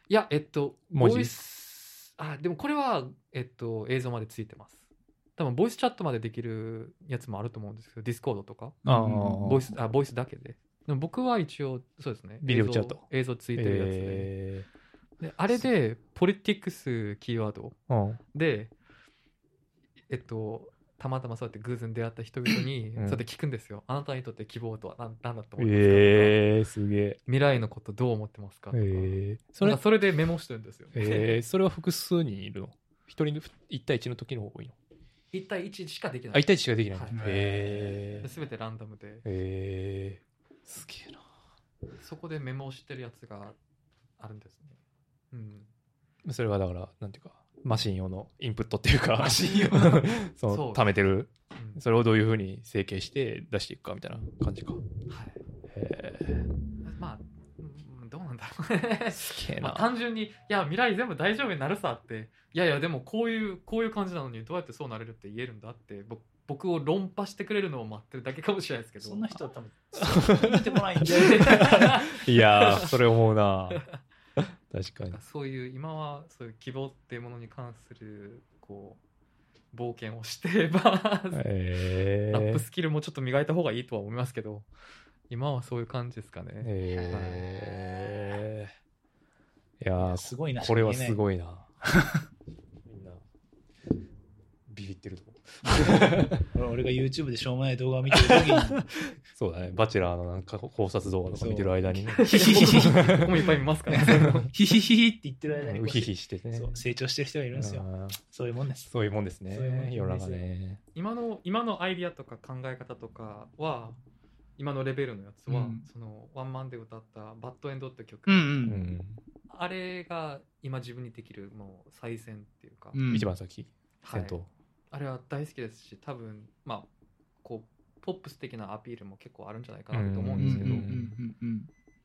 いやえっと文字。ボイスあでもこれは、えっと、映像までついてます。多分ボイスチャットまでできるやつもあると思うんですけど Discord とか。ボイスあボイスだけででも僕は一応そうですね。ビデオチャット。映像ついてるやつで,、えであれでポリティクスキーワード。ーうん。でえっとたまたまそうやって偶然出会った人々に、うん。そうやって聞くんですよ。あなたにとって希望とは何何だと思いますか、えー、すげえ。未来のことどう思ってますか？とか、えー、それそれでメモしてるんですよ、えー、それは複数人いるの？一人の1対1の時の方が多いの？1対1しかできなあい1対1しかできない。の、はい。へえすべてランダムで。えー、すげえな。そこでメモしてるやつがあるんですね。うん。それはだからなんていうかマシン用のインプットっていうかマシン用 [laughs] そそう。の貯めてる。うん。それをどういうふうに整形して出していくかみたいな感じか。はい。へえ。まあうんどうなんだろう。ねすげえな。まあ、単純にいや未来全部大丈夫になるさっていやいやでもこういうこういう感じなのにどうやってそうなれるって言えるんだって僕僕を論破してくれるのを待ってるだけかもしれないですけど。そんな人は多分、[laughs] 聞いてこないんじゃない [laughs] いやーそれ思うな。確かに。そういう今はそういう希望っていうものに関するこう冒険をしてまあ、へえラップスキルもちょっと磨いた方がいいとは思いますけど今はそういう感じですかね。えー、い。やーすごいなこれはすいごいな。[laughs] みんなビビってると思う [laughs] 俺が YouTube でしょうもない動画を見てる時に。[laughs] そうだね。バチェラーのなんか考察動画とか見てる間にね。[laughs] ヒヒヒヒ。僕もいっぱい見ますからね。ヒヒヒヒって言ってる間に。ウヒヒしてね。そう成長してる人がいるんですよ。そういうもんです。そういうもんですね。世の中ね。今の今のアイディアとか考え方とかは今のレベルのやつは、うん。そのワンマンで歌った「バッドエンド」って曲、うんううん。んあれが今自分にできるもう最先っていうか、うん。一番先？はい。先頭あれは大好きですし多分まあこうポップス的なアピールも結構あるんじゃないかなと思うんですけど、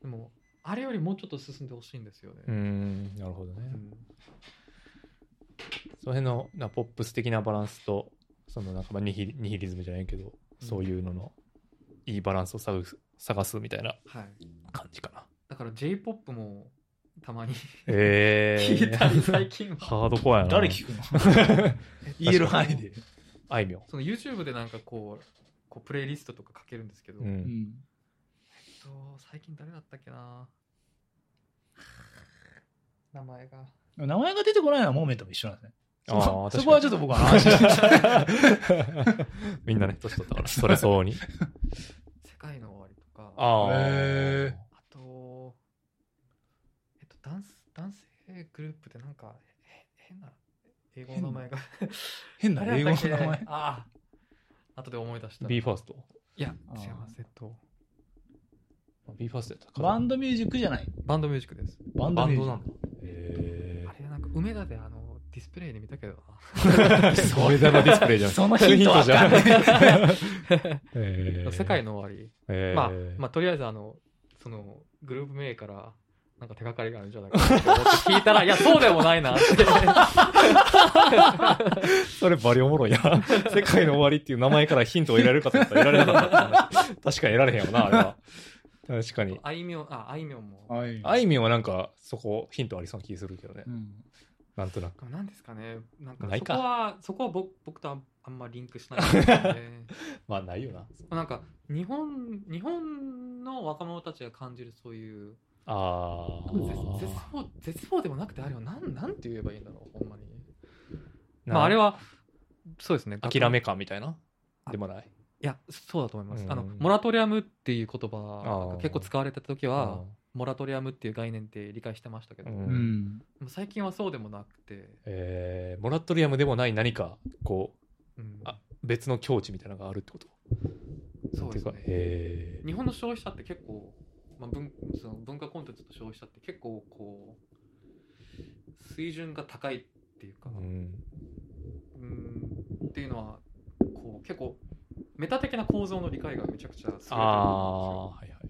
でもあれよりもうちょっと進んでほしいんですよね、うんなるほどね。うん。その辺のなポップス的なバランスとそのなんかまあニヒリニヒリズムじゃないけどうん。そういうののいいバランスを探す探すみたいなはい、感じかな。だから j p o p もたまに。え聞いたり最近は。ハードコアやな。誰聞くの？[laughs] 言える範囲で。あいみょん。その YouTube でなんかこうこうプレイリストとかかけるんですけど、うえっうんと最近誰だったっけな？名前が。名前が出てこないのはモーメントも一緒なんですね。あーそこはちょっと僕は安心。し [laughs] てみんなね年取ったからそれそうに。[laughs] 世界の終わりとか。ああ男男性グループでなんかへ変な英語の名前が。変な英語の名前？けああ。後で思い出した。ビーファーストいや違いますえっと。ビーファーストやったバンドミュージックじゃない？バンドミュージックです。バンドミュージック。へあれなんか梅田であのディスプレイで見たけどえそれだのディスプレイじゃん。[laughs] そのヒントわかん [laughs] 世界の終わり。まあ、まあ、とりあえずあのそのグループ名からなんか手がかりがあるんじゃないかなと思って聞いたらいやそうでもないなって [laughs] それバリおもろいな。[laughs] 世界の終わりっていう名前からヒントを得られるかと思ったら得られなかった。確かに得られへんよな、あれは。確かに。あいみょんああいみょんもはいあいみょんはなんか、そこ、ヒントありそうな気するけどねう。んなんとなく。なんですかねなんかないかそこはそこは僕僕とあんまリンクしないんでね [laughs] まあ、ないよな。なんか日本日本の若者たちが感じるそういうあ絶。望絶望でもなくてあれはなんなんて言えばいいんだろうほんまに。なまああれはそうですね諦め感みたいな？でもない？いやそうだと思います、うん。あのモラトリアムっていう言葉結構使われてた時はあモラトリアムっていう概念って理解してましたけど、ーうん。最近はそうでもなくて、えーモラトリアムでもない何か、こう、うん。あ別の境地みたいなのがあるってこと？そうですね。なんていうかへー。日本の消費者って結構、まあ、文その文化コンテンツと消費者って結構こう水準が高いっていうか、うん。うんっていうのはこう結構メタ的な構造の理解がめちゃくちゃ優れてるんですよ。ああ、はいはい。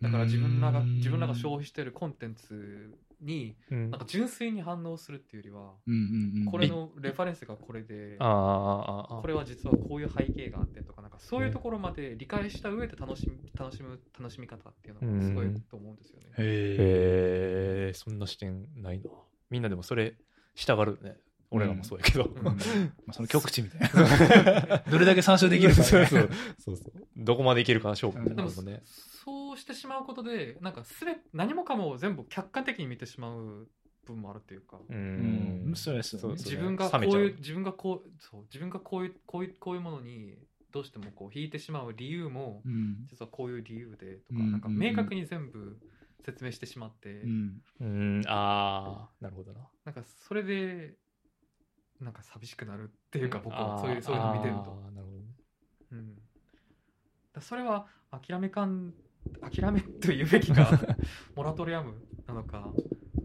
だから自分らがうん。自分らが消費してるコンテンツにうん。なんか純粋に反応するっていうよりはうんうんうん。これのレファレンスがこれであーあーあー。これは実はこういう背景があってとかなんかそういうところまで理解した上で楽しみ楽しむ楽しみ方っていうのがすごいと思うんですよね。へへえそんな視点ないな。みんなでもそれしたがるよね。俺らもそうやけど、うん。[laughs] まあその極地みたいな。[laughs] どれだけ参照できるかね。そうそうそうそう。どこまでいけるか勝負みたいでもなのもね、そうしてしまうことでなんかすべ何もかも全部客観的に見てしまう部分もあるっていうか。ううん。んそうですよね。そう自分がこういうう自分がこうそう自分がこういうこういうこういうものにどうしてもこう引いてしまう理由もうん。実はこういう理由でとかうん。なんか明確に全部説明してしまって。うん。うん。ああなるほどな。なんかそれでなんか寂しくなるっていうか僕はそういうそういうのを見てると。なるほどね。うん、だそれは諦め感諦めと言うべきか [laughs] モラトリアムなのか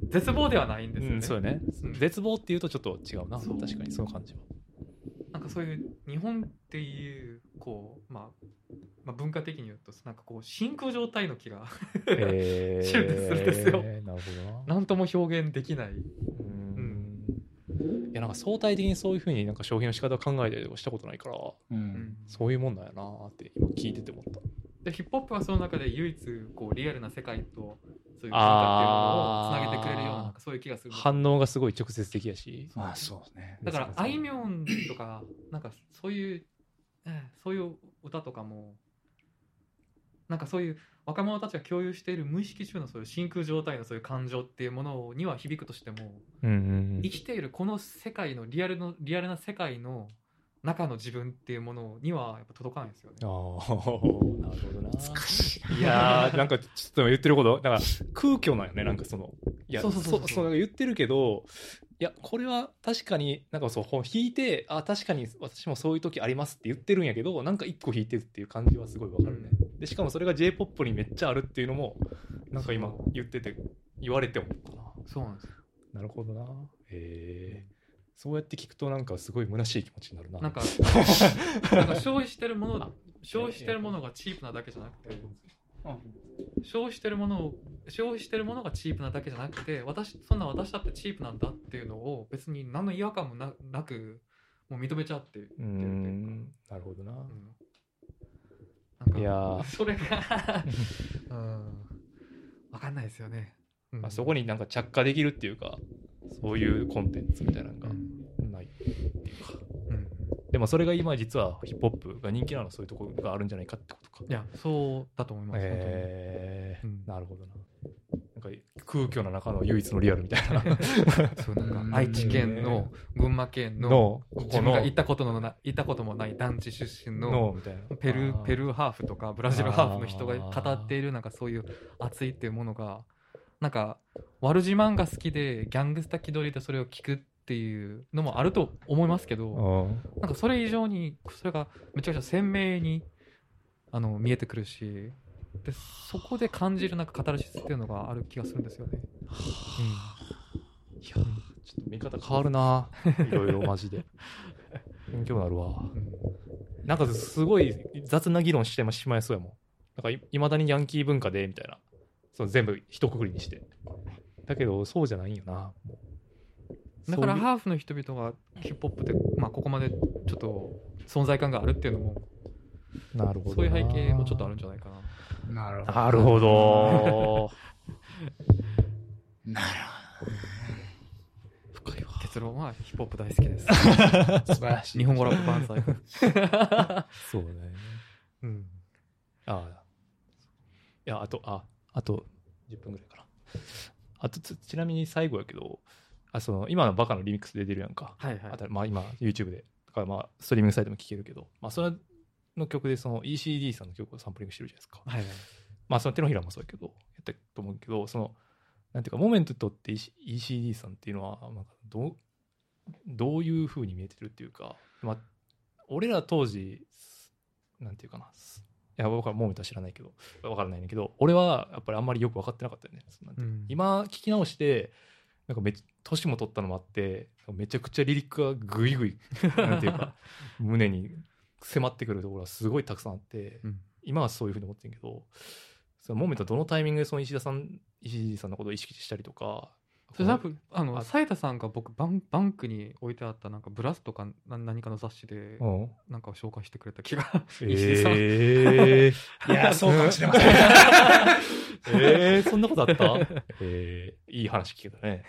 絶望ではないんですよね,、うん、そうよね、うん。絶望っていうとちょっと違うな。確かにその感じは。なんかそういう日本っていうこう、まあ、まあ文化的に言うとなんかこう真空状態の気がへ [laughs] シュートするんですよ。なるほどな。何とも表現できない。うん。いやなんか相対的にそういうふうになんか消費の仕方を考えたりとかしたことないからううんん。そういうもんなんやなーって今聞いてて思ったでヒップホップはその中で唯一こうリアルな世界とそういう文化っていうものをつなげてくれるようななんかそういう気がする反応がすごい直接的やし。まあそうですね。だからあいみょんとかなんかそういう、ええそういう歌とかもなんかそういう若者たちが共有している無意識中のそういう真空状態のそういう感情っていうものには響くとしてもうんうん。生きているこの世界のリアルのリアルな世界の中の自分っていうものにはやっぱ届かないですよね。ああ、なるほどな。難しいいやー、なんかちょっと言ってること、だから空虚なんよね、なんかその。いや、そうそうそうそうそ言ってるけど、いや、これは確かに、なんかそう、引いて、あ、確かに私もそういう時ありますって言ってるんやけど、なんか一個引いてるっていう感じはすごいわかるね。で、しかもそれが J-POP にめっちゃあるっていうのも、なんか今言ってて、言われて思ったな。そうなんですよなるほどな。へえそうやって聞くとなんかすごい虚しい気持ちになるな。なんかなんか消費してるもの消費してるものがチープなだけじゃなくて消費してるものを消費してるものがチープなだけじゃなくて私そんな私だってチープなんだっていうのを別に何の違和感もななくもう認めちゃってう。ーん、なるほどな。うん。なんかいやー。それがうん。分かんないですよね、うん。まあ、そこになんか着火できるっていうか、そういうコンテンツみたいなのがうんないっていうか。うんでもそれが今実はヒップホップが人気なのはそういうところがあるんじゃないかってことか。いやそうだと思います、えーうんなるほどな。なんか空虚な中の唯一のリアルみたいな。[laughs] そうなんか愛知県の群馬県の自分が行ったことのな行ったこともない団地出身の。ペルペルーハーフとかブラジルハーフの人が語っているなんかそういう熱いっていうものがなんか悪自慢が好きでギャングスタ気取りでそれを聞くっていうのもあると思いますけどうんなんかそれ以上にそれがめちゃくちゃ鮮明にあの見えてくるしでそこで感じるなんかカタルシスっていうのがある気がするんですよね。いやーちょっと見方変わるな。いろいろマジで。[laughs] 勉強になるわ。うんなんかすごい雑な議論してしまいそうやもん。なんかいいまだにヤンキー文化で、みたいな。その全部一括りにして。だけど、そうじゃないんよな。だからハーフの人々がヒップホップで、まあ、ここまでちょっと存在感があるっていうのもなるほどな。そういう背景もちょっとあるんじゃないかな。なるほど。なるほど。[laughs] なる深いわ。結論はヒップホップ大好きです。ほど。素晴らしい。日本語ラップ万歳。そうね。うん。ああ。いや、あと、あ、あと10分ぐらいかな。あと、つちなみに最後やけど、あその今のバカのリミックスで出るやんか。はいはいあ。とまあ今 YouTube で、だからまあストリーミングサイトも聴けるけど、まあそれの曲でその ECD さんの曲をサンプリングしてるじゃないですか。はいはい。まあその手のひらもそうやけど、やったと思うけど、その、なんていうか、モメントにとって EC- ECD さんっていうのは、なんかどう、どういう風に見えてるっていうか、まあ、俺ら当時、なんていうかな、いや、僕はモメントは知らないけど、わからないんだけど、俺はやっぱりあんまりよく分かってなかったよね。ううん今聞き直して、なんかめっ年も取ったのもあって、めちゃくちゃリリックがグイグイ、なんていうか、[laughs] 胸に迫ってくるところがすごいたくさんあって、うん今はそういうふうに思ってるけど、そのモメントはどのタイミングでその石田さん、石井さんのことを意識したりとか、それ多分、あの、あ斉田さんが僕バン、バンクに置いてあったなんかブラスとかな何かの雑誌でう、ん、なんか紹介してくれた気が。[laughs] え石井さんー、いや、[laughs] そうかもしれません。えー、そんなことあった？[laughs] えー、いい話聞けたね。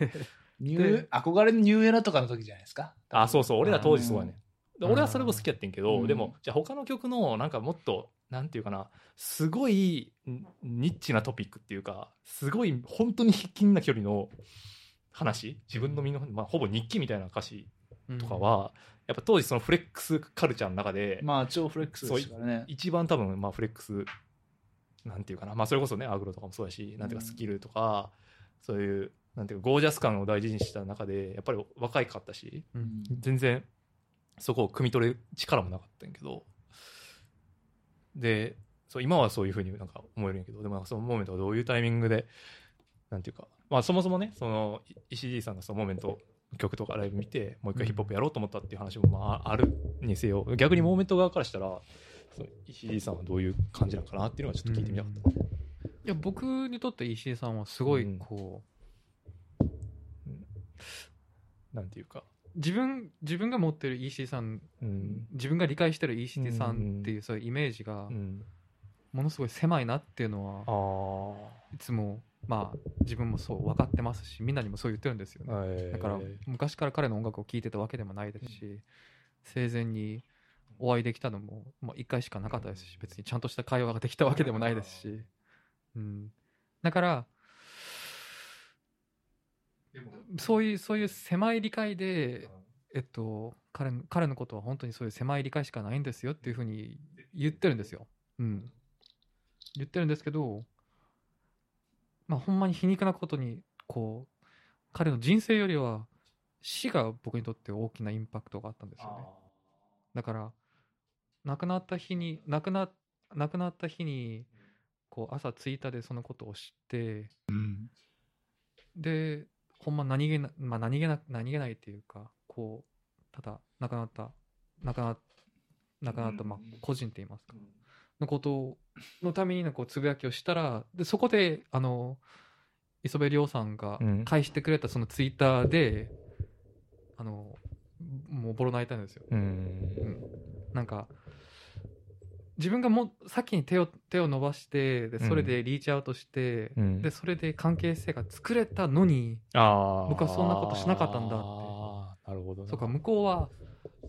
ニュー憧れのニューエラとかの時じゃないですか？あ、そうそう、俺ら当時そうやね。俺はそれも好きやってんけど、うん。でも、じゃあ他の曲の、なんかもっと、なんていうかな、すごいんニッチなトピックっていうか、すごい本当に卑近な距離の話、自分の身の、まあ、ほぼ日記みたいな歌詞とかは、やっぱ当時そのフレックスカルチャーの中で、まあ、超フレックスですからね。一番多分、まあ、フレックス、なんていうかな、まあ、それこそね、アグロとかもそうだし、なんていうか、スキルとか、そういう、なんていうか、ゴージャス感を大事にした中で、やっぱり若いかったし、全然、そこを汲み取れる力もなかったんやけど、で、そう今はそういうふうになんか思えるんやけど、でもそのモーメントはどういうタイミングで、なんていうか、まあそもそもね、その、い石井さんがそのモーメント曲とかライブ見て、もう一回ヒップホップやろうと思ったっていう話もまああるにせよ、逆にモーメント側からしたら、その石井さんはどういう感じなのかなっていうのはちょっと聞いてみたかった。いや、僕にとって石井さんはすごい、こなんていうか、う、自分、自分が持ってる石井さん、うん。自分が理解してる石井さんっていうそういうイメージがう、ん、ものすごい狭いなっていうのは、あいつも、まあ、自分もそう分かってますし、みんなにもそう言ってるんですよね。あ。だからえー昔から彼の音楽を聴いてたわけでもないですし、生前にお会いできたのも、まあ、1回しかなかったですし別にちゃんとした会話ができたわけでもないですし、うん、だからそういうそういう狭い理解で、えっと、彼の彼のことは本当にそういう狭い理解しかないんですよっていうふうに言ってるんですよ。うん、言ってるんですけど、まあ、ほんまに皮肉なことにこう彼の人生よりは死が僕にとって大きなインパクトがあったんですよね。だから亡くなった日に亡くな亡くなった日にこう朝ツイッターでそのことを知ってうん。でほんま何気な、まあ、何気な何気ないっていうかこうただ亡くなった亡くな亡くなった、まあ、個人って言いますか。のことのためになんかこうつぶやきをしたらでそこであの磯部亮さんがうん。返してくれたそのツイッターで、あのもうボロ泣いたんですよ。うん。なんか自分がも先に手を手を伸ばしてでそれでリーチアウトして、うん。でそれで関係性が作れたのにああ僕はそんなことしなかったんだって。なるほどなそうか向こうは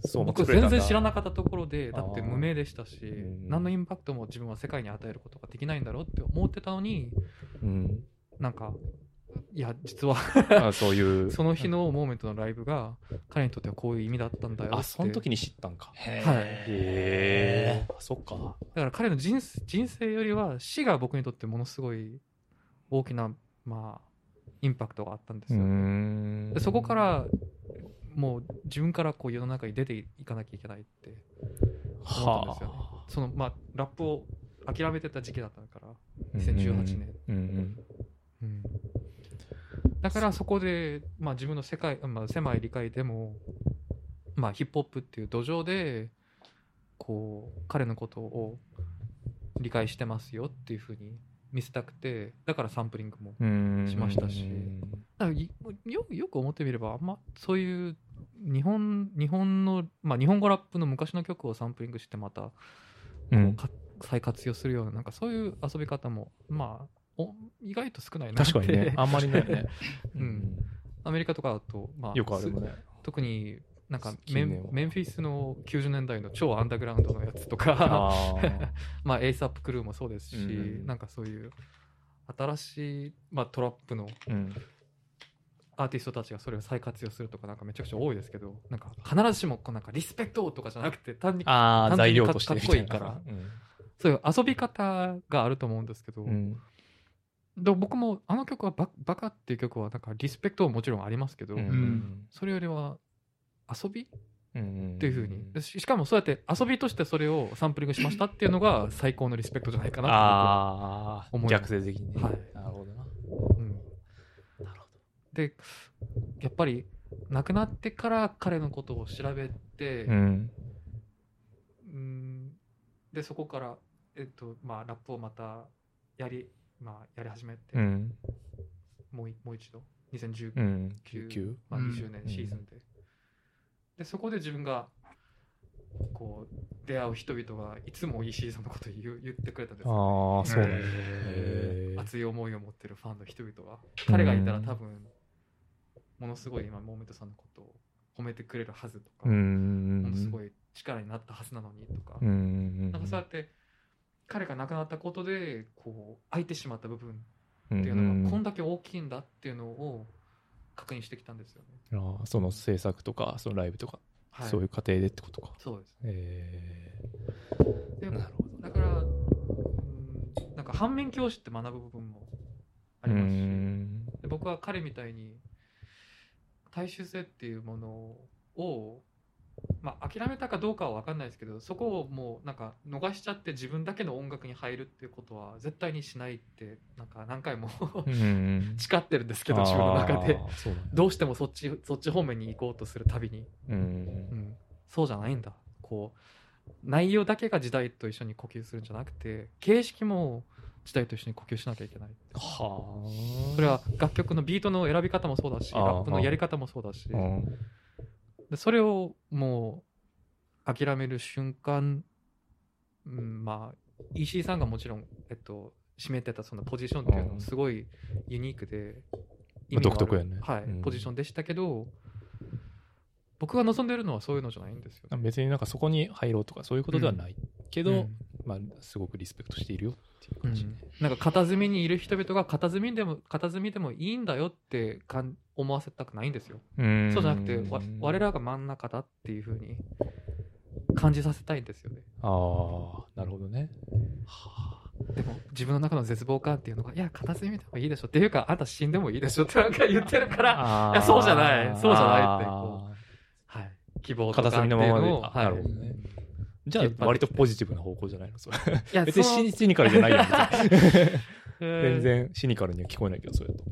そう僕全然知らなかったところでだって無名でしたしうん。何のインパクトも自分は世界に与えることができないんだろうって思ってたのにうん。なんかいや実は。あそういう。[laughs] その日のモーメントのライブが彼にとってはこういう意味だったんだよって。あその時に知ったんか。へはい。へえそっか。だから彼の人生人生よりは死が僕にとってものすごい大きな、まあ、インパクトがあったんですうよ、ん。でそこからもう自分からこう世の中に出ていかなきゃいけないって思ったんですよね。はそのまあラップを諦めてた時期だったから、あ2018年。うんうん。うんだからそこで、まあ、自分の世界、まあ、狭い理解でも、まあ、ヒップホップっていう土壌でこう彼のことを理解してますよっていうふうに見せたくてだからサンプリングもうん。しましたし。よよく思ってみればあんまそういう日本日本の、まあ、日本語ラップの昔の曲をサンプリングしてまたこううん。か再活用するようななんかそういう遊び方もまあお意外と少ないなって。確かにね。あんまりないね。[laughs] うん。アメリカとかだと、まあ、よくあるね。す特になんかメンメンフィスの90年代の超アンダーグラウンドのやつとか。[laughs] まあエイサップクルーもそうですし、うん。なんかそういう新しい、まあ、トラップのうん。アーティストたちがそれを再活用するとかなんかめちゃくちゃ多いですけどなんか必ずしもこうなんかリスペクトとかじゃなくて単にあ材料としてかっこいいから。そういう遊び方があると思うんですけど、うんで僕もあの曲はバ「バカ」っていう曲はなんかリスペクトももちろんありますけど、うん。それよりは遊び？うんっていうふうに。でししかもそうやって遊びとしてそれをサンプリングしましたっていうのが最高のリスペクトじゃないかなとああ思います。逆説的にね。はい。なるほどな。うん。でやっぱり亡くなってから彼のことを調べて、うん。うん。でそこから、えっとまあ、ラップをまたやり,、まあ、やり始めて、うん。もういもう一度。2019、うん。99まあ、うん。20年シーズンで,、でそこで自分がこう出会う人々がいつも石井さんのことを言う言ってくれたんですよああそう熱い思いを持ってるファンの人々が彼がいたら多分ものすごい今モーメントさんのことを褒めてくれるはずとか、うん。ものすごい力になったはずなのにとか、うん。なんかそうやって彼が亡くなったことでこう空いてしまった部分っっていうのがこんだけ大きいんだっていうのを確認してきたんですよね。ああその制作とかそのライブとかはい、そういう過程でってことか。そうです。へでえなるほど。だからうんなんか反面教師って学ぶ部分もありますしうん。で僕は彼みたいに大衆性っていうものを、まあ、諦めたかどうかは分かんないですけどそこをもうなんか逃しちゃって自分だけの音楽に入るっていうことは絶対にしないってなんか何回も [laughs] うん誓ってるんですけど自分の中で。あーそうなんだ。どうしてもそっちそっち方面に行こうとするたびに、うんうん、そうじゃないんだ。こう内容だけが時代と一緒に呼吸するんじゃなくて形式も時代と一緒に呼吸しなきゃいけない。はあ。それは楽曲のビートの選び方もそうだしラップのやり方もそうだし。うんでそれをもう諦める瞬間、うん、まあ石井さんがもちろん、えっと、占めてたそのポジションっていうのうんはすごいユニークで、まあ独特やね。はいうん。ポジションでしたけど僕が望んでるのはそういうのじゃないんですよ、別になんかそこに入ろうとかそういうことではないけど、うん。まあ、すごくリスペクトしているよっていうう感じ、ん。なんか片隅にいる人々が片隅でも片隅でもいいんだよってかん思わせたくないんですよ、うん。そうじゃなくてわ我らが真ん中だっていうふうに感じさせたいんですよね。ああなるほどね。でも自分の中の絶望感っていうのがいや片隅でもいいでしょっていうかあんた死んでもいいでしょってなんか言ってるからあいやそうじゃない。そうじゃないってあこはい。希望ーとか片隅のままで、ってい。うのをあはいなるほどね。じゃあ割とポジティブな方向じゃないの？それ。いや別にシシニカルじゃないやん別にうん。全然シニカルには聞こえないけどそれだと、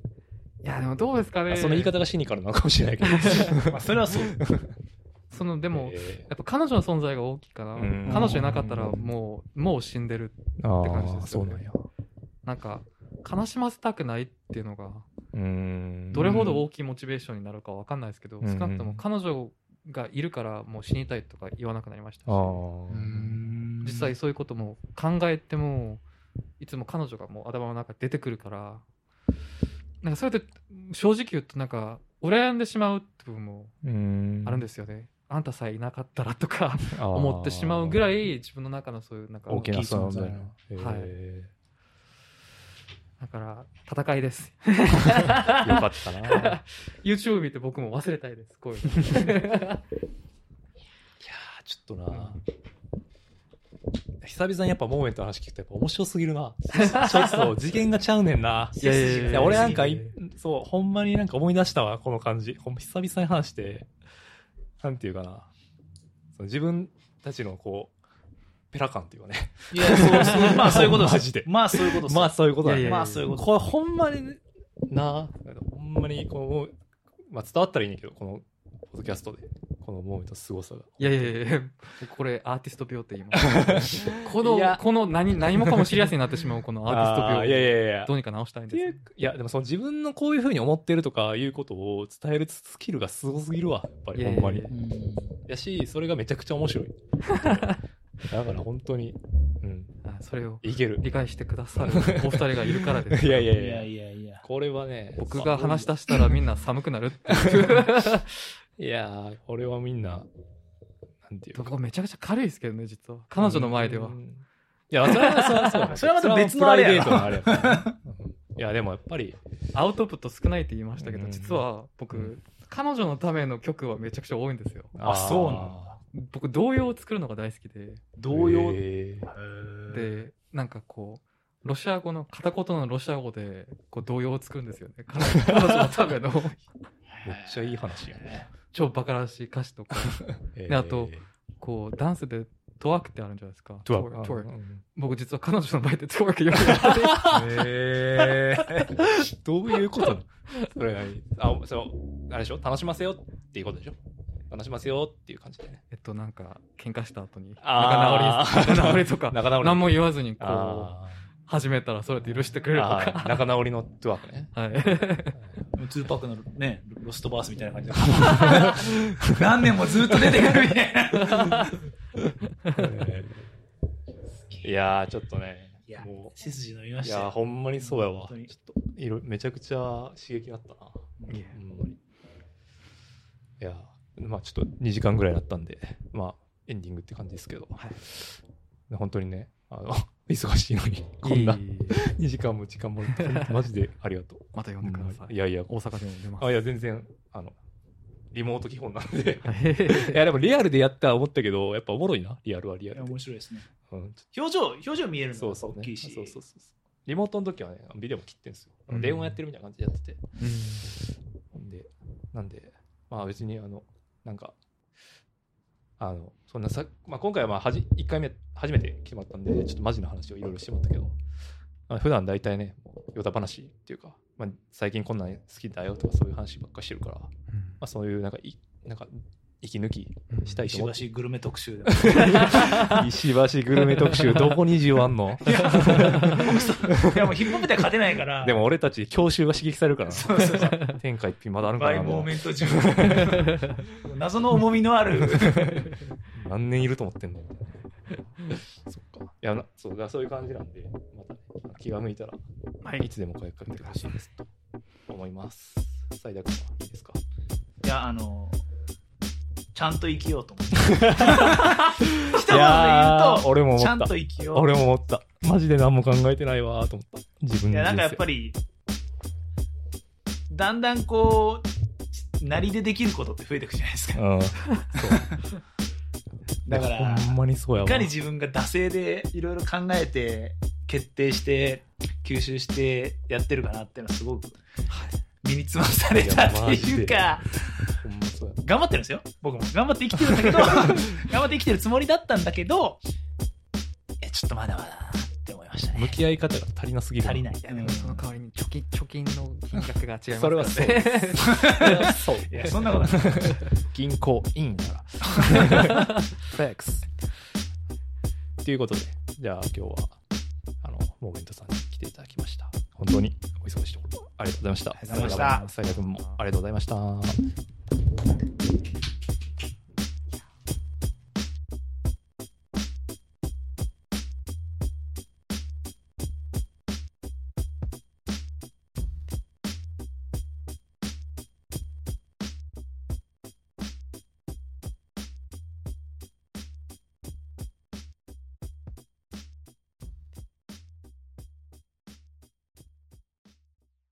いやでもどうですかね。その言い方がシニカルなのかもしれないけど。[laughs] まあそれはそう。[laughs] そのでも、えやっぱ彼女の存在が大きいかな、うん。彼女いなかったらもうもう死んでるって感じですよね。ーそうなんや。なんか悲しませたくないっていうのがどれほど大きいモチベーションになるかわかんないですけど、うん少なくとも彼女がいるからもう死にたいとか言わなくなりましたし。実際そういうことも考えてもいつも彼女がもう頭の中に出てくるからなんかそれで正直言うとなんか羨んでしまうって部分もあるんですよね、あんたさえいなかったらとか思ってしまうぐらい自分の中のそういうなんか大きな存在存在。はい。へだから戦いです。ー [laughs] よかったな。[laughs] YouTube 見て僕も忘れたいですこういうの。[laughs] いやーちょっとな久々にやっぱモーメントの話聞くとやっぱ面白すぎるな。[laughs] ちょっと次元がちゃうねんな。いやいやいやいや俺なんかそう、ほんまになんか思い出したわ、この感じ。ほんま久々に話して、なんていうかな。その自分たちのこう、ペラ感っていうかね。いや、そう、そう、まあ [laughs] そういうことです。マジでまあそういうことです。まあそういうことまあそういうこと。これほんまにな、ほんまにこの、まあ伝わったらいいんだけど、この、ポッドキャストで、このモーメントの凄さが。いやいやいやこれアーティスト病って言います。[laughs] このこの何何もかもシリアスになってしまうこのアーティスト病。いやいやいやどうにか直したいんですいや、でもその自分のこういうふうに思ってるとかいうことを伝えるスキルがすごすぎるわ、やっぱり、ほんまに。いや。し、それがめちゃくちゃ面白い。[laughs] だから本当に、うん、あそれをいける。理解してくださるお二人がいるからです [laughs] いやいやいや。いやいやいや。これはね、僕が話し出したらみんな寒くなるっていういやー、これはみんな、なんていうか。めちゃくちゃ軽いですけどね実は。彼女の前では。うん。いや、それは、それはそう。[laughs] それはまた別のあれやろそはプライベートのあれやから。ねうん。いや、でもやっぱり、アウトプット少ないって言いましたけどうん。実は僕、うん。彼女のための曲はめちゃくちゃ多いんですよ。あそうなんだ。僕童謡を作るのが大好きで。同様。へー。でなんかこうロシア語の片言のロシア語でこう童謡を作るんですよね。彼女彼女のための [laughs] めっちゃいい話やね。超バカらしい歌詞とか。え [laughs] であとこうダンスでトワークってあるんじゃないですか。トワーク。トワーク。うん僕実は彼女の前でトワークよくやってて [laughs] どういうこと？なのそれ何あ、そう、あれでしょ？楽しませよっていうことでしょ？楽しませよっていう感じでね。えっとなんか喧嘩した後に仲直り仲直りとか。[laughs] 仲直り。何も言わずにこうあ始めたらそれで許してくれるとか [laughs] 仲直りのトゥワークね。はいツーパックのね、ロストバースみたいな感じで。[laughs] 何年もずっと出てくるみたいな。いやー、ちょっとね。いやも、背筋伸びまういしたよ。やー、ほんまにそうやわ。ちょっと、いろ、めちゃくちゃ刺激になったな。いやほんまに。いやー、まあちょっと2時間ぐらいだったんで、まあエンディングって感じですけど、本当にね、あの、忙しいのに、こんないい2時間も時間もマジでありがとう。また呼んでくださいいやいや、大阪でも出ますあいや、全然、あの、リモート基本なんで。はいいや、でもリアルでやったら思ったけど、やっぱおもろいな、リアルはリアルで。面白いですね。うん、表情、表情見えるのがそうそう、ね。大きいし。そうそうそう。リモートの時はね、ビデオも切ってんすよ。うん電話やってるみたいな感じでやってて。うんんで、なんで、まあ別にあの、なんか、あの、そんなさ、まあ今回はまあはじ、1回目、初めて来てもらったんで、ちょっとマジな話をいろいろしてもらったけど、まあ、普段大体ね、ヨタ話っていうか、まあ最近こんなん好きだよとかそういう話ばっかりしてるから、まあそういうなんか、いなんか、息抜きしたいと思って。石橋グルメ特集で。[laughs] 石橋グルメ特集、どこに需要あんの？いやもうヒップホップでは勝てないから。でも俺たち教習が刺激されるからな。そうそうそう。天下一品まだあるんかバイな。もうモーメント中。[laughs] 謎の重みのある。何年いると思ってんの [laughs] そっか。いやな、そうだ、そういう感じなんで、またね、気が向いたら、はいいつでも声かけてほしいですと思います。最大君はいいですか？いや、あの、ちゃんと生きようと思って。[laughs] 一言で言うー俺もと、ちゃん思ったと生きよう。俺も思ったマジで何も考えてないわーと思った自分いや、なんかやっぱり、だんだんこう、なりでできることって増えていくじゃないですか。うん [laughs] だからほんまにそうやわいかに自分が惰性でいろいろ考えて、決定して、吸収してやってるかなっていうのはすごく身につまされたっていうか、頑張ってるんですよ。僕も。頑張って生きてるんだけど、[laughs] 頑張って生きてるつもりだったんだけど、いや、ちょっとまだまだしたね。向き合い方が足りなすぎる足りない。いやでもその代わりに貯金貯金の金額が違います [laughs] それはそう。ねそう。いや、そんなことない。銀行員なら。フェックス。ということでじゃあ今日はあのモーゲントさんに来ていただきました。本当にお忙しいところありがとうございました。ありがとうございました。斉田君もありがとうございました